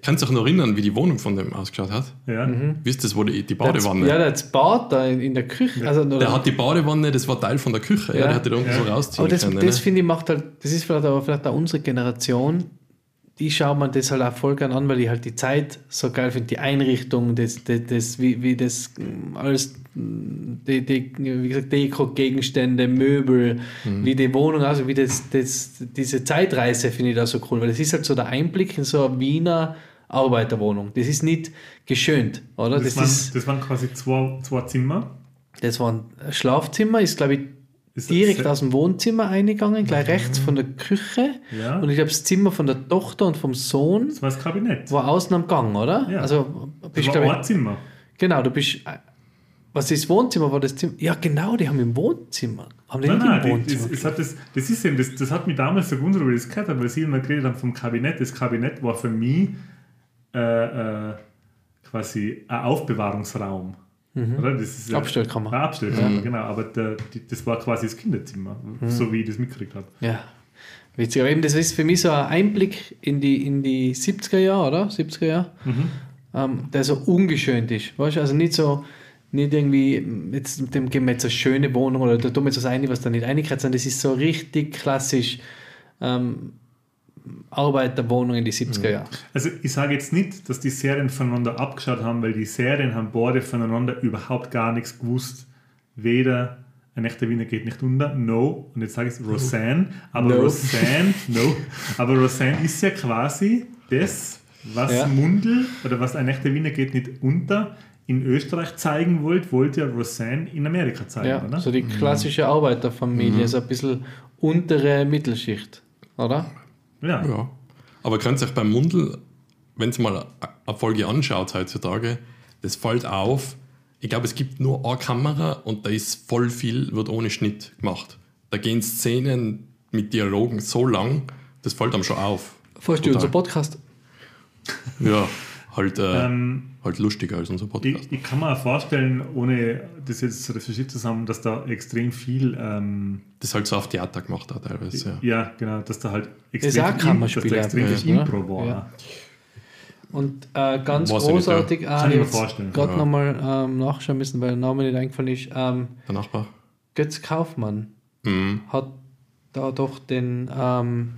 kannst du dich noch erinnern, wie die Wohnung von dem ausgeschaut hat? Ja. Wisst ihr, wo die, die Badewanne? ja, das Bad da in, in der Küche. Also, oder- der hat die Badewanne, das war Teil von der Küche. Ja, Ja. der hat die da unten Ja. so rausziehen aber das, können. das ne? finde ich macht halt, das ist vielleicht aber vielleicht auch unsere Generation, die schaut man das halt auch voll gern an, weil ich halt die Zeit so geil finde, die Einrichtung, das, das, das, wie, wie das mm, alles, mm, die, die, wie gesagt, Deko-Gegenstände, Möbel, Mhm. wie die Wohnung, also wie das, das, diese Zeitreise finde ich da so cool, weil das ist halt so der Einblick in so eine Wiener Arbeiterwohnung. Das ist nicht geschönt, oder? Das, Das, waren, ist, das waren quasi zwei, zwei Zimmer. das war ein Schlafzimmer, ist glaube ich Ist direkt das- aus dem Wohnzimmer eingegangen, gleich rechts von der Küche. Ja. Und ich glaube, das Zimmer von der Tochter und vom Sohn Das war das Kabinett. war außen am Gang, oder? Ja. Also, Das bist, war glaub ein Zimmer. genau, du bist. Was ist das Wohnzimmer? War das Zimmer? Ja, genau, die haben im Wohnzimmer. Haben die Nein, nein, im die, Wohnzimmer? das, das, hat das, das ist eben, das, das hat mich damals so gewundert, weil ich das gehört habe, weil sie immer geredet haben vom Kabinett. Das Kabinett war für mich äh, äh, quasi ein Aufbewahrungsraum. Oder? Das ist, äh, Abstellkammer. Eine Abstellkammer, genau. Aber der, die, das war quasi das Kinderzimmer, so wie ich das mitgekriegt habe. ja. Witzig. Aber eben, das ist für mich so ein Einblick in die, in die 70er Jahre, oder? 70er Jahre. Ähm, der so ungeschönt ist. Weißt du? Also nicht so, nicht irgendwie, jetzt mit dem geben wir jetzt eine schöne Wohnung oder da tun wir jetzt was ein, was da nicht reingekratzt, sondern das ist so richtig klassisch ähm, Arbeiterwohnung in die 70er Jahre. Also ich sage jetzt nicht, dass die Serien voneinander abgeschaut haben, weil die Serien haben beide voneinander überhaupt gar nichts gewusst. Weder ein echter Wiener geht nicht unter, no. Und jetzt sage ich es Roseanne, aber No. Roseanne, no. Aber Roseanne ist ja quasi das, was Ja. Mundel oder was ein echter Wiener geht nicht unter in Österreich zeigen wollte, wollte ja Roseanne in Amerika zeigen, Ja, oder? so die klassische Arbeiterfamilie, so ein bisschen untere Mittelschicht, oder? Ja. Ja. Aber könnt ihr euch beim Mundel, wenn ihr mal eine Folge anschaut heutzutage, das fällt auf. Ich glaube, es gibt nur eine Kamera und da ist voll viel, wird ohne Schnitt gemacht. Da gehen Szenen mit Dialogen so lang, das fällt einem schon auf. Vorst du Total. unser Podcast? Ja, [laughs] halt, äh, Ähm, halt lustiger als unser Podcast. Ich, ich kann mir auch vorstellen, ohne das jetzt zu recherchiert zu haben, dass da extrem viel ähm, Das halt so auf Theater gemacht da teilweise. Ja. Ja, genau, dass da halt extrem dass Kammerspiel, da extrem ja, viel? Impro war. Ja. Und äh, ganz ich ja. großartig, ah, Kann ich mir vorstellen. gerade Ja. nochmal ähm, nachschauen müssen, weil der Name nicht eingefallen ist. Ähm, Der Nachbar. Götz Kaufmann Mhm. hat da doch den, ähm,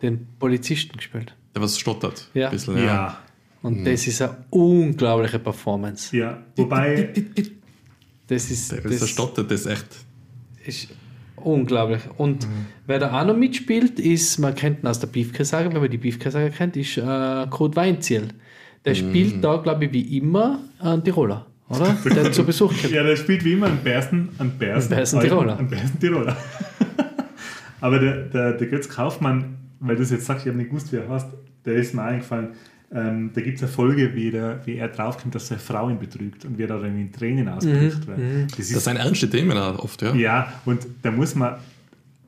den Polizisten gespielt. Der was stottert. Ja. Ein bisschen, Ja, ja. Ja. Und das ist eine unglaubliche Performance. Wobei, Das ist, Der, das der stottert das echt. ist unglaublich. Und wer da auch noch mitspielt, ist, man kennt ihn aus der Beefke-Saga, wenn man die Beefke-Saga kennt, ist äh, Kurt Weinziel. Der spielt da, glaube ich, wie immer einen Tiroler, oder? Der zu Besuch kommt. [laughs] ja, der spielt wie immer einen Bersen, einen Bersen, Einen Bersen Tiroler. Einen Bersen Tiroler. [laughs] Aber der, der, der Götz Kaufmann, weil du es jetzt sagst, ich habe nicht gewusst, wie er heißt, der ist mir eingefallen. Ähm, da gibt es eine Folge, wie, der, wie er draufkommt, dass seine Frau ihn betrügt und wie er da dann in Tränen ausbricht. weil Das ist Das sind ernste Themen auch oft, ja. Ja, und da muss man,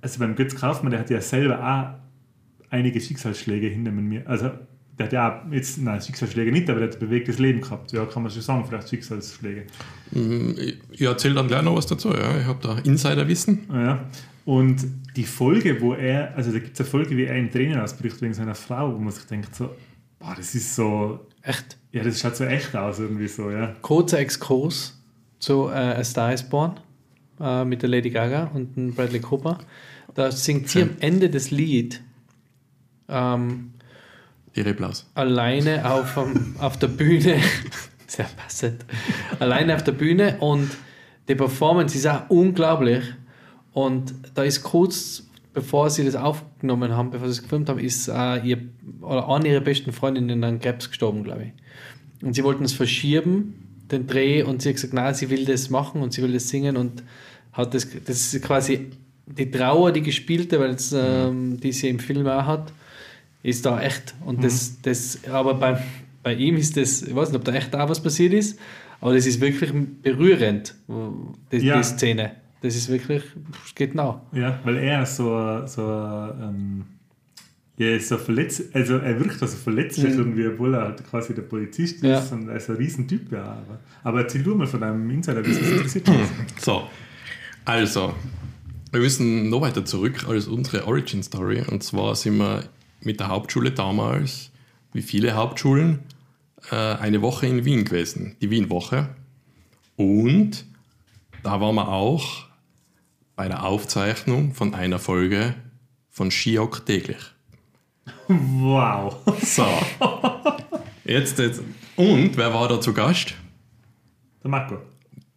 also beim Götz Kaufmann, der hat ja selber auch einige Schicksalsschläge hinter mir. Also, der hat ja auch jetzt, nein, Schicksalsschläge nicht, aber der hat ein bewegtes Leben gehabt. Ja, kann man schon sagen, vielleicht Schicksalsschläge. Ich, ich erzähle dann gleich noch was dazu. Ja. Ich habe da Insiderwissen. Ja. Und die Folge, wo er, also da gibt es eine Folge, wie er in Tränen ausbricht wegen seiner Frau, wo man sich denkt, so, boah, das ist so, Echt. ja, das schaut so echt aus irgendwie so, ja. Kurzer Exkurs zu äh, A Star is Born äh, mit der Lady Gaga und dem Bradley Cooper. Da singt sie am Ende des Lied ähm, Die Reblaus. alleine auf, am- auf der Bühne. [laughs] Sehr passend. Alleine auf der Bühne und die Performance ist auch unglaublich. Und da ist kurz bevor sie das aufgenommen haben, bevor sie es gefilmt haben, ist äh, ihr, oder eine ihrer besten Freundinnen an Krebs gestorben, glaube ich. Und sie wollten es verschieben, den Dreh, und sie hat gesagt, nein, sie will das machen und sie will das singen und hat das, das ist quasi die Trauer, die gespielte, weil es, ähm, die sie im Film auch hat, ist da echt. Und das, das, aber bei, bei ihm ist das, ich weiß nicht, ob da echt auch was passiert ist, aber das ist wirklich berührend, die, Ja. die Szene. Das ist wirklich, es geht nach. Ja, weil er so, so, ähm, ja, so verletzt, also er wirkt also verletzlich Mhm. irgendwie, obwohl er halt quasi der Polizist ist Ja. und er ist ein Riesentyp, ja. Aber, aber erzähl du mal von deinem Insider, das interessiert mich. [clears throat] So, also, wir müssen noch weiter zurück als unsere Origin Story. Und zwar sind wir mit der Hauptschule damals, wie viele Hauptschulen, äh, eine Woche in Wien gewesen, die Wien-Woche. Und da waren wir auch bei der Aufzeichnung von einer Folge von Skiok täglich. Wow. So. Jetzt, jetzt. Und wer war da zu Gast? Der Marco.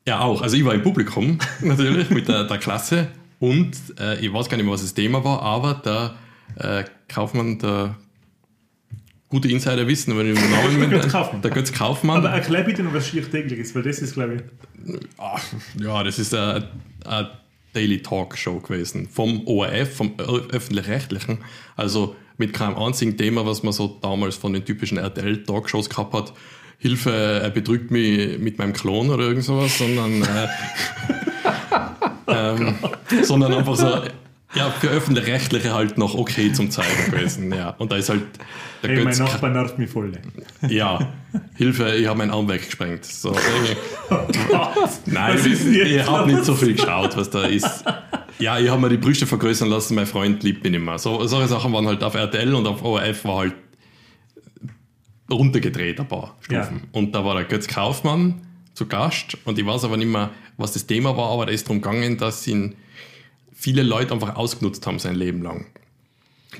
Ja, auch. Also ich war im Publikum [laughs] natürlich mit der, der Klasse und äh, ich weiß gar nicht mehr, was das Thema war, aber der äh, Kaufmann, der gute Insider wissen, wenn ich den Namen Der Götz nenne, Kaufmann. der Götz Kaufmann. Aber erklär bitte noch, was schier täglich ist, weil das ist, glaube ich, Ach, ja, das ist eine, eine Daily Talk Show gewesen vom ORF, vom öffentlich-rechtlichen. Also mit keinem einzigen Thema, was man so damals von den typischen RTL Talkshows gehabt hat. Hilfe, er betrügt mich mit meinem Klon oder irgend sowas, sondern, äh, [laughs] ähm, sondern einfach so, ja, für öffentlich-rechtliche halt noch okay zum Zeigen gewesen. Ja. Und da ist halt der hey, mein Götz Nachbar nervt mich voll. ja, Hilfe, ich habe meinen Arm weggesprengt. So, [laughs] irgendwie. Nein, Was ich, ich habe nicht so viel geschaut, was da ist. Ja, ich habe mir die Brüste vergrößern lassen, mein Freund liebt mich nicht mehr. So, solche Sachen waren halt auf RTL und auf ORF war halt runtergedreht ein paar Stufen. Ja. Und da war der Götz Kaufmann zu Gast und ich weiß aber nicht mehr, was das Thema war, aber da ist darum gegangen, dass ihn viele Leute einfach ausgenutzt haben sein Leben lang.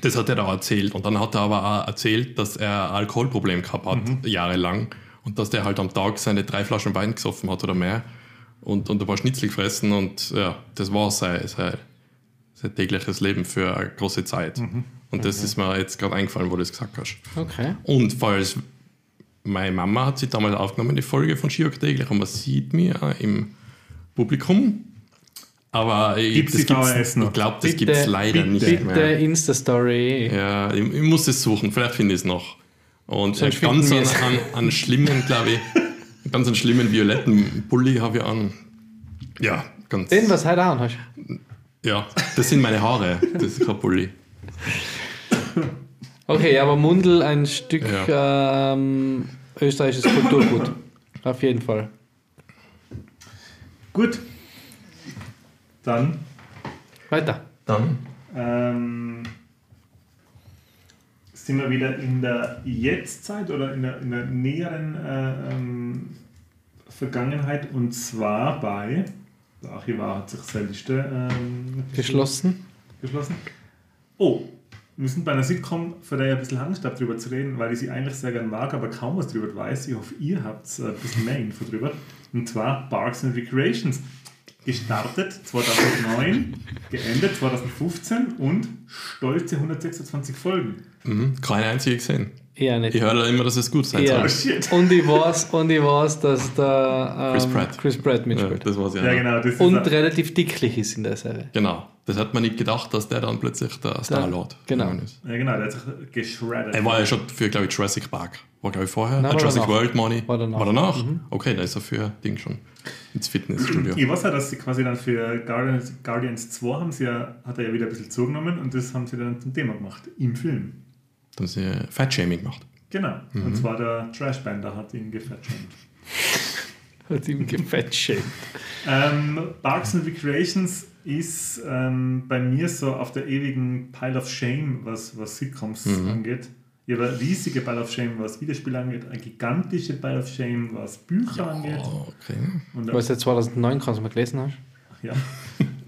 Das hat er da erzählt. Und dann hat er aber auch erzählt, dass er ein Alkoholproblem gehabt hat, jahrelang. Und dass der halt am Tag seine drei Flaschen Wein gesoffen hat oder mehr. Und, und ein paar Schnitzel gefressen. Und ja, das war sein, sein, sein tägliches Leben für eine große Zeit. Und das ist mir jetzt gerade eingefallen, wo du das gesagt hast. Okay. Und falls meine Mama hat sie damals aufgenommen, die Folge von Skiok täglich, und man sieht mich auch im Publikum. Aber ich, Gibt's das VHS noch? ich glaube, das Bitte, gibt es leider bitte, nicht Bitte mehr. Insta-Story. Ja, ich, ich muss es suchen, vielleicht finde ich es noch. Und äh, ganz wir einen, einen schlimmen, glaube ich, [laughs] ganz einen schlimmen violetten Pulli habe ich an. Ja, ganz. Den, was heute an hast. Ja, das sind meine Haare. Das ist kein Pulli. Okay, aber Mundel ein Stück ähm, österreichisches Kulturgut. Auf jeden Fall. Gut. Dann Weiter. Dann. ähm, sind wir wieder in der Jetztzeit oder in der, in der näheren äh, ähm, Vergangenheit und zwar bei, der Archivar hat sich seine Liste ähm, Geschlossen. geschlossen. Oh, wir sind bei einer Sitcom, für die ich ein bisschen Angst habe, darüber zu reden, weil ich sie eigentlich sehr gerne mag, aber kaum was darüber weiß. Ich hoffe, ihr habt äh, ein bisschen mehr Info drüber. Und zwar Parks and Recreations. Gestartet 2009, geendet 2015 und stolze 126 Folgen. Mhm, keine einzige gesehen. Eher nicht. Ich höre da immer, dass es gut sein Ja. soll. Oh shit. Und ich weiß, und ich weiß, dass da ähm, Chris Pratt. Chris Pratt Ja, mitspielt. das war's ja. Ja, genau. Das und relativ dicklich ist in der Serie. Genau. Das hat man nicht gedacht, dass der dann plötzlich der Star-Lord genau. geworden ist. ja, genau, der hat sich geschreddet. Er war ja schon für, glaube ich, Jurassic Park. War, glaube ich, vorher. Nein, Ah, war Jurassic danach. World, Money. War danach. War danach? Okay, da ist er für Ding schon ins Fitnessstudio. Ich weiß ja, dass sie quasi dann für Guardians, Guardians 2 haben sie ja, hat er ja wieder ein bisschen zugenommen und das haben sie dann zum Thema gemacht im Film. Da haben sie Fat-Shaming gemacht. Genau. Mhm. Und zwar der Trashbender hat ihn gefettschamt. [laughs] Hat ihm gefettshamed. ähm, Parks and Recreations ist ähm, bei mir so auf der ewigen Pile of Shame, was, was Sitcoms Mhm. angeht. Ich habe eine riesige Pile of Shame, was Videospiele angeht, eine gigantische Pile of Shame, was Bücher angeht. Oh, okay. Und, Was du 2009 kannst du mal gelesen hast. ja.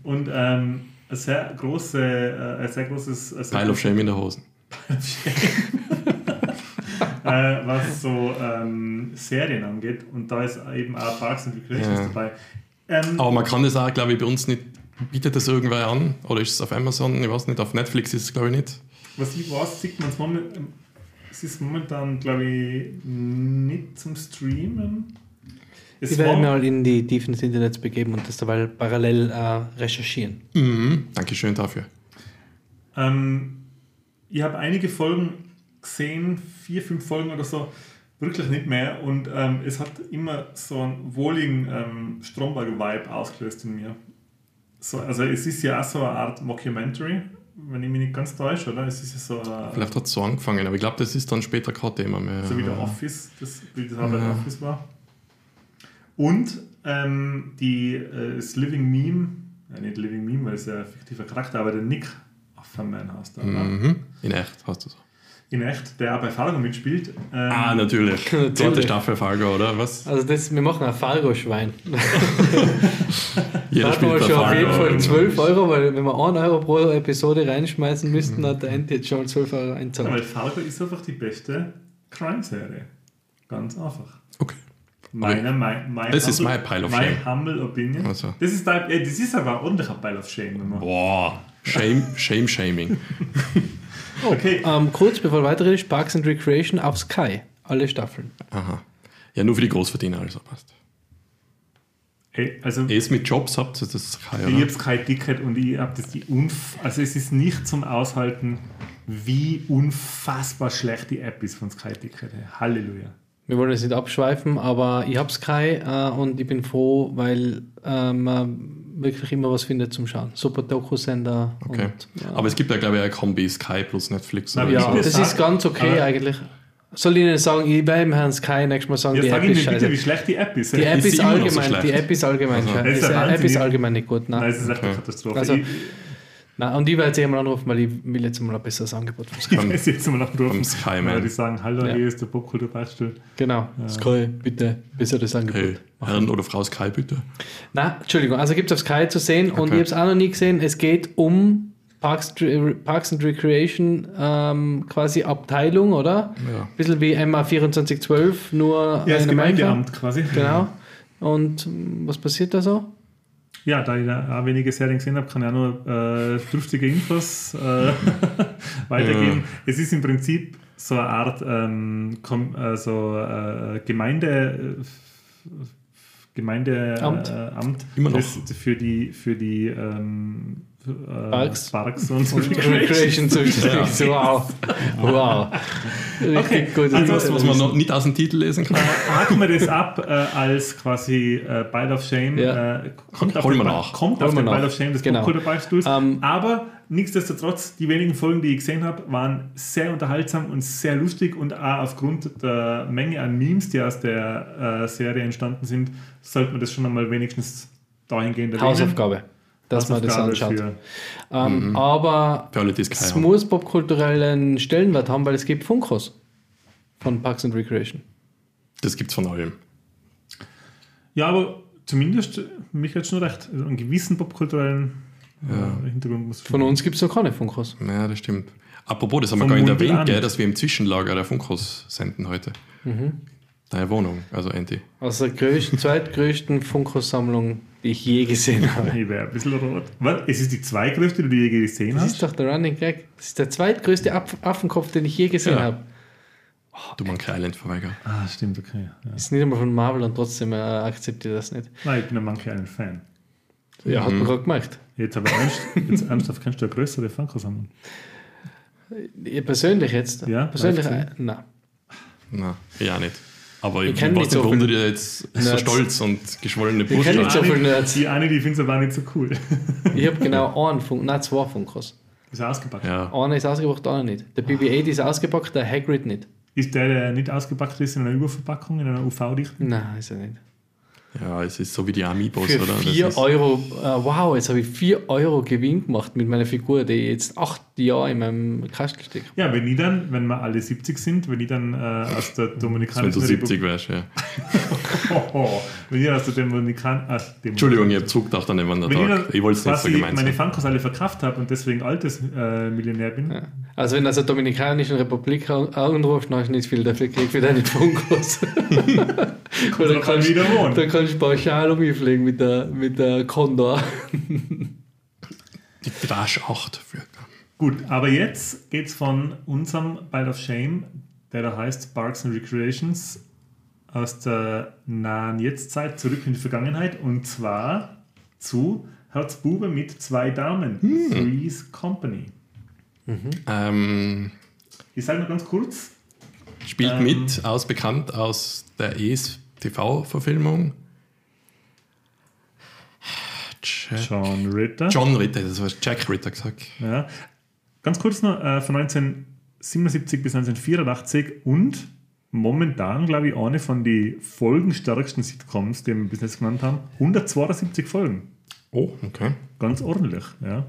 und ähm, ein sehr, große, äh, ein sehr großes. ein sehr Pile of Shame in der Hosen. [laughs] äh, was so ähm, Serien angeht. Und da ist eben auch Parks and Recreations Ja. dabei. Ähm, Aber man kann das auch, glaube ich, bei uns nicht. Bietet das irgendwer an? Oder ist es auf Amazon? Ich weiß nicht. Auf Netflix ist es, glaube ich, nicht. was ich weiß, sieht man es momentan. Es ist momentan, glaube ich, nicht zum Streamen. Es Ich werde mal in die Tiefen des Internets begeben und das dabei parallel äh, recherchieren. Mhm. Dankeschön dafür. Ähm, ich habe einige Folgen gesehen, vier, fünf Folgen oder so, wirklich nicht mehr. Und ähm, es hat immer so einen wohligen ähm, Stromberg-Vibe ausgelöst in mir. So, also es ist ja auch so eine Art Mockumentary, wenn ich mich nicht ganz täusche, oder? Es ist ja so, äh, Vielleicht hat es so angefangen, aber ich glaube, das ist dann später kein Thema mehr. so wie der Office, das, wie das auch bei Ja. Office war. Und ähm, die, äh, das Living Meme, ja, nicht Living Meme, weil es ja ein fiktiver Charakter, aber der Nick Offerman heißt er? Mhm. In echt hast du so. In echt, der auch bei Fargo mitspielt. Ähm, Ah, [laughs] natürlich. Zweite Staffel Fargo, oder was? Also das, wir machen ein Fargo-Schwein. [laughs] Jeder Da hat man spielt bei schon auf jeden Fargo. Fall 12 Euro, weil wenn wir 1 Euro pro Episode reinschmeißen müssten, hat der Ente jetzt schon 12 Euro Ja, weil einzahlt. Fargo ist einfach die beste Crime-Serie. Ganz einfach. Okay. Meine, mein, mein Das ist mein Pile of my Shame. humble Opinion. Also. Das, ist dein, ey, das ist aber ein ordentlicher Pile of Shame. Boah. Shame, Shame, Shaming. [laughs] Okay, Ähm, kurz bevor weiter ist, Parks and Recreation auf Sky. Alle Staffeln. Aha. Ja, nur für die Großverdiener, also passt. ey, also ist mit Jobs habt ihr das kein, ich oder? habe kein Ticket und ich habe das die Unf also es ist nicht zum Aushalten, wie unfassbar schlecht die App ist von Sky Ticket. ey. Halleluja. Wir wollen jetzt nicht abschweifen, aber ich habe Sky äh, und ich bin froh, weil äh, man wirklich immer was findet zum Schauen. Super Doku-Sender. Okay. Und, ja. Aber es gibt ja, glaube ich, eine Kombi Sky plus Netflix. Na, ja, das ist ganz okay aber- eigentlich. Soll ich Ihnen sagen, ich werde Herrn Sky nächstes Mal sagen, Ja, die sag App Ihnen ist bitte, scheiße. wie schlecht die App ist. Die App Ist ist, so allgemein, schlecht? die App ist allgemein Also. Die App ist allgemein nicht gut. Nein. Nein, es ist echt eine. Katastrophe. Also- ich, Nein, und ich werde sie einmal anrufen, weil ich will jetzt mal ein besseres Angebot von Sky. ich weiß jetzt immer noch Vom. Sky, Weil die sagen, hallo, Ja. hier ist der Popkulturbeistuhl. Genau. Sky, bitte, besseres Angebot. Hey, Herrn oder Frau Sky, bitte. Na, Entschuldigung, also gibt es auf Sky zu sehen und Okay. ich habe es auch noch nie gesehen. Es geht um Parks, Parks and Recreation ähm, quasi Abteilung, oder? Ja. Ein bisschen wie MA 2412, nur Ja, das. Gemeindeamt quasi. Genau. Und ähm, was passiert da so? Ja, da ich da auch wenige Serien gesehen habe, kann ich auch nur äh, dürftige Infos äh, [laughs] weitergeben. Es ist im Prinzip so eine Art ähm, kom, also, äh, Gemeinde. Äh, Gemeindeamt Amt. äh, Amt Immer noch. das für die für die ähm, äh, Parks. Parks und, Und [laughs] Recreation zuständig. So, Wow. Wow. Richtig Okay, gut. also Was, was man noch nicht aus dem Titel lesen kann. haken wir das ab äh, als quasi äh, Pile of Shame. Ja. Äh, kommt auf Holen den, nach. Kommt auf den nach. Of Shame des Genau. Popkulturbeistuhls. Ähm, Aber nichtsdestotrotz, die wenigen Folgen, die ich gesehen habe, waren sehr unterhaltsam und sehr lustig und auch aufgrund der Menge an Memes, die aus der äh, Serie entstanden sind, sollte man das schon einmal wenigstens dahingehend erwähnen. Hausaufgabe, dass man das anschaut. Ähm, Aber alle, die es es muss popkulturellen Stellenwert haben, weil es gibt Funkos von Parks and Recreation. Das gibt's von allem. Ja, aber zumindest, mich hat schon recht, also einen gewissen popkulturellen äh, Hintergrund muss Von uns gibt es noch keine Funkos. Ja, das stimmt. Apropos, das haben wir Vom gar nicht erwähnt, gell, dass wir im Zwischenlager der Funkos senden heute. Deine Wohnung, also Enti. Aus der größten, zweitgrößten Funkos-Sammlung, die ich je gesehen habe. [laughs] Ich wäre ein bisschen rot. Was? Es ist die zweitgrößte, die du je gesehen Das hast? ist doch der Running Gag. Das ist der zweitgrößte Aff Affenkopf, den ich je gesehen Ja. habe. Du Monkey Island Verweiger. Ah, stimmt, okay. Ja. Ist nicht einmal von Marvel und trotzdem äh, akzeptiert das nicht. Nein, ich bin ein Monkey Island Fan. Ja, hat man gerade gemerkt. Jetzt aber ernst, jetzt ernsthaft, kennst du eine größere Funko-Sammlung? Ihr persönlich jetzt? Ja, Persönlich? du? äh, Nein. Na, ja nicht. Aber Ich ich, kenn weiß nicht so du viel dir jetzt so Nerds. stolz und geschwollene Ich kenn Brust nicht so viel Nerds. Die eine, die findet es aber auch nicht so cool. Ich habe genau einen Funk, nein, zwei Funkos. Ist ausgepackt. Ja, Einer ist ausgepackt, der andere nicht. Der BB-8 ist ausgepackt, der Hagrid nicht. Ist der, der nicht ausgepackt ist, in einer Überverpackung, in einer UV-Dichte? Nein, ist er nicht. ja, es ist so wie die Amiibos, Für oder? Das 4 ist- Euro, äh, wow, jetzt habe ich 4 Euro Gewinn gemacht mit meiner Figur, die jetzt 8 Jahr in meinem Kasten stecke. Ja, wenn ich dann, wenn wir alle 70 sind, wenn ich dann äh, aus der Wenn du Dominikanischen 70 wärst, ja. Oh, [laughs] wenn ich aus der Dominikan äh, Dem- Entschuldigung, ich habe zugedacht an dem anderen wenn ich. Ich wollte es nicht so gemeint meine. Funkos alle verkauft habe und deswegen altes äh, Millionär bin, Ja. Also wenn du aus der Dominikanischen Republik an- anrufst, dann du nicht viel dafür gekriegt für deine Funkos. [laughs] Weil dann drauf an, wie der wohnt. dann kannst du pauschal umfliegen mit der, mit der Condor. Die Trash 8 fliegt. Gut, aber jetzt geht's von unserem Bite of Shame, der da heißt Parks and Recreations, aus der nahen Jetztzeit zurück in die Vergangenheit und zwar zu Herzbube mit zwei Damen, Three's Company. Ähm, Ich sage nur ganz kurz, spielt Ähm. mit, aus bekannt aus der ES TV-Verfilmung. Jack, John Ritter. John Ritter, das war Jack Ritter gesagt. Ja. Ganz kurz noch, äh, von 1977 bis 1984 und momentan, glaube ich, eine von den folgenstärksten Sitcoms, die wir bis jetzt genannt haben. 172 Folgen. Oh, okay. Ganz ordentlich, ja.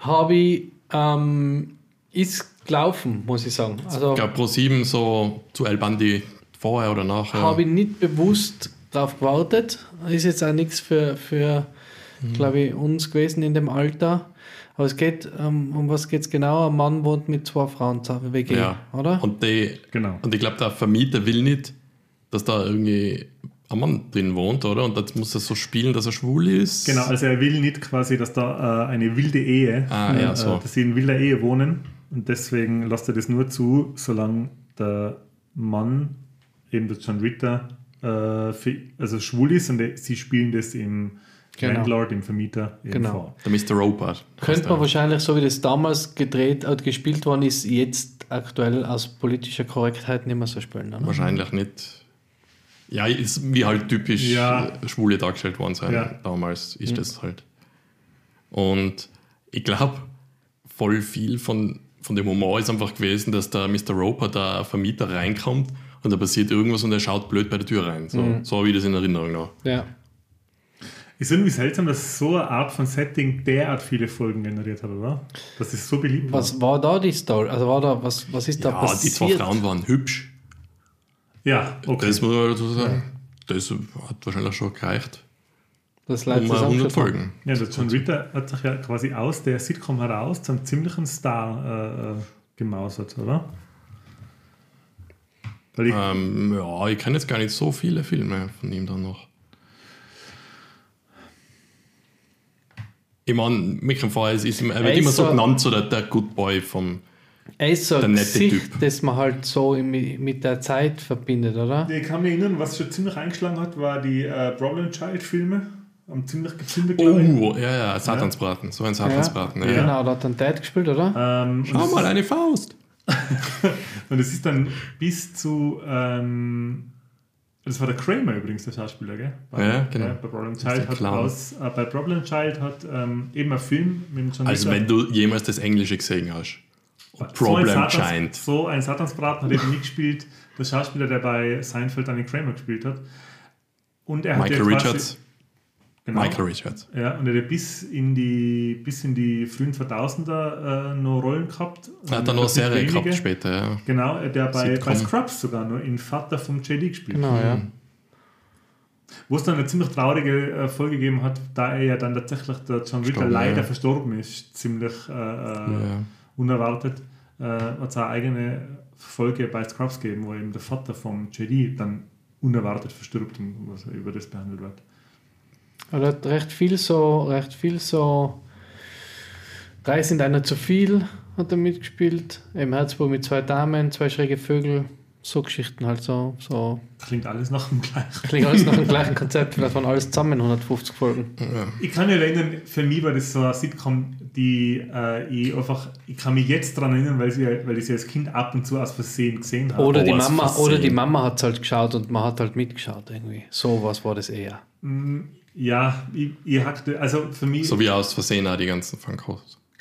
Habe ich, ähm, ist gelaufen, muss ich sagen. Also Ich glaube, Pro7 so zu El Bandi vorher oder nachher. habe ich nicht bewusst darauf gewartet. Ist jetzt auch nichts für, für glaube ich, uns gewesen in dem Alter. Aber es geht, ähm, um was geht es genau? Ein Mann wohnt mit zwei Frauen zusammen, WG, ja. oder? Und, die, Genau. und ich glaube, der Vermieter will nicht, dass da irgendwie ein Mann drin wohnt, oder? Und jetzt muss er so spielen, dass er schwul ist. Genau, also er will nicht quasi, dass da äh, eine wilde Ehe, Ah, ja, äh, so. dass sie in wilder Ehe wohnen und deswegen lässt er das nur zu, solange der Mann, eben der John Ritter, äh, für, also schwul ist und der, sie spielen das im Genau. Landlord, im Vermieter Genau. Der Mr. Roper. Könnte man wahrscheinlich, so wie das damals gedreht und gespielt worden ist, jetzt aktuell aus politischer Korrektheit nicht mehr so spielen. Oder? Wahrscheinlich nicht. Ja, ist wie halt typisch Ja. äh, Schwule dargestellt worden sein. Ja. Damals ist das halt. Und ich glaube, voll viel von, von dem Humor ist einfach gewesen, dass der Mr. Roper, der Vermieter, reinkommt und da passiert irgendwas und er schaut blöd bei der Tür rein. So, so habe ich das in Erinnerung noch. Ja. Ist irgendwie seltsam, dass so eine Art von Setting derart viele Folgen generiert hat, oder? Das ist so beliebt. war. Was war da die Story? Also war da, was, was ist da Ja, die zwei passiert? Frauen waren hübsch. Ja, okay. Das muss man dazu sagen. Das hat wahrscheinlich schon gereicht. Das Um Leute mal 100 zusammengeschrieben haben. Folgen. Ja, der John Ritter hat sich ja quasi aus der Sitcom heraus zum ziemlichen Star äh, äh, gemausert, oder? Weil ich, Ähm, ja, ich kenne jetzt gar nicht so viele Filme von ihm dann noch. Ich meine, es ist, immer- er wird Er ist immer so so- genannt, so der, der Good Boy vom. Er ist so Der nette Gesicht, Typ. das man halt so mit der Zeit verbindet, oder? ich kann mich erinnern, was schon ziemlich eingeschlagen hat, war die äh, Problem Child Filme. Haben ziemlich gezündet. Oh, ja, ja, Satansbraten. So ein Satansbraten. Ja. Genau, da hat er einen Dad gespielt, oder? Ähm, Schau mal, eine Faust. [laughs] und es ist dann bis zu. Ähm, das war der Kramer übrigens, der Schauspieler, gell? Bei, Ja, genau. bei Problem Child hat aus, äh, bei Problem Child hat ähm, eben ein Film mit dem John Also, wenn du jemals das Englische gesehen hast. So ein Problem Satans- Child. So ein Satansbraten hat eben mitgespielt, der Schauspieler, der bei Seinfeld Danny Kramer gespielt hat. Und er hat Michael Richards. Genau, Michael Richards. Ja, und er hat bis in die, bis in die frühen 2000er äh, noch Rollen gehabt. Er hat dann noch Serie wenige. gehabt später, ja. Genau, der bei, bei Scrubs sogar noch in Vater vom JD gespielt. Genau, ja. Wo es dann eine ziemlich traurige äh, Folge gegeben hat, da er ja dann tatsächlich der John Ritter leider ja. verstorben ist, ziemlich äh, äh, ja. unerwartet, äh, hat es eine eigene Folge bei Scrubs gegeben, wo eben der Vater vom JD dann unerwartet verstirbt und was über das behandelt wird. Er hat recht viel so, recht viel so Drei sind einer zu viel, hat er mitgespielt. Im Herzburg mit zwei Damen, zwei schräge Vögel. So Geschichten halt so. so. Klingt alles nach dem gleichen. Klingt alles nach dem gleichen [laughs] Konzept, vielleicht waren alles zusammen 150 Folgen. Ich kann mich erinnern, für mich war das so eine Sitcom, die äh, ich einfach, ich kann mich jetzt daran erinnern, weil, sie, weil ich sie als Kind ab und zu aus Versehen gesehen habe. Oder, die Oh, aus Mama, oder die Mama hat es halt geschaut und man hat halt mitgeschaut irgendwie. So was war das eher. Mm, Ja, ich, ich hackte, also für mich, So wie aus Versehen auch die ganzen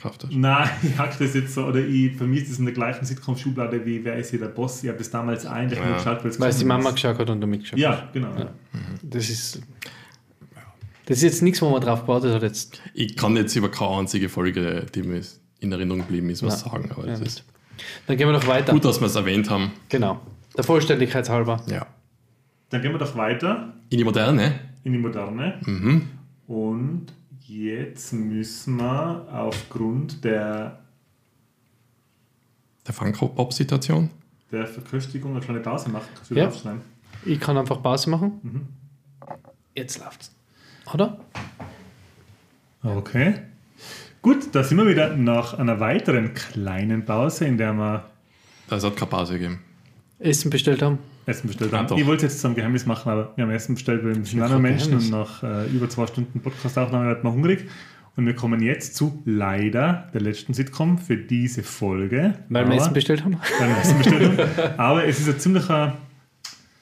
hat. nein, [laughs] ich hack das jetzt so, oder ich, für mich ist das in der gleichen Sitcom-Schublade wie Wer ist hier der Boss? Ich habe das damals eigentlich Ja. nur geschaut, weil es Weil es die Mama ist. geschaut hat und du mitgeschaut hast. Ja, genau. Ja. Das ist. Das ist jetzt nichts, wo man drauf gewartet hat. Jetzt. Ich kann jetzt über keine einzige Folge, die mir in Erinnerung geblieben ist, was Ja. sagen. Aber Ja, das ist Dann gehen wir noch weiter. gut, dass wir es erwähnt haben. Genau. Der Vollständigkeit halber. Ja. Dann gehen wir doch weiter In die Moderne. In die Moderne. Mhm. Und jetzt müssen wir aufgrund der, Der Funk-Pop-Situation. der Verköstigung eine kleine Pause machen. Kannst du Ja. aufschneiden? Ich kann einfach Pause machen. Mhm. Jetzt läuft's. Oder? Okay. Gut, da sind wir wieder nach einer weiteren kleinen Pause, in der wir Da hat keine Pause gegeben. Essen bestellt haben. Essen bestellt haben. doch. ich wollte es jetzt zum Geheimnis machen, aber wir haben Essen bestellt, weil wir sind andere Menschen und nach äh, über zwei Stunden Podcast-Aufnahme wird man hungrig. Und wir kommen jetzt zu leider der letzten Sitcom für diese Folge. Weil wir Essen bestellt haben. Weil wir Essen bestellt haben. Aber es ist ein ziemlicher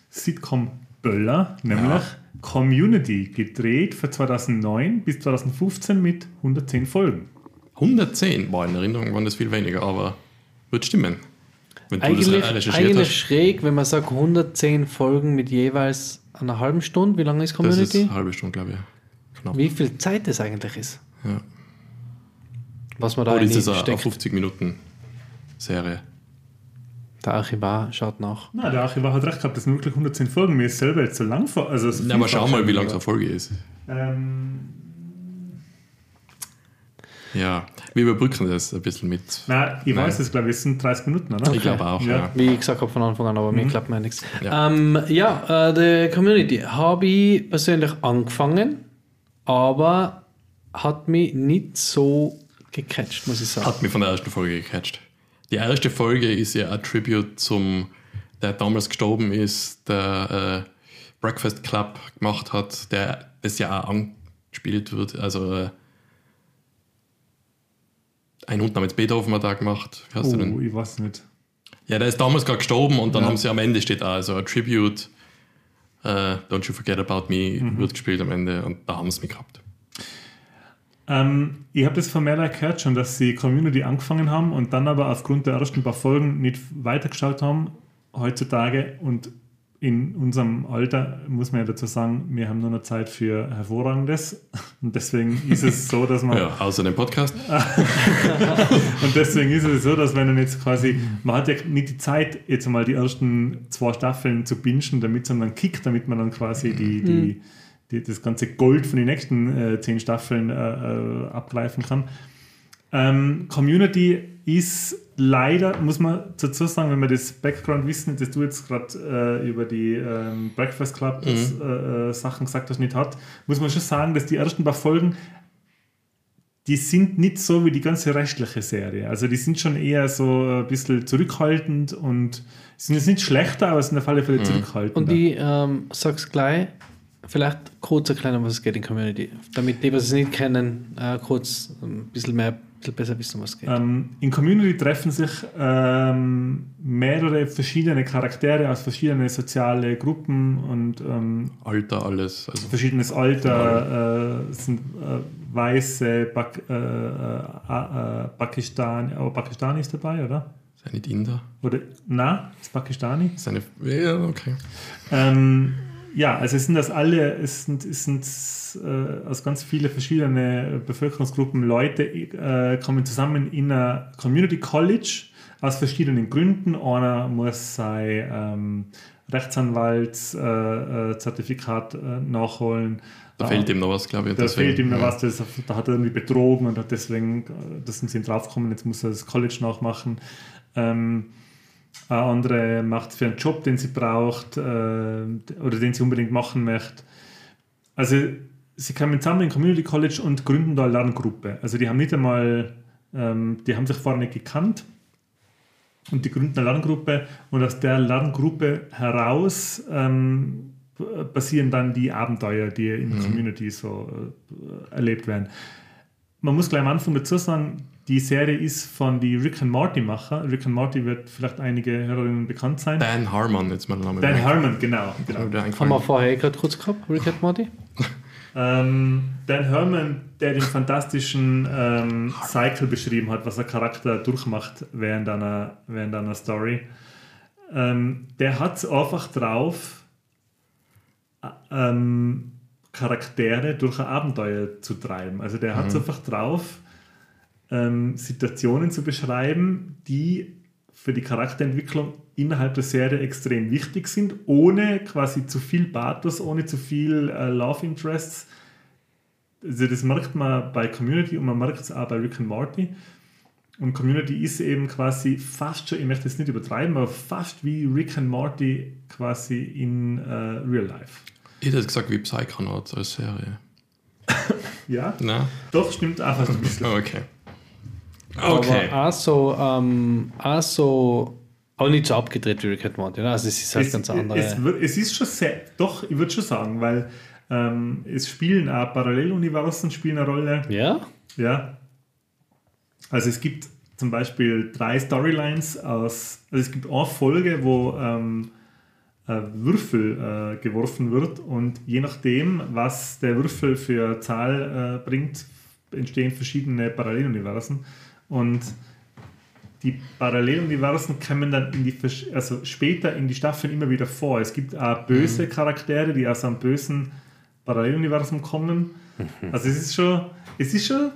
Sitcom-Böller, nämlich Ja. Community, gedreht von 2009 bis 2015 mit 110 Folgen. 110 war in Erinnerung, waren das viel weniger, aber wird stimmen. Wenn du Eigentlich, das recherchiert eigentlich hast. schräg, wenn man sagt 110 Folgen mit jeweils einer halben Stunde. Wie lange ist Das Community? ist eine halbe Stunde, glaube ich. Knapp. Wie viel Zeit das eigentlich ist. Ja. Was man da Oder ist es rein eine steckt. 50 Minuten Serie? Der Archivar schaut nach. Na, der Archivar hat recht gehabt, das sind wirklich 110 Folgen. Mir ist selber jetzt so lang vor. Also so Ja, aber schau mal, wie lang so eine Folge ist. Ähm, Ja, wir überbrücken das ein bisschen mit. nein, ich Nein. weiß es, glaube ich, es sind 30 Minuten, oder? Ich glaube auch, Ja. ja. Wie ich gesagt habe von Anfang an, aber mir klappt mir nichts. Ja. Ähm, ja, äh, die Community habe ich persönlich angefangen, aber hat mich nicht so gecatcht, muss ich sagen. Hat mich von der ersten Folge gecatcht. Die erste Folge ist ja ein Tribute zum, der damals gestorben ist, der äh, Breakfast Club gemacht hat, der das ja auch angespielt wird. Also äh, ein Hund namens Beethoven hat da gemacht. Wie heißt? Oh, ich weiß nicht. Ja, der ist damals gerade gestorben und dann Ja. haben sie am Ende steht auch so ein Tribute. äh, Don't You Forget About Me Mhm. wird gespielt am Ende und da haben sie mich gehabt. Ähm, ich habe das von mehreren gehört schon, dass sie Community angefangen haben und dann aber aufgrund der ersten paar Folgen nicht weitergeschaut haben heutzutage und in unserem Alter muss man ja dazu sagen, wir haben nur noch Zeit für Hervorragendes und deswegen ist es so, dass man Ja, außer dem Podcast. [laughs] und deswegen ist es so, dass wenn man jetzt quasi, man hat ja nicht die Zeit, jetzt mal die ersten zwei Staffeln zu bingen, damit es dann kickt, damit man dann quasi die, die, die, das ganze Gold von den nächsten äh, zehn Staffeln äh, äh, abgreifen kann. Ähm, Community ist leider, muss man dazu sagen, wenn man das Background-Wissen, das du jetzt gerade äh, über die ähm, Breakfast Club äh, äh, Sachen gesagt hast, nicht hat, muss man schon sagen, dass die ersten paar Folgen die sind nicht so wie die ganze restliche Serie. Also die sind schon eher so ein bisschen zurückhaltend und sind jetzt nicht schlechter, aber sind auf alle Fälle zurückhaltender. Und ich ähm, sag's gleich, vielleicht kurz erklären, was es geht in Community. Damit die, die es nicht kennen, äh, kurz ein bisschen mehr, bisschen besser wissen, was geht. ähm, in Community treffen sich ähm, mehrere verschiedene Charaktere aus verschiedenen sozialen Gruppen und ähm, Alter, alles. Also verschiedenes Alter, äh, sind äh, weiße Pak äh, äh, äh, Pakistan, oh, Pakistani ist dabei, oder? ist er nicht Inder? Oder na, ist Pakistani? Ist eine, ja, okay. Ja, also es sind das alle, es sind, es sind äh, aus ganz vielen verschiedenen Bevölkerungsgruppen Leute äh, kommen zusammen in einer Community College aus verschiedenen Gründen. Einer muss sein ähm, Rechtsanwaltszertifikat äh, Zertifikat, äh, nachholen. Da fehlt ihm noch was, glaube ich. Da deswegen, fehlt ihm noch ja. was, das, da hat er irgendwie betrogen und hat deswegen, äh, da sind sie ihm draufgekommen, jetzt muss er das College nachmachen. Ähm, eine andere macht es für einen Job, den sie braucht äh, oder den sie unbedingt machen möchte. Also sie kommen zusammen in Community College und gründen da eine Lerngruppe. Also die haben nicht einmal, ähm, die haben sich vorher nicht gekannt und die gründen eine Lerngruppe und aus der Lerngruppe heraus ähm, passieren dann die Abenteuer, die in der Community so äh, erlebt werden. Man muss gleich am Anfang dazu sagen, die Serie ist von die Rick and Morty Macher. Rick and Morty wird vielleicht einige Hörerinnen bekannt sein. Dan Harmon, jetzt der Name. Dan. Harmon, genau. genau. Haben wir vorher eh gerade kurz gehabt, Rick and Morty? Ähm, Dan Herman, der den fantastischen ähm, Cycle beschrieben hat, was ein Charakter durchmacht während einer, während einer Story, ähm, der hat es einfach drauf, äh, ähm, Charaktere durch ein Abenteuer zu treiben. Also der hat es einfach drauf, ähm, Situationen zu beschreiben, die für die Charakterentwicklung innerhalb der Serie extrem wichtig sind, ohne quasi zu viel Pathos, ohne zu viel äh, Love Interests. Also das merkt man bei Community und man merkt es auch bei Rick and Morty. Und Community ist eben quasi fast schon, ich möchte es nicht übertreiben, aber fast wie Rick and Morty quasi in äh, Real Life. Ich hätte gesagt wie Psychonauts als Serie. [laughs] Ja, Na? doch, stimmt auch fast ein bisschen. [laughs] Okay. Aber auch so, ähm, auch so, nicht so abgedreht wie Rick and Morty. ne? Also es ist halt es, ganz andere. Es, es ist schon sehr, doch, ich würde schon sagen, weil ähm, es spielen auch Paralleluniversen spielen eine Rolle. ja? Ja. Also es gibt zum Beispiel drei Storylines aus, also es gibt eine Folge, wo ähm, Würfel äh, geworfen wird und je nachdem, was der Würfel für Zahl äh, bringt, entstehen verschiedene Paralleluniversen und die Paralleluniversen kommen dann in die, also später in die Staffeln immer wieder vor. Es gibt auch böse Charaktere, die aus einem bösen Paralleluniversum kommen. Also es ist schon, es ist schon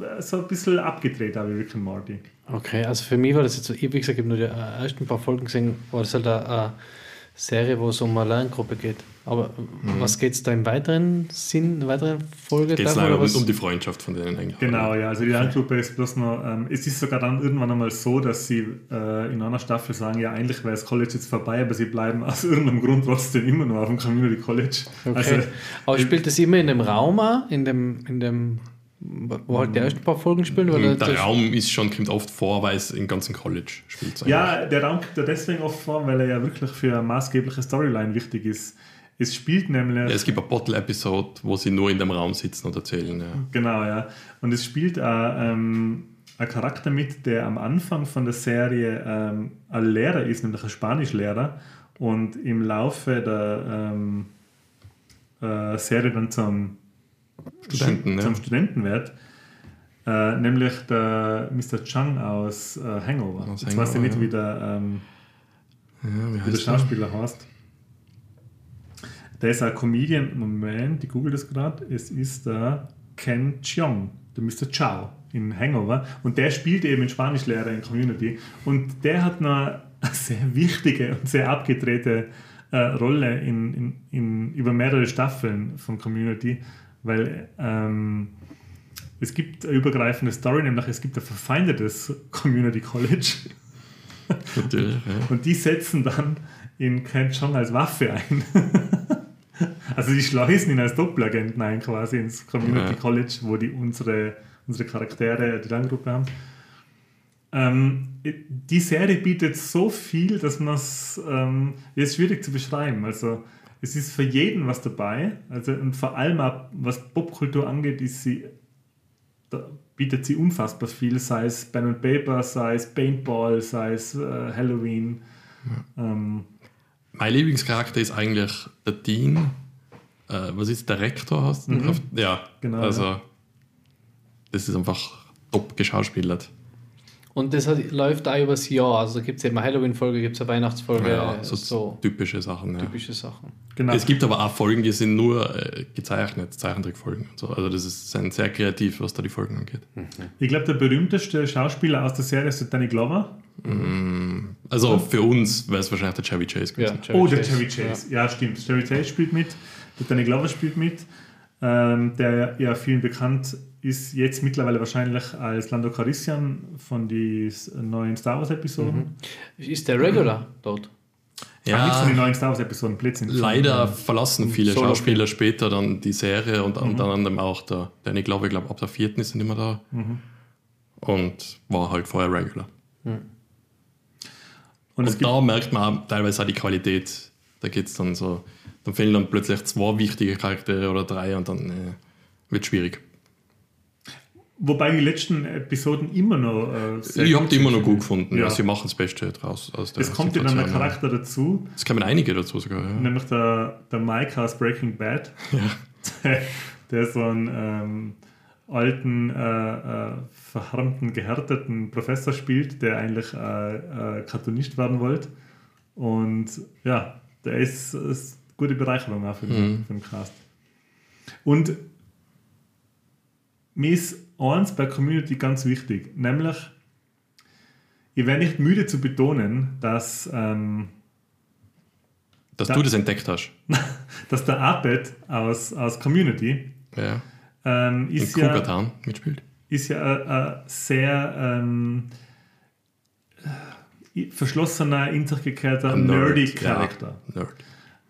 äh, so ein bisschen abgedreht, aber Rick and Morty. Okay, also für mich war das jetzt so, ich, wie gesagt, ich habe nur die äh, ersten paar Folgen gesehen, war das halt eine Serie, wo es um eine Lerngruppe geht. Aber was geht es da im weiteren Sinn, in der weiteren Folge? Geht es leider oder um, was? um die Freundschaft von denen eigentlich. Genau, ja. Also die Lerngruppe ist bloß noch, ähm, es ist sogar dann irgendwann einmal so, dass sie äh, in einer Staffel sagen, ja, eigentlich wäre das College jetzt vorbei, aber sie bleiben aus irgendeinem Grund trotzdem immer noch auf dem Community College. Okay. Also, Aber spielt das immer in dem Raum in dem, in dem, wo halt die ersten paar Folgen spielen? Oder Und der Raum ist schon, kommt oft vor, weil es im ganzen College spielt. ja, der Raum kommt ja deswegen oft vor, weil er ja wirklich für eine maßgebliche Storyline wichtig ist. Es spielt nämlich... Ja, es gibt eine Bottle-Episode, wo sie nur in dem Raum sitzen und erzählen. Ja. Genau, ja. Und es spielt auch, ähm, ein Charakter mit, der am Anfang von der Serie ähm, ein Lehrer ist, nämlich ein Spanischlehrer. Und im Laufe der ähm, äh, Serie dann zum Studenten, zum ja. Studenten wird. Äh, nämlich der Mr. Chung aus äh, Hangover. Aus Jetzt weiß ich nicht, ja. wie der, ähm, Ja, wie wie der heißt der? Schauspieler heißt. Der ist ein Comedian. Moment, ich google das gerade. Es ist der Ken Cheong, der Mr. Chow in Hangover. Und der spielt eben Spanischlehrer in Community. Und der hat eine sehr wichtige und sehr abgedrehte äh, Rolle in, in, in, über mehrere Staffeln von Community, weil ähm, es gibt eine übergreifende Story, nämlich es gibt ein verfeindetes Community College. Natürlich, ja. Und die setzen dann in Ken Chong als Waffe ein. [laughs] also die schleusen ihn als Doppelagenten ein quasi ins Community Ja. College, wo die unsere, unsere Charaktere die Lerngruppe haben. Ähm, die Serie bietet so viel, dass man es ähm, ist schwierig zu beschreiben. Also es ist für jeden was dabei. Also und vor allem auch, was Popkultur angeht, ist sie da bietet sie unfassbar viel, sei es Pen and Paper, sei es Paintball, sei es äh, Halloween. Ähm, Mein Lieblingscharakter ist eigentlich der Dean. Äh, was ist der Rektor? Hast du? Auf- Ja, Genau, Also, das ist einfach top geschauspielert. Und das hat, läuft auch übers Jahr. Also gibt es eben eine Halloween-Folge, gibt es eine Weihnachtsfolge, Ja, so, so typische Sachen. Ja. typische Sachen. genau. Es gibt aber auch Folgen, die sind nur äh, gezeichnet, Zeichentrickfolgen. Und so. Also, das ist sind sehr kreativ, was da die Folgen angeht. Ich glaube, der berühmteste Schauspieler aus der Serie ist der Danny Glover. Also, für uns wäre es wahrscheinlich der Chevy Chase gewesen. Chevy oh, der Chase, Chevy Chase. Ja. stimmt. Chevy Chase spielt mit. Der Danny Glover spielt mit. Ähm, der ja vielen bekannt ist, jetzt mittlerweile wahrscheinlich als Lando Calrissian von den neuen Star Wars-Episoden. Ja. Ist der Regular dort? Ja. Nicht von den neuen Star Wars-Episoden, Blödsinn. leider verlassen viele Solo Schauspieler später dann die Serie und unter anderem auch der, der ich glaube, ich glaube, ab der vierten ist er nicht mehr da. Und war halt vorher Regular. Und es Und gibt da merkt man auch teilweise auch die Qualität. Da geht es dann so, dann fehlen dann plötzlich zwei wichtige Charaktere oder drei und dann äh, wird schwierig. Wobei die letzten Episoden immer noch äh, sehr Ich habe die immer noch gut gefunden. Ja. Ja. Sie machen das Beste draus. Aus der Es kommt ja dann ein Situation, ja. Charakter dazu, Es kamen einige dazu sogar. Ja. nämlich der, der Mike aus Breaking Bad. [laughs] Der, der so einen ähm, alten, äh, äh, verharmten, gehärteten Professor spielt, der eigentlich äh, äh, Cartoonist werden wollte. Und ja, der ist, ist eine gute Bereicherung auch für den, Mhm. für den Cast. Und mir ist eins bei Community ganz wichtig, nämlich, ich werde nicht müde zu betonen, dass, ähm, Dass Da- du das entdeckt hast. [laughs] dass der Abed aus, aus Community Ja. ähm, ist, ja, Town mitspielt. ist ja ein, ein sehr ähm, äh, verschlossener, in sich gekehrter, nerdy ja. Charakter. Nerd.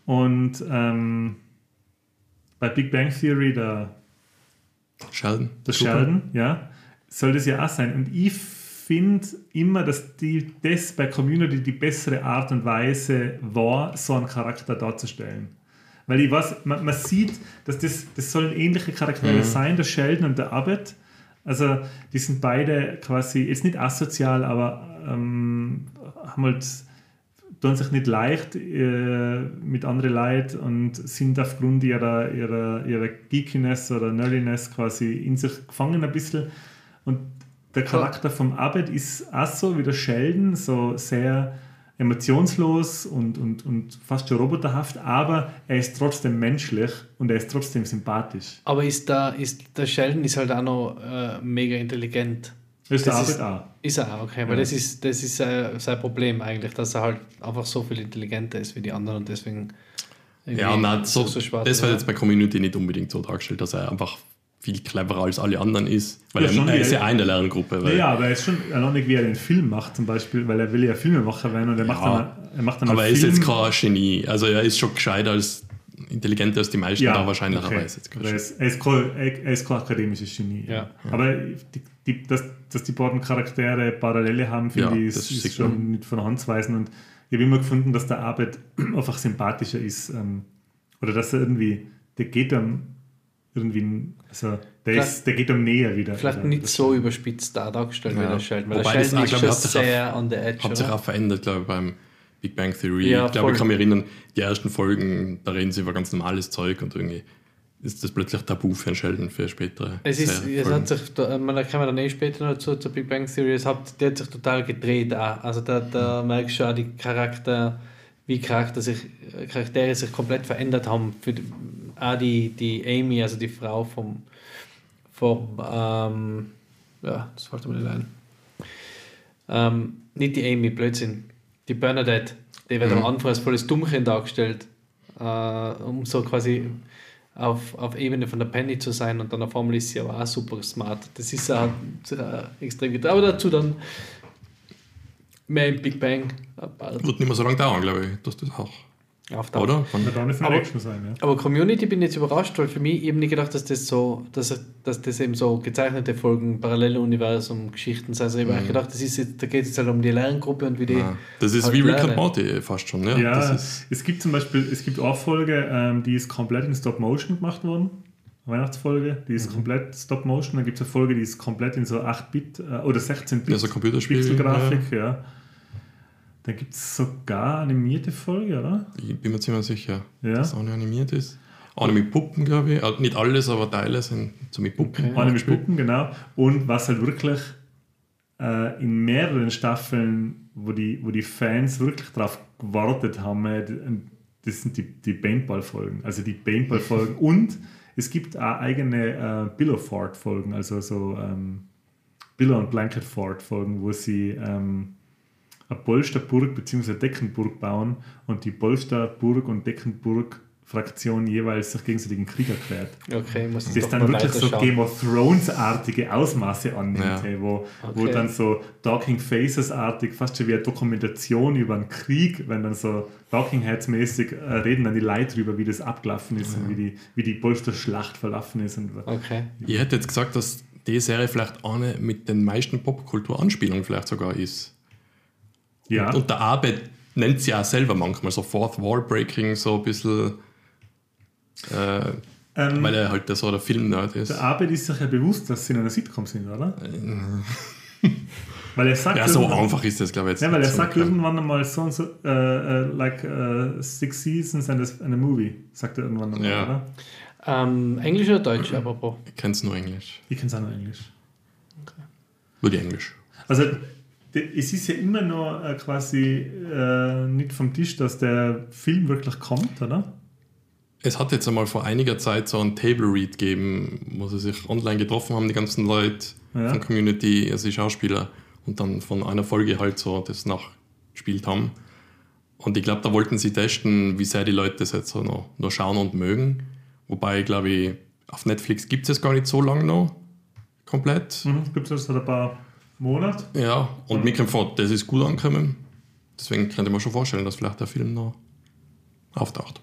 Und ähm, bei Big Bang Theory, der Sheldon. der. Sheldon, ja, soll das ja auch sein. Und ich finde immer, dass die, das bei Community die bessere Art und Weise war, so einen Charakter darzustellen. Weil ich weiß, man, man sieht, dass das, das sollen ähnliche Charaktere sein, der Sheldon und der Abbott. Also die sind beide quasi, jetzt nicht asozial, aber ähm, haben halt, tun sich nicht leicht äh, mit anderen Leuten und sind aufgrund ihrer, ihrer, ihrer Geekiness oder Nerdiness quasi in sich gefangen ein bisschen. Und der Charakter vom Abed ist auch so wie der Sheldon, so sehr emotionslos und, und, und fast schon roboterhaft, aber er ist trotzdem menschlich und er ist trotzdem sympathisch. Aber ist da, ist der Sheldon ist halt auch noch äh, mega intelligent. Ist der Das ist- auch. Ist er auch, okay. Weil Ja. das ist, das ist äh, sein Problem eigentlich, dass er halt einfach so viel intelligenter ist wie die anderen und deswegen. Ja, nein, so, schwarz das wird jetzt bei Community nicht unbedingt so dargestellt, dass er einfach viel cleverer als alle anderen ist. Weil Ja, schon, er, er ist ja. ja eine Lerngruppe. Weil, Ja, aber er ist schon alleine, wie er den Film macht, zum Beispiel, weil er will ja Filmemacher werden und er macht Ja. dann, er macht dann aber er einen ist Film. jetzt kein Genie. Also er ist schon gescheiter als intelligenter als die meisten da wahrscheinlicherweise. Jetzt Aber er, ist, er, ist kein, er ist kein akademisches Genie. Ja. Aber die, die, dass, dass die beiden Charaktere Parallele haben, finde Ja, ich, ist, ist schon nicht von Hand zu weisen. Und ich habe immer gefunden, dass der Arbeit [clears throat] einfach sympathischer ist. Ähm, oder dass er irgendwie, der geht am irgendwie, also der, ist, der geht am näher wieder. Vielleicht Also, nicht so überspitzt da dargestellt wie Ja. der Sheldon. Weil Wobei der auch, ist schon sich sehr on the edge. Hat sich oder? auch verändert, glaube ich, beim Big Bang Theory. Ja, ich glaube, ich kann mich erinnern, die ersten Folgen, da reden sie über ganz normales Zeug und irgendwie ist das plötzlich tabu für einen Sheldon für spätere Es, ist, es hat sich, da, man, da kommen wir dann eh später noch zu, zur Big Bang Theory, es hat, die hat sich total gedreht auch. Also da, da merkst du auch die Charakter, wie Charakter sich, Charaktere sich komplett verändert haben. Für die, auch die, die Amy, also die Frau vom, vom ähm, ja, das fällt mir nicht ein. Ähm, nicht die Amy, Blödsinn. Die Bernadette, die wird Mhm. am Anfang als volles Dummchen dargestellt, äh, um so quasi auf, auf Ebene von der Penny zu sein und dann auf einmal ist sie aber auch super smart. Das ist auch äh, extrem gut. Aber dazu dann mehr im Big Bang. Wird nicht mehr so lange dauern, glaube ich, dass das auch. Auftaucht. Oder? Von, auch nicht von Aber- Action sein, ja. Aber Community bin ich jetzt überrascht, weil für mich eben nicht gedacht, dass das so, dass, dass das eben so gezeichnete Folgen, Paralleluniversum, Geschichten sind. Also ich habe eigentlich gedacht, das ist jetzt, da geht es jetzt halt um die Lerngruppe und wie die. ja. Das ist halt wie Rick lernen. Morty fast schon. Ja, Ja, Das ist, es gibt zum Beispiel, es gibt eine Folge, ähm, die ist komplett in Stop Motion gemacht worden. Weihnachtsfolge, die Mhm. ist komplett Stop Motion. Dann gibt es eine Folge, die ist komplett in so 8-Bit äh, oder 16-Bit Ja, so Computerspiel, Pixelgrafik, ja. Dann gibt es sogar animierte Folge, oder? ich bin mir ziemlich sicher, Ja. dass auch nicht animiert ist. Auch nicht mit Puppen, glaube ich. Also nicht alles, aber Teile sind so mit Puppen. Okay. Mit Puppen, genau. Und was halt wirklich äh, in mehreren Staffeln, wo die, wo die Fans wirklich drauf gewartet haben, äh, das sind die, die Paintball-Folgen. Also die Paintball-Folgen. [laughs] Und es gibt auch eigene äh, Billow Ford-Folgen, also so ähm, Billow und Blanket Ford-Folgen, wo sie ähm, eine Polsterburg bzw. Deckenburg bauen und die Polsterburg und Deckenburg Fraktion jeweils sich gegenseitig in Krieg erklärt Okay, muss das doch dann mal wirklich so. Game of Thrones-artige Ausmaße annimmt, Ja. hey, wo, wo Okay. dann so Talking Faces-artig, fast schon wie eine Dokumentation über einen Krieg, wenn dann so Talking Heads-mäßig äh, reden dann die Leute drüber, wie das abgelaufen ist und wie die, wie die Polster-Schlacht verlaufen ist. Und, Okay. Ich hätte jetzt gesagt, dass die Serie vielleicht eine mit den meisten Popkultur-Anspielungen vielleicht sogar ist. Ja, Und der Arbeit nennt sie auch selber manchmal so Fourth Wall Breaking, so ein bisschen, äh, ähm, weil er halt so der Film-Nerd ist. der Arbeit ist sich ja bewusst, dass sie in einer Sitcom sind, oder? [laughs] weil er sagt, Ja, so einfach ist das, glaube ich, jetzt. Ja, weil er so sagt irgendwann einmal so und so, äh, äh, like uh, six seasons and a, and a movie, sagt er irgendwann einmal, Ja. oder? Ähm, Englisch oder Deutsch, apropos? Ich kenne es nur Englisch. Ich kenne es auch noch Englisch. Nur die Englisch. Also es ist ja immer noch äh, quasi äh, nicht vom Tisch, dass der Film wirklich kommt, oder? es hat jetzt einmal vor einiger Zeit so ein Table Read gegeben, wo sie sich online getroffen haben, die ganzen Leute Ja. von Community, also die Schauspieler, und dann von einer Folge halt so das nachgespielt haben. Und ich glaube, da wollten sie testen, wie sehr die Leute das jetzt so noch, noch schauen und mögen. Wobei, glaube ich, auf Netflix gibt es gar nicht so lange noch komplett. Mhm. Gibt es seit ein paar Monaten? Ja, und mir kommt vor, das ist gut angekommen. Deswegen könnte man schon vorstellen, dass vielleicht der Film noch auftaucht.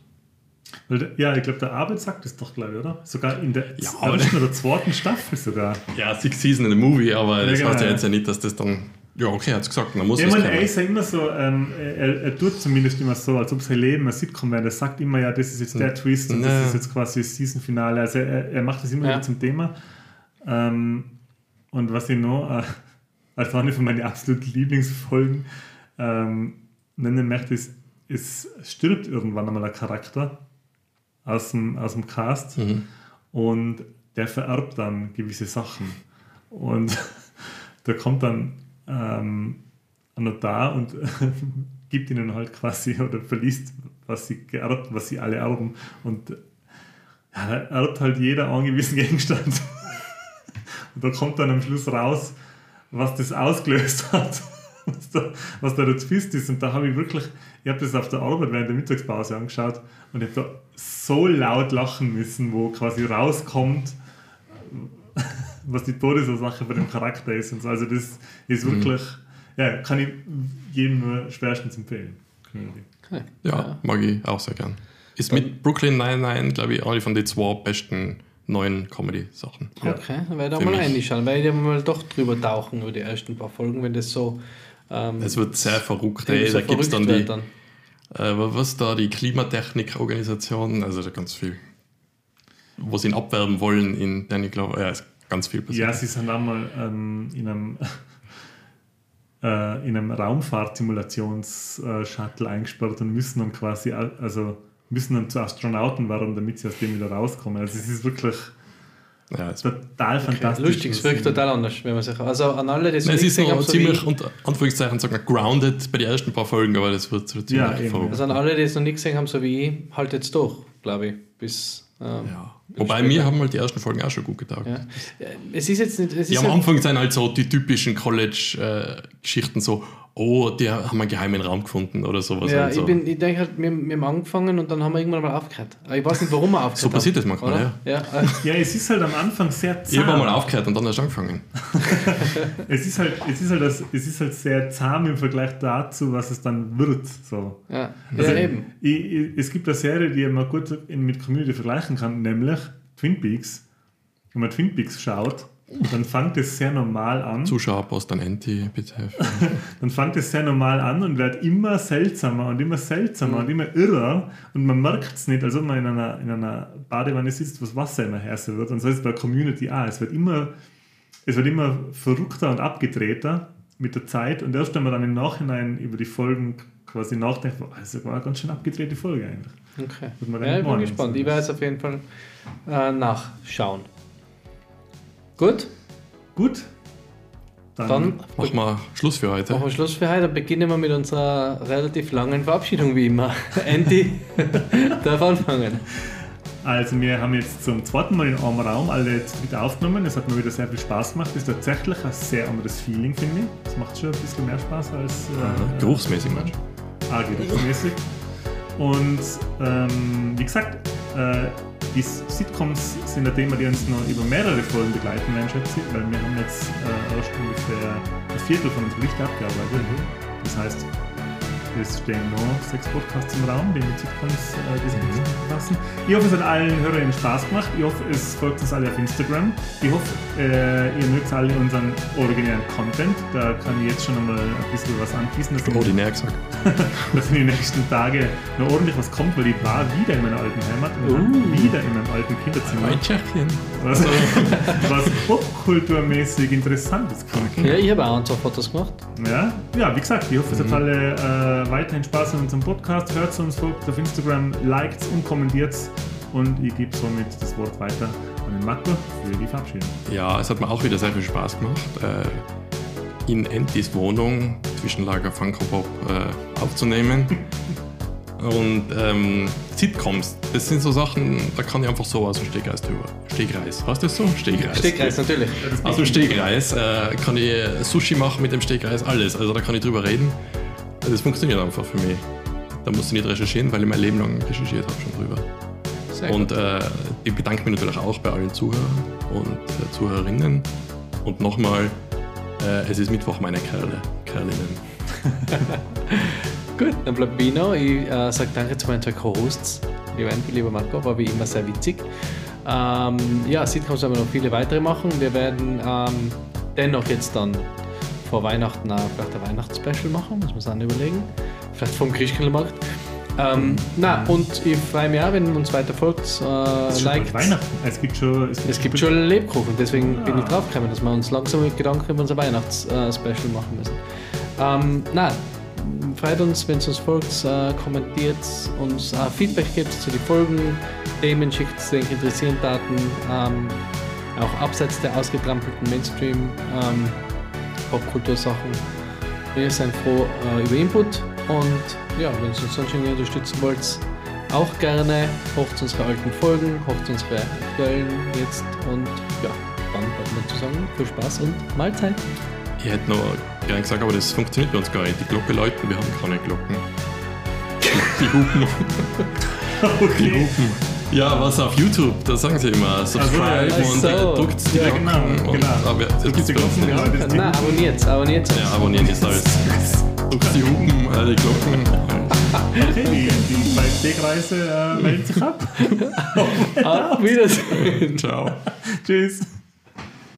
Ja, ich glaube, der Arbeit sagt es doch, glaube ich, oder? Sogar in der Ja, ersten oder zweiten Staffel sogar. Ja, Six Season in the Movie, aber das Ja, heißt ja genau. jetzt ja nicht, dass das dann. Ja, okay, er hat es gesagt, man muss Ja, ich meine, er ist ja immer so, ähm, er, er tut zumindest immer so, als ob sein Leben ein Sitcom wäre. Er sagt immer, ja, das ist jetzt der Twist und Ja. das ist jetzt quasi das Season-Finale. Also er, er macht das immer Ja. wieder zum Thema. Ähm, und was ich noch äh, als eine von meinen absoluten Lieblingsfolgen ähm, nennen möchte, ist, es stirbt irgendwann einmal ein Charakter aus dem, aus dem Cast Mhm. und der vererbt dann gewisse Sachen. Und [laughs] da kommt dann ähm, ein Notar und [laughs] gibt ihnen halt quasi oder verliest, was sie geerbt, was sie alle erben. Und ja, da erbt halt jeder einen gewissen [laughs] Gegenstand. Und da kommt dann am Schluss raus, was das ausgelöst [laughs] hat. Was da, was da der Twist ist. Und da habe ich wirklich, ich habe das auf der Arbeit während der Mittagspause angeschaut und ich habe da so laut lachen müssen, wo quasi rauskommt, [laughs] was die Todesursache bei dem Charakter ist. Und so. Also das ist wirklich, ja, kann ich jedem nur schwerstens empfehlen. Okay. Ja, mag ich auch sehr gern. Ist mit Brooklyn Nine-Nine, glaube ich, eine von den zwei besten neuen Comedy-Sachen. Okay, dann werde ich mal mich. reinschauen, weil ich mal doch drüber tauchen über die ersten paar Folgen, wenn das so. Ähm, Es wird sehr verrückt. Ey. so Da gibt es dann die, äh, was da, die Klimatechnik-Organisation, also da ganz viel, wo sie ihn abwerben wollen, in ich glaube, ja, ist ganz viel passiert. Ja, sie sind einmal ähm, in einem, [laughs] äh, in einem Raumfahrt-Simulations-Shuttle eingesperrt und müssen dann quasi, au- also müssen dann zu Astronauten werden, damit sie aus dem wieder rauskommen. Also es ist wirklich ja, es, total Okay, fantastisch. lustig, es wirkt total anders, wenn man sich. Also an alle, die es Nein, es nicht ist gesehen noch haben, so wie ziemlich, ich, unter Anführungszeichen, sagen wir, grounded bei den ersten paar Folgen, aber das wird, wird ziemlich Ja, also an alle, die es noch nicht gesehen haben, so wie ich, halt jetzt durch, glaube ich. Bis. Ähm, Ja. Wobei mir haben halt die ersten Folgen auch schon gut getaugt. ja. Es ist jetzt nicht. Es ist Ja, am halt- Anfang sind halt so die typischen College-Geschichten so, oh, die haben einen geheimen Raum gefunden oder sowas. ja, halt so. ich, bin, ich denke halt, wir, wir haben angefangen und dann haben wir irgendwann mal aufgehört. Aber Ich weiß nicht, warum wir aufgehört So passiert haben, das manchmal, oder? ja. äh, Ja, es ist halt am Anfang sehr ich habe zahm. mal aufgehört und dann erst angefangen. [laughs] Es ist halt, es ist halt, das, es ist halt sehr zahm im Vergleich dazu, was es dann wird. So. ja. Also, ja, eben. Ich, ich, es gibt eine Serie, die man gut in- mit Community vergleichen kann, nämlich Twin Peaks. Wenn man Twin Peaks schaut, dann fängt es sehr normal an. Zuschauerpost an Enti, bitte. [laughs] Dann fängt es sehr normal an und wird immer seltsamer und immer seltsamer und immer irrer und man merkt es nicht, als ob man in einer, in einer Badewanne sitzt, wo das Wasser immer härter wird. Und so ist es bei Community auch. Es wird immer, es wird immer verrückter und abgedrehter mit der Zeit und erst wenn man dann im Nachhinein über die Folgen quasi nachdenkt, boah, das war eine ganz schön abgedrehte Folge eigentlich. Okay. Ja, ich bin gespannt. Ich werde es auf jeden Fall äh, nachschauen. Gut, Gut. Dann, dann Machen wir Schluss für heute. machen wir Schluss für heute. Dann beginnen wir mit unserer relativ langen Verabschiedung wie immer. [laughs] Andy [laughs] darf anfangen. Also wir haben jetzt zum zweiten Mal in einem Raum alle dritt aufgenommen. Es hat mir wieder sehr viel Spaß gemacht. Das ist tatsächlich ein sehr anderes Feeling, finde ich. Das macht schon ein bisschen mehr Spaß als äh, Geruchsmäßig, meinst Ah, geruchsmäßig. Und ähm, wie gesagt, äh, die Sitcoms sind ein Thema, die uns noch über mehrere Folgen begleiten werden, schätze ich, weil wir haben jetzt äh, erst ungefähr ein Viertel von unserer Liste abgearbeitet. Das heißt, es stehen noch sechs Podcasts im Raum, die mit Sitcoms äh, sich Mhm. befassen. Ich hoffe, es hat allen Hörerinnen Spaß gemacht. Ich hoffe, es folgt uns alle auf Instagram. Ich hoffe, äh, ihr mögt alle unseren originären Content. Da kann ich jetzt schon einmal ein bisschen was anschließen. Ordinär gesagt. [laughs] dass in den nächsten Tagen noch ordentlich was kommt, weil ich war wieder in meiner alten Heimat und Uh. wieder in meinem alten Kinderzimmer. Mein Tschechien. Was, [laughs] was popkulturmäßig Interessantes kommt. Ja, ich habe auch ein, zwei Fotos gemacht. Ja, ja, wie gesagt, ich hoffe, es hat alle äh, weiterhin Spaß an unserem Podcast. Hört uns, folgt auf Instagram, liked und kommentiert und ich gebe somit das Wort weiter an den Marco für die Verabschiedung. Ja, es hat mir auch wieder sehr viel Spaß gemacht, äh, in Entis Wohnung Zwischenlager Funko Pop äh, aufzunehmen. [laughs] Und ähm, Sitcoms, das sind so Sachen, da kann ich einfach so aus dem Stegreis drüber. Stegreis, heißt das so? Stegreis. Stegreis, natürlich. Aus dem Stegreis äh, kann ich Sushi machen mit dem Stegreis, alles. Also da kann ich drüber reden. Das funktioniert einfach für mich. Da muss ich nicht recherchieren, weil ich mein Leben lang recherchiert habe schon drüber. Sehr gut. Und äh, ich bedanke mich natürlich auch bei allen Zuhörern und äh, Zuhörerinnen. Und nochmal, äh, es ist Mittwoch, meine Kerle, Kerlinnen. [laughs] Gut, dann bleibt noch. Ich äh, sage danke zu meinen zwei Co-Hosts. Lieber Marco, war wie immer sehr witzig. Ähm, ja, Sitcoms werden wir noch viele weitere machen. Wir werden ähm, dennoch jetzt dann vor Weihnachten auch vielleicht ein Weihnachtsspecial machen, muss man sich dann überlegen. Vielleicht vom Christkindlmarkt. Ähm, na, und ich freue mich auch, wenn ihr uns weiter folgt, äh, Es ist schon liked. Weihnachten. Es gibt schon. Es gibt schon Lebkuchen, deswegen bin ich drauf gekommen, dass wir uns langsam mit Gedanken über unser Weihnachtsspecial machen müssen. Ähm, na, freut uns, wenn ihr uns folgt, äh, kommentiert, uns äh, Feedback gibt zu den Folgen, Themen schickt, die euch interessieren Daten, ähm, auch abseits der ausgetrampelten Mainstream ähm, Popkultursachen. Wir sind froh äh, über Input und ja, wenn ihr uns sonst irgendwie unterstützen wollt, auch gerne. Hocht unsere alten Folgen, hocht unsere aktuellen jetzt und ja, dann bleibt mir zu sagen, viel Spaß und Mahlzeit. Ich hätte noch gerne gesagt, aber das funktioniert bei uns gar nicht. Die Glocke läuten, wir haben keine Glocken. Die Hupen. [laughs] Die Okay. Hupen. Ja, was auf YouTube, da sagen sie immer, subscribe ja. und so. drückt die Ja, Glocken. genau, und, genau. Aber das gibt's die Glocken, genau. Das Na, abonniert, abonniert. Ja, abonnieren ist alles. Drückt die Hupen, äh, die Glocken. Okay, die, die zwei Stegreise äh, melden sich ab. [laughs] Auf Wiedersehen. Ciao. Tschüss.